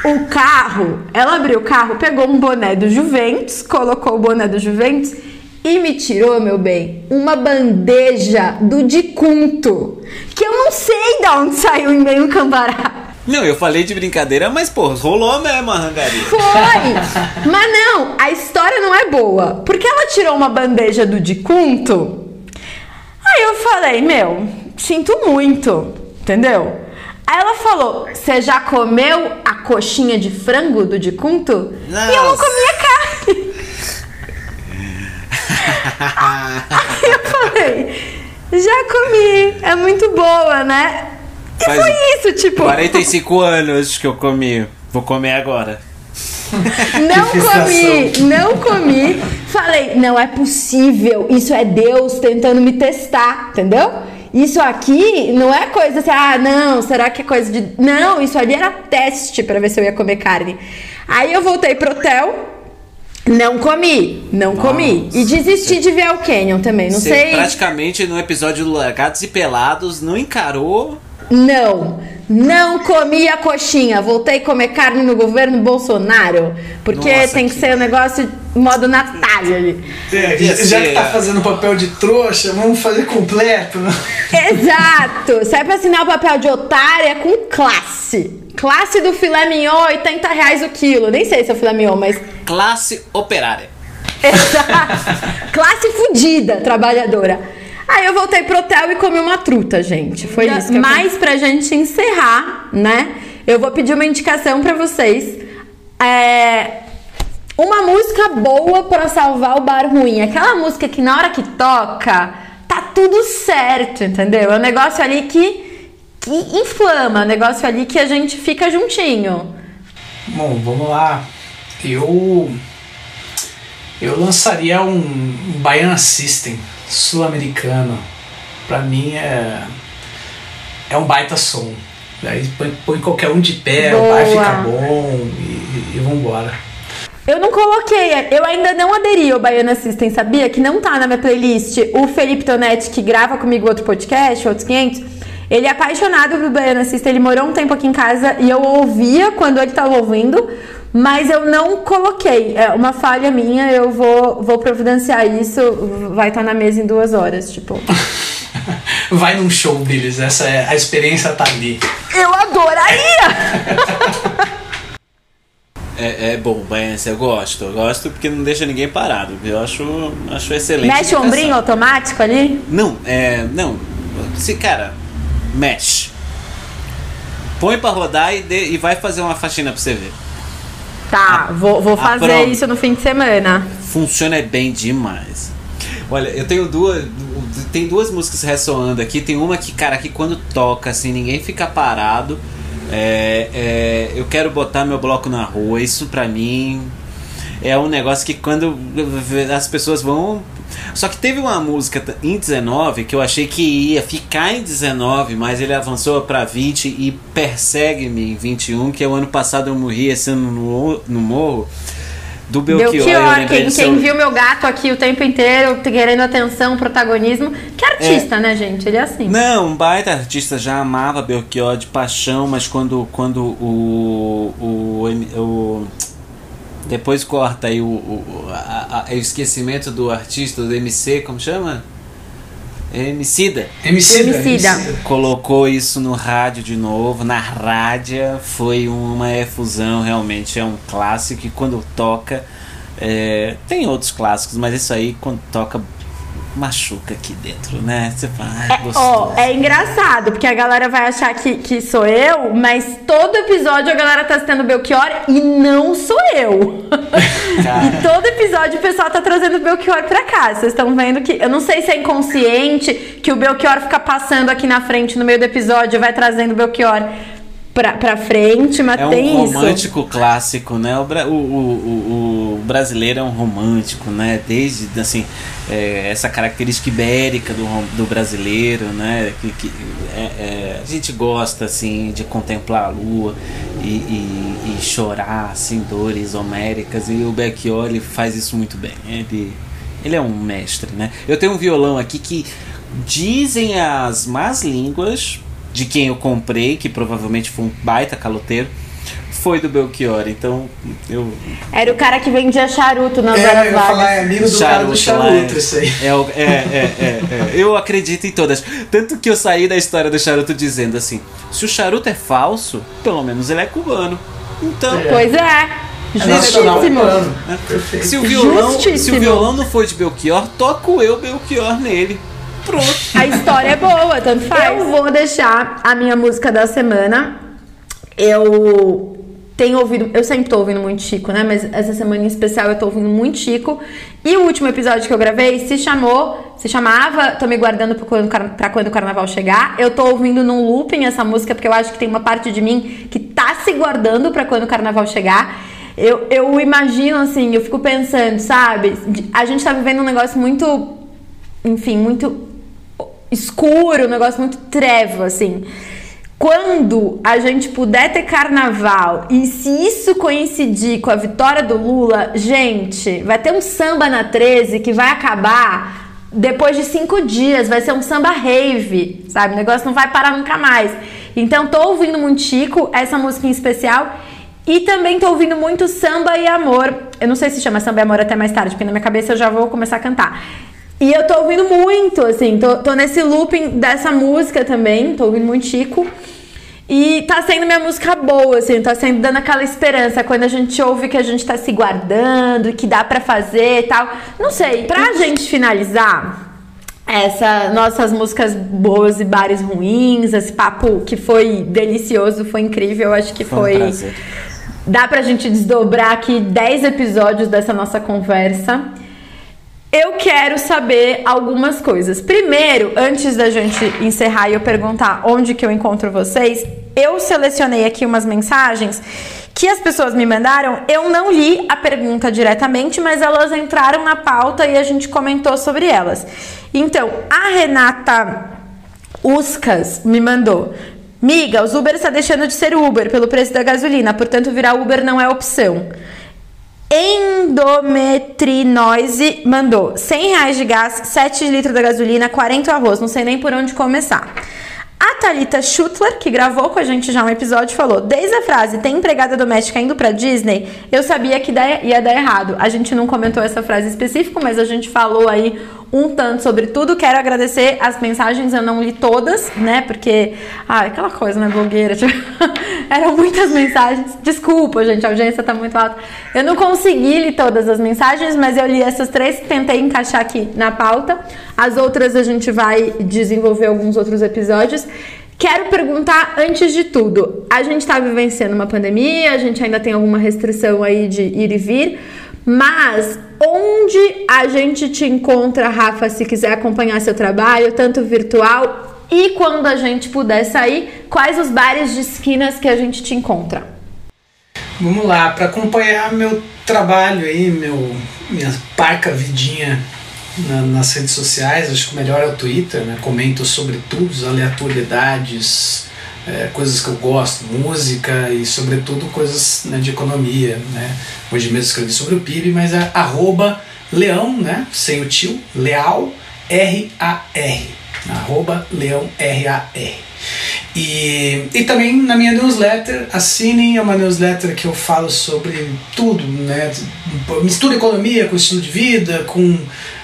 o carro, ela abriu o carro, pegou um boné do Juventus, colocou o boné do Juventus e me tirou, meu bem, uma bandeja do defunto, que eu não sei de onde saiu em meio cambará. Não, eu falei de brincadeira, mas, pô, rolou mesmo a rangaria. Foi! Mas não, a história não é boa. Porque ela tirou uma bandeja do defunto. Aí eu falei, meu, sinto muito, entendeu? Aí ela falou: Você já comeu a coxinha de frango do defunto? E eu não comia carne. Aí eu falei: Já comi, é muito boa, né? E Faz foi isso, tipo. 45 anos que eu comi. Vou comer agora. Não comi, não comi. Falei, não é possível. Isso é Deus tentando me testar, entendeu? Isso aqui não é coisa assim, ah, não, será que é coisa de. Não, isso ali era teste pra ver se eu ia comer carne. Aí eu voltei pro hotel, não comi, não comi. E desisti de ver o Canyon também, não Você sei. praticamente no episódio do Largados e Pelados não encarou. Não, não comi a coxinha. Voltei a comer carne no governo Bolsonaro. Porque Nossa, tem que que- ser o negócio modo Natália ali. É, já que tá fazendo papel de trouxa, vamos fazer completo. né? Exato! Se é pra assinar o papel de otária, é com classe. Classe do filé mignon, 80 reais o quilo. Nem sei se é o filé mignon, mas. Classe operária. Exato. classe fudida, trabalhadora. Aí eu voltei pro hotel e comi uma truta, gente. Foi isso. Que Mas pra gente encerrar, né? Eu vou pedir uma indicação pra vocês. É. Uma música boa pra salvar o bar ruim. Aquela música que na hora que toca, tá tudo certo, entendeu? É um negócio ali que, que inflama, é um negócio ali que a gente fica juntinho. Bom, vamos lá. Eu. Eu lançaria um, Baiana System sul-americano. Pra mim é. É um baita som. Daí põe, põe qualquer um de pé, o Boa. fica bom e, e vambora. Eu não coloquei, eu ainda não aderi ao Baiana System, sabia? Que não tá na minha playlist. O Felipe Tonetti, que grava comigo outro podcast, outros 500, ele é apaixonado pelo Baiana System, ele morou um tempo aqui em casa e eu ouvia quando ele tava ouvindo, mas eu não coloquei. É uma falha minha, eu vou, vou providenciar isso, vai estar na mesa em duas horas, tipo. Vai num show deles, essa é, a experiência tá ali. Eu adoraria! É, é bom, Baianense, eu gosto. Eu gosto porque não deixa ninguém parado. Eu acho, acho excelente. Mexe o ombrinho automático ali? Não, é. Não. Se, cara, mexe. Põe pra rodar e, dê- e vai fazer uma faxina pra você ver. Tá, vou, vou Ah, fazer isso no fim de semana. Funciona bem demais. Olha, eu tenho duas. Tem duas músicas ressoando aqui. Tem uma que, cara, que quando toca, assim, ninguém fica parado. É, é, eu quero botar meu bloco na rua. Isso pra mim é um negócio que quando as pessoas vão. Só que teve uma música em 19 que eu achei que ia ficar em 19, mas ele avançou pra 20 e persegue-me em 21, que é o ano passado eu morri esse ano no, no morro. Do Belchior, Belchior, quem, quem seu- viu meu gato aqui o tempo inteiro querendo atenção, protagonismo. Que artista, né, gente? Ele é assim. Não, um baita artista já amava Belchior de paixão, mas quando, quando o, o, o- depois corta aí o, o, a- a- o esquecimento do artista, do MC, como chama? Emicida. Emicida. Emicida. Colocou isso no rádio de novo, na rádia, foi uma efusão, realmente é um clássico e quando toca, é, tem outros clássicos, mas isso aí quando toca machuca aqui dentro, né? Você fala, ai, Ó, gostoso. é engraçado, porque a galera vai achar que, que sou eu, mas todo episódio a galera tá citando Belchior e não sou eu. E todo episódio o pessoal tá trazendo Belchior pra cá. Vocês estão vendo que. Eu não sei se é inconsciente que o Belchior fica passando aqui na frente no meio do episódio e vai trazendo Belchior. Pra, pra frente, mas é um tem isso. romântico clássico, né? O, o, o, o, brasileiro é um romântico, né? Desde assim, é, essa característica ibérica do, do brasileiro, né? Que, que é- é, a gente gosta assim de contemplar a lua e, e, e chorar assim dores homéricas e o Belchior ele faz isso muito bem. Ele ele é um mestre, né? Eu tenho um violão aqui que dizem as más línguas de quem eu comprei, que provavelmente foi um baita caloteiro, foi do Belchior. Então, eu. Era o cara que vendia charuto nas É, horas eu ia falar, é amigo do cara do Charuto charuto, isso aí. É, é, é, é, é. Eu acredito em todas. Tanto que eu saí da história do charuto dizendo assim: se o charuto é falso, pelo menos ele é cubano. Então, Pois é. É Justíssimo. se o, violão, se o Justíssimo. violão não for de Belchior, toco eu Belchior nele. Pronto. A história é boa, tanto faz. Eu vou deixar a minha música da semana. Eu tenho ouvido, eu sempre tô ouvindo muito Chico, né? Mas essa semana em especial eu tô ouvindo muito Chico. E o último episódio que eu gravei se chamou, se chamava Tô me guardando pra quando, pra quando o carnaval chegar. Eu tô ouvindo num looping essa música porque eu acho que tem uma parte de mim que tá se guardando pra quando o carnaval chegar. Eu, eu imagino assim, eu fico pensando, sabe? A gente tá vivendo um negócio muito enfim, muito escuro, um negócio muito treva, assim. Quando a gente puder ter carnaval e se isso coincidir com a vitória do Lula, gente, vai ter um samba na 13 que vai acabar depois de cinco dias, vai ser um samba rave, sabe? O negócio não vai parar nunca mais. Então, tô ouvindo muito Chico, essa música em especial. E também tô ouvindo muito samba e amor. Eu não sei se chama samba e amor até mais tarde, porque na minha cabeça eu já vou começar a cantar. E eu tô ouvindo muito, assim, tô, tô nesse looping dessa música também, tô ouvindo muito Chico. E tá sendo minha música boa, assim, tá sendo dando aquela esperança quando a gente ouve que a gente tá se guardando, que dá pra fazer e tal. Não sei, pra gente finalizar, essa nossas músicas boas e bares ruins, esse papo que foi delicioso, foi incrível, eu acho que Foi foi. Dá pra gente desdobrar aqui 10 episódios dessa nossa conversa. Eu quero saber algumas coisas. Primeiro, antes da gente encerrar e eu perguntar onde que eu encontro vocês, eu selecionei aqui umas mensagens que as pessoas me mandaram. Eu não li a pergunta diretamente, mas elas entraram na pauta e a gente comentou sobre elas. Então, a Renata Uscas me mandou. Miga, os Uber está deixando de ser Uber pelo preço da gasolina, portanto virar Uber não é opção. Endometrinose mandou 100 reais de gás, 7 litros da gasolina, 40 arroz. Não sei nem por onde começar. A Thalita Schuttler, que gravou com a gente já um episódio, falou: Desde a frase tem empregada doméstica indo pra Disney, eu sabia que ia dar errado. A gente não comentou essa frase específica, mas a gente falou aí um tanto sobre tudo. Quero agradecer as mensagens, eu não li todas, né? Porque, ah, aquela coisa, né, blogueira? Tipo, eram muitas mensagens. Desculpa, gente, a audiência tá muito alta. Eu não consegui ler todas as mensagens, mas eu li essas três, tentei encaixar aqui na pauta. As outras a gente vai desenvolver alguns outros episódios. Quero perguntar antes de tudo, a gente está vivenciando uma pandemia, a gente ainda tem alguma restrição aí de ir e vir, mas onde a gente te encontra, Rafa, se quiser acompanhar seu trabalho, tanto virtual e quando a gente puder sair, quais os bares de esquinas que a gente te encontra? Vamos lá, para acompanhar meu trabalho aí, meu, minha parca vidinha na- nas redes sociais, acho que o melhor é o Twitter, né? Comento sobre tudo, aleatoriedades, é, coisas que eu gosto, música e sobretudo coisas né, de economia, né? Hoje mesmo escrevi sobre o PIB, mas é arroba leão, né? Sem o tio, leal, R-A-R. Arroba leão, R-A-R. E, e também na minha newsletter, assinem, é uma newsletter que eu falo sobre tudo, né? Mistura economia com estilo de vida, com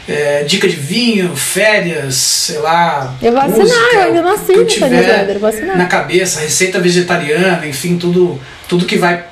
é, dica de vinho, férias, sei lá. Eu vou assinar, música, eu ainda não assino tiver eu vou assinar. Na cabeça, receita vegetariana, enfim, tudo, tudo que vai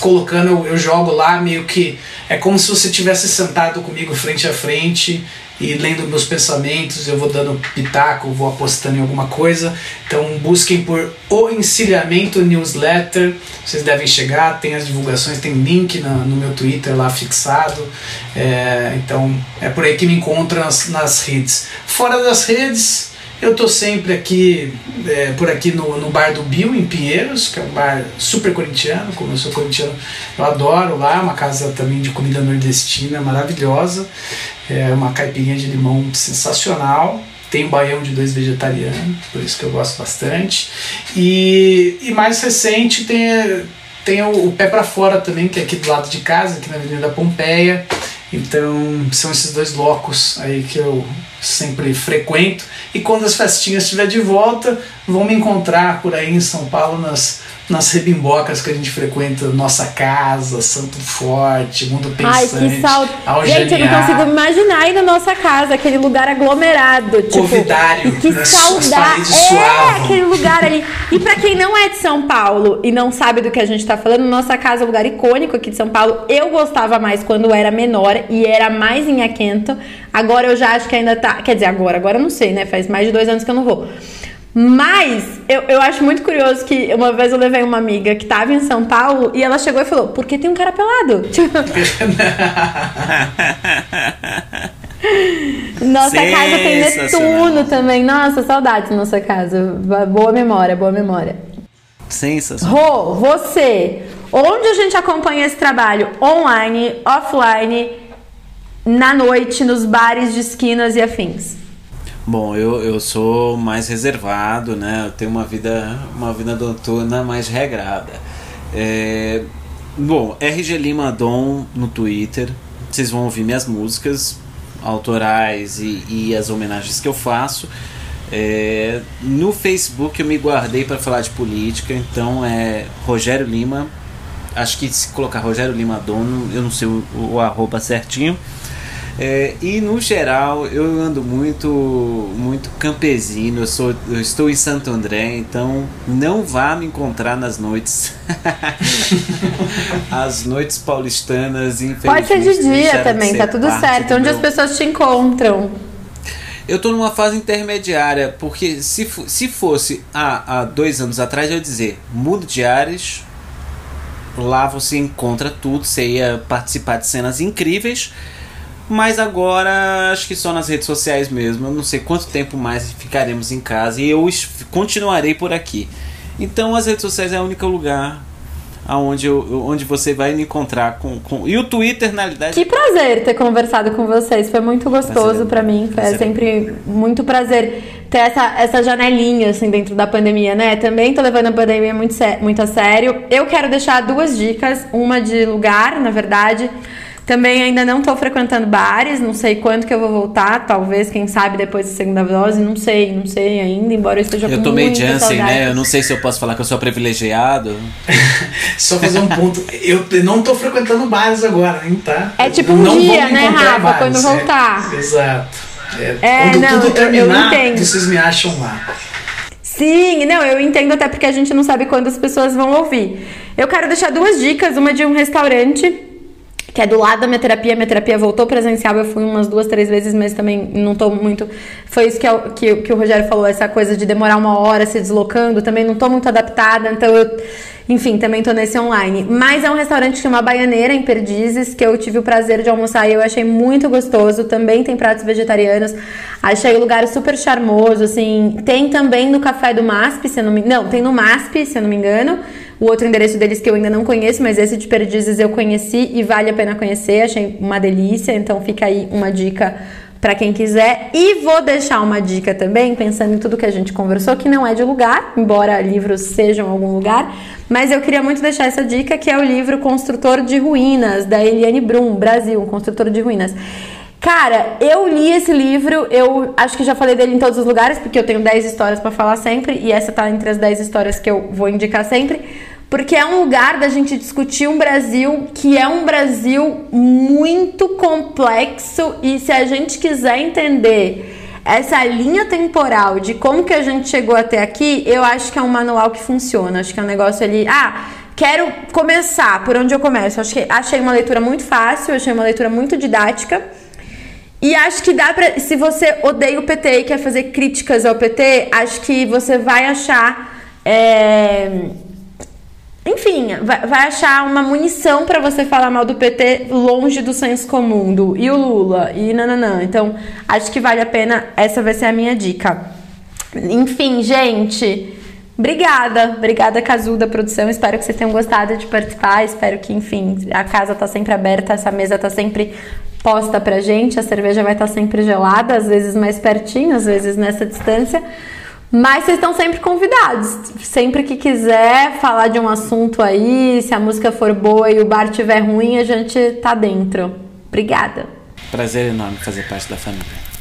colocando, eu, eu jogo lá meio que. É como se você tivesse sentado comigo frente a frente e lendo meus pensamentos, eu vou dando pitaco, vou apostando em alguma coisa. Então busquem por O Encilhamento Newsletter, vocês devem chegar, tem as divulgações, tem link no meu Twitter lá fixado. É, então é por aí que me encontram nas, nas redes. Fora das redes, Eu tô sempre aqui, é, por aqui no, no bar do Bill, em Pinheiros, que é um bar super corintiano, como eu sou corintiano, eu adoro lá, uma casa também de comida nordestina maravilhosa, é uma caipirinha de limão sensacional, tem um baião de dois vegetarianos, por isso que eu gosto bastante. E, e mais recente tem, tem o, o Pé para Fora também, que é aqui do lado de casa, aqui na Avenida Pompeia. Então são esses dois blocos aí que eu sempre frequento. E quando as festinhas estiver de volta, vão me encontrar por aí em São Paulo nas nas rebimbocas que a gente frequenta, Nossa Casa, Santo Forte, Mundo Pensante, Ai, que saudade. Gente, eu não consigo imaginar aí na nossa casa, aquele lugar aglomerado. Tipo, Covidário. Que saudade. É, aquele lugar ali. E para quem não é de São Paulo e não sabe do que a gente tá falando, nossa casa é um lugar icônico aqui de São Paulo. Eu gostava mais quando era menor e era mais em Aquento. Agora eu já acho que ainda tá. Quer dizer, agora, agora eu não sei, né? Faz mais de dois anos que eu não vou. Mas eu, eu acho muito curioso que uma vez eu levei uma amiga que tava em São Paulo e ela chegou e falou: Por que tem um cara pelado? Tipo... nossa casa tem Netuno também. Nossa, saudades da nossa casa. Boa memória, boa memória. Sensacional. Rô, você, onde a gente acompanha esse trabalho? Online, offline, na noite, nos bares de esquinas e afins? Bom, eu, eu sou mais reservado, né? Eu tenho uma vida, uma vida noturna mais regrada. É, bom, RG Lima Dom no Twitter. Vocês vão ouvir minhas músicas autorais e, e as homenagens que eu faço. É, no Facebook eu me guardei para falar de política, então é Rogério Lima. Acho que se colocar Rogério Lima Dono, eu não sei o, o arroba certinho. É, e no geral eu ando muito muito campesino, eu, sou, eu estou em Santo André, então não vá me encontrar nas noites. as noites paulistanas, infelizmente. Pode ser de dia também, tá tudo certo. Onde meu... as pessoas te encontram? Eu estou numa fase intermediária, porque se, se fosse há, há dois anos atrás, eu ia dizer Mundo de Ares, lá você encontra tudo, você ia participar de cenas incríveis mas agora acho que só nas redes sociais mesmo. Eu não sei quanto tempo mais ficaremos em casa e eu continuarei por aqui. Então as redes sociais é o único lugar aonde eu, onde você vai me encontrar com, com e o Twitter na realidade que prazer ter conversado com vocês foi muito gostoso para mim foi prazer. sempre muito prazer ter essa, essa janelinha assim dentro da pandemia né também tô levando a pandemia muito muito a sério eu quero deixar duas dicas uma de lugar na verdade também ainda não estou frequentando bares, não sei quando que eu vou voltar, talvez, quem sabe, depois da segunda dose, não sei, não sei ainda, embora eu esteja eu com Eu tomei Janssen, né? Eu não sei se eu posso falar que eu sou privilegiado. Só fazer um ponto, eu não estou frequentando bares agora, hein, tá? É tipo um não dia, né, Rafa, bares, quando voltar. É, exato. É, é, quando não, tudo terminar, eu, eu vocês me acham lá. Sim, não, eu entendo até porque a gente não sabe quando as pessoas vão ouvir. Eu quero deixar duas dicas, uma de um restaurante que é do lado da minha terapia. Minha terapia voltou presencial, eu fui umas duas, três vezes, mas também não tô muito. Foi isso que, eu, que, que o Rogério falou, essa coisa de demorar uma hora se deslocando, também não tô muito adaptada, então eu. Enfim, também tô nesse online. Mas é um restaurante que chama Baianeira, em Perdizes, que eu tive o prazer de almoçar e eu achei muito gostoso. Também tem pratos vegetarianos. Achei o lugar super charmoso, assim. Tem também no Café do MASP, se eu não me... Não, tem no MASP, se eu não me engano. O outro endereço deles que eu ainda não conheço, mas esse de Perdizes eu conheci e vale a pena conhecer, achei uma delícia, então fica aí uma dica para quem quiser. E vou deixar uma dica também, pensando em tudo que a gente conversou, que não é de lugar, embora livros sejam algum lugar, mas eu queria muito deixar essa dica, que é o livro Construtor de Ruínas, da Eliane Brum, Brasil, construtor de ruínas. Cara, eu li esse livro, eu acho que já falei dele em todos os lugares, porque eu tenho 10 histórias para falar sempre, e essa tá entre as 10 histórias que eu vou indicar sempre porque é um lugar da gente discutir um Brasil que é um Brasil muito complexo e se a gente quiser entender essa linha temporal de como que a gente chegou até aqui, eu acho que é um manual que funciona. Acho que é um negócio ali, ah, quero começar, por onde eu começo? Acho que achei uma leitura muito fácil, achei uma leitura muito didática. E acho que dá pra. Se você odeia o PT e quer fazer críticas ao PT, acho que você vai achar. É, enfim, vai, achar uma munição para você falar mal do PT longe do senso comum, do e o Lula, e nananã. Então, acho que vale a pena, essa vai ser a minha dica. Enfim, gente, obrigada. Obrigada, Cazu, da produção. Espero que vocês tenham gostado de participar. Espero que, enfim, a casa tá sempre aberta, essa mesa tá sempre posta pra gente, a cerveja vai estar tá sempre gelada, às vezes mais pertinho, às vezes nessa distância. Mas vocês estão sempre convidados. Sempre que quiser falar de um assunto aí, se a música for boa e o bar tiver ruim, a gente tá dentro. Obrigada. Prazer enorme fazer parte da família.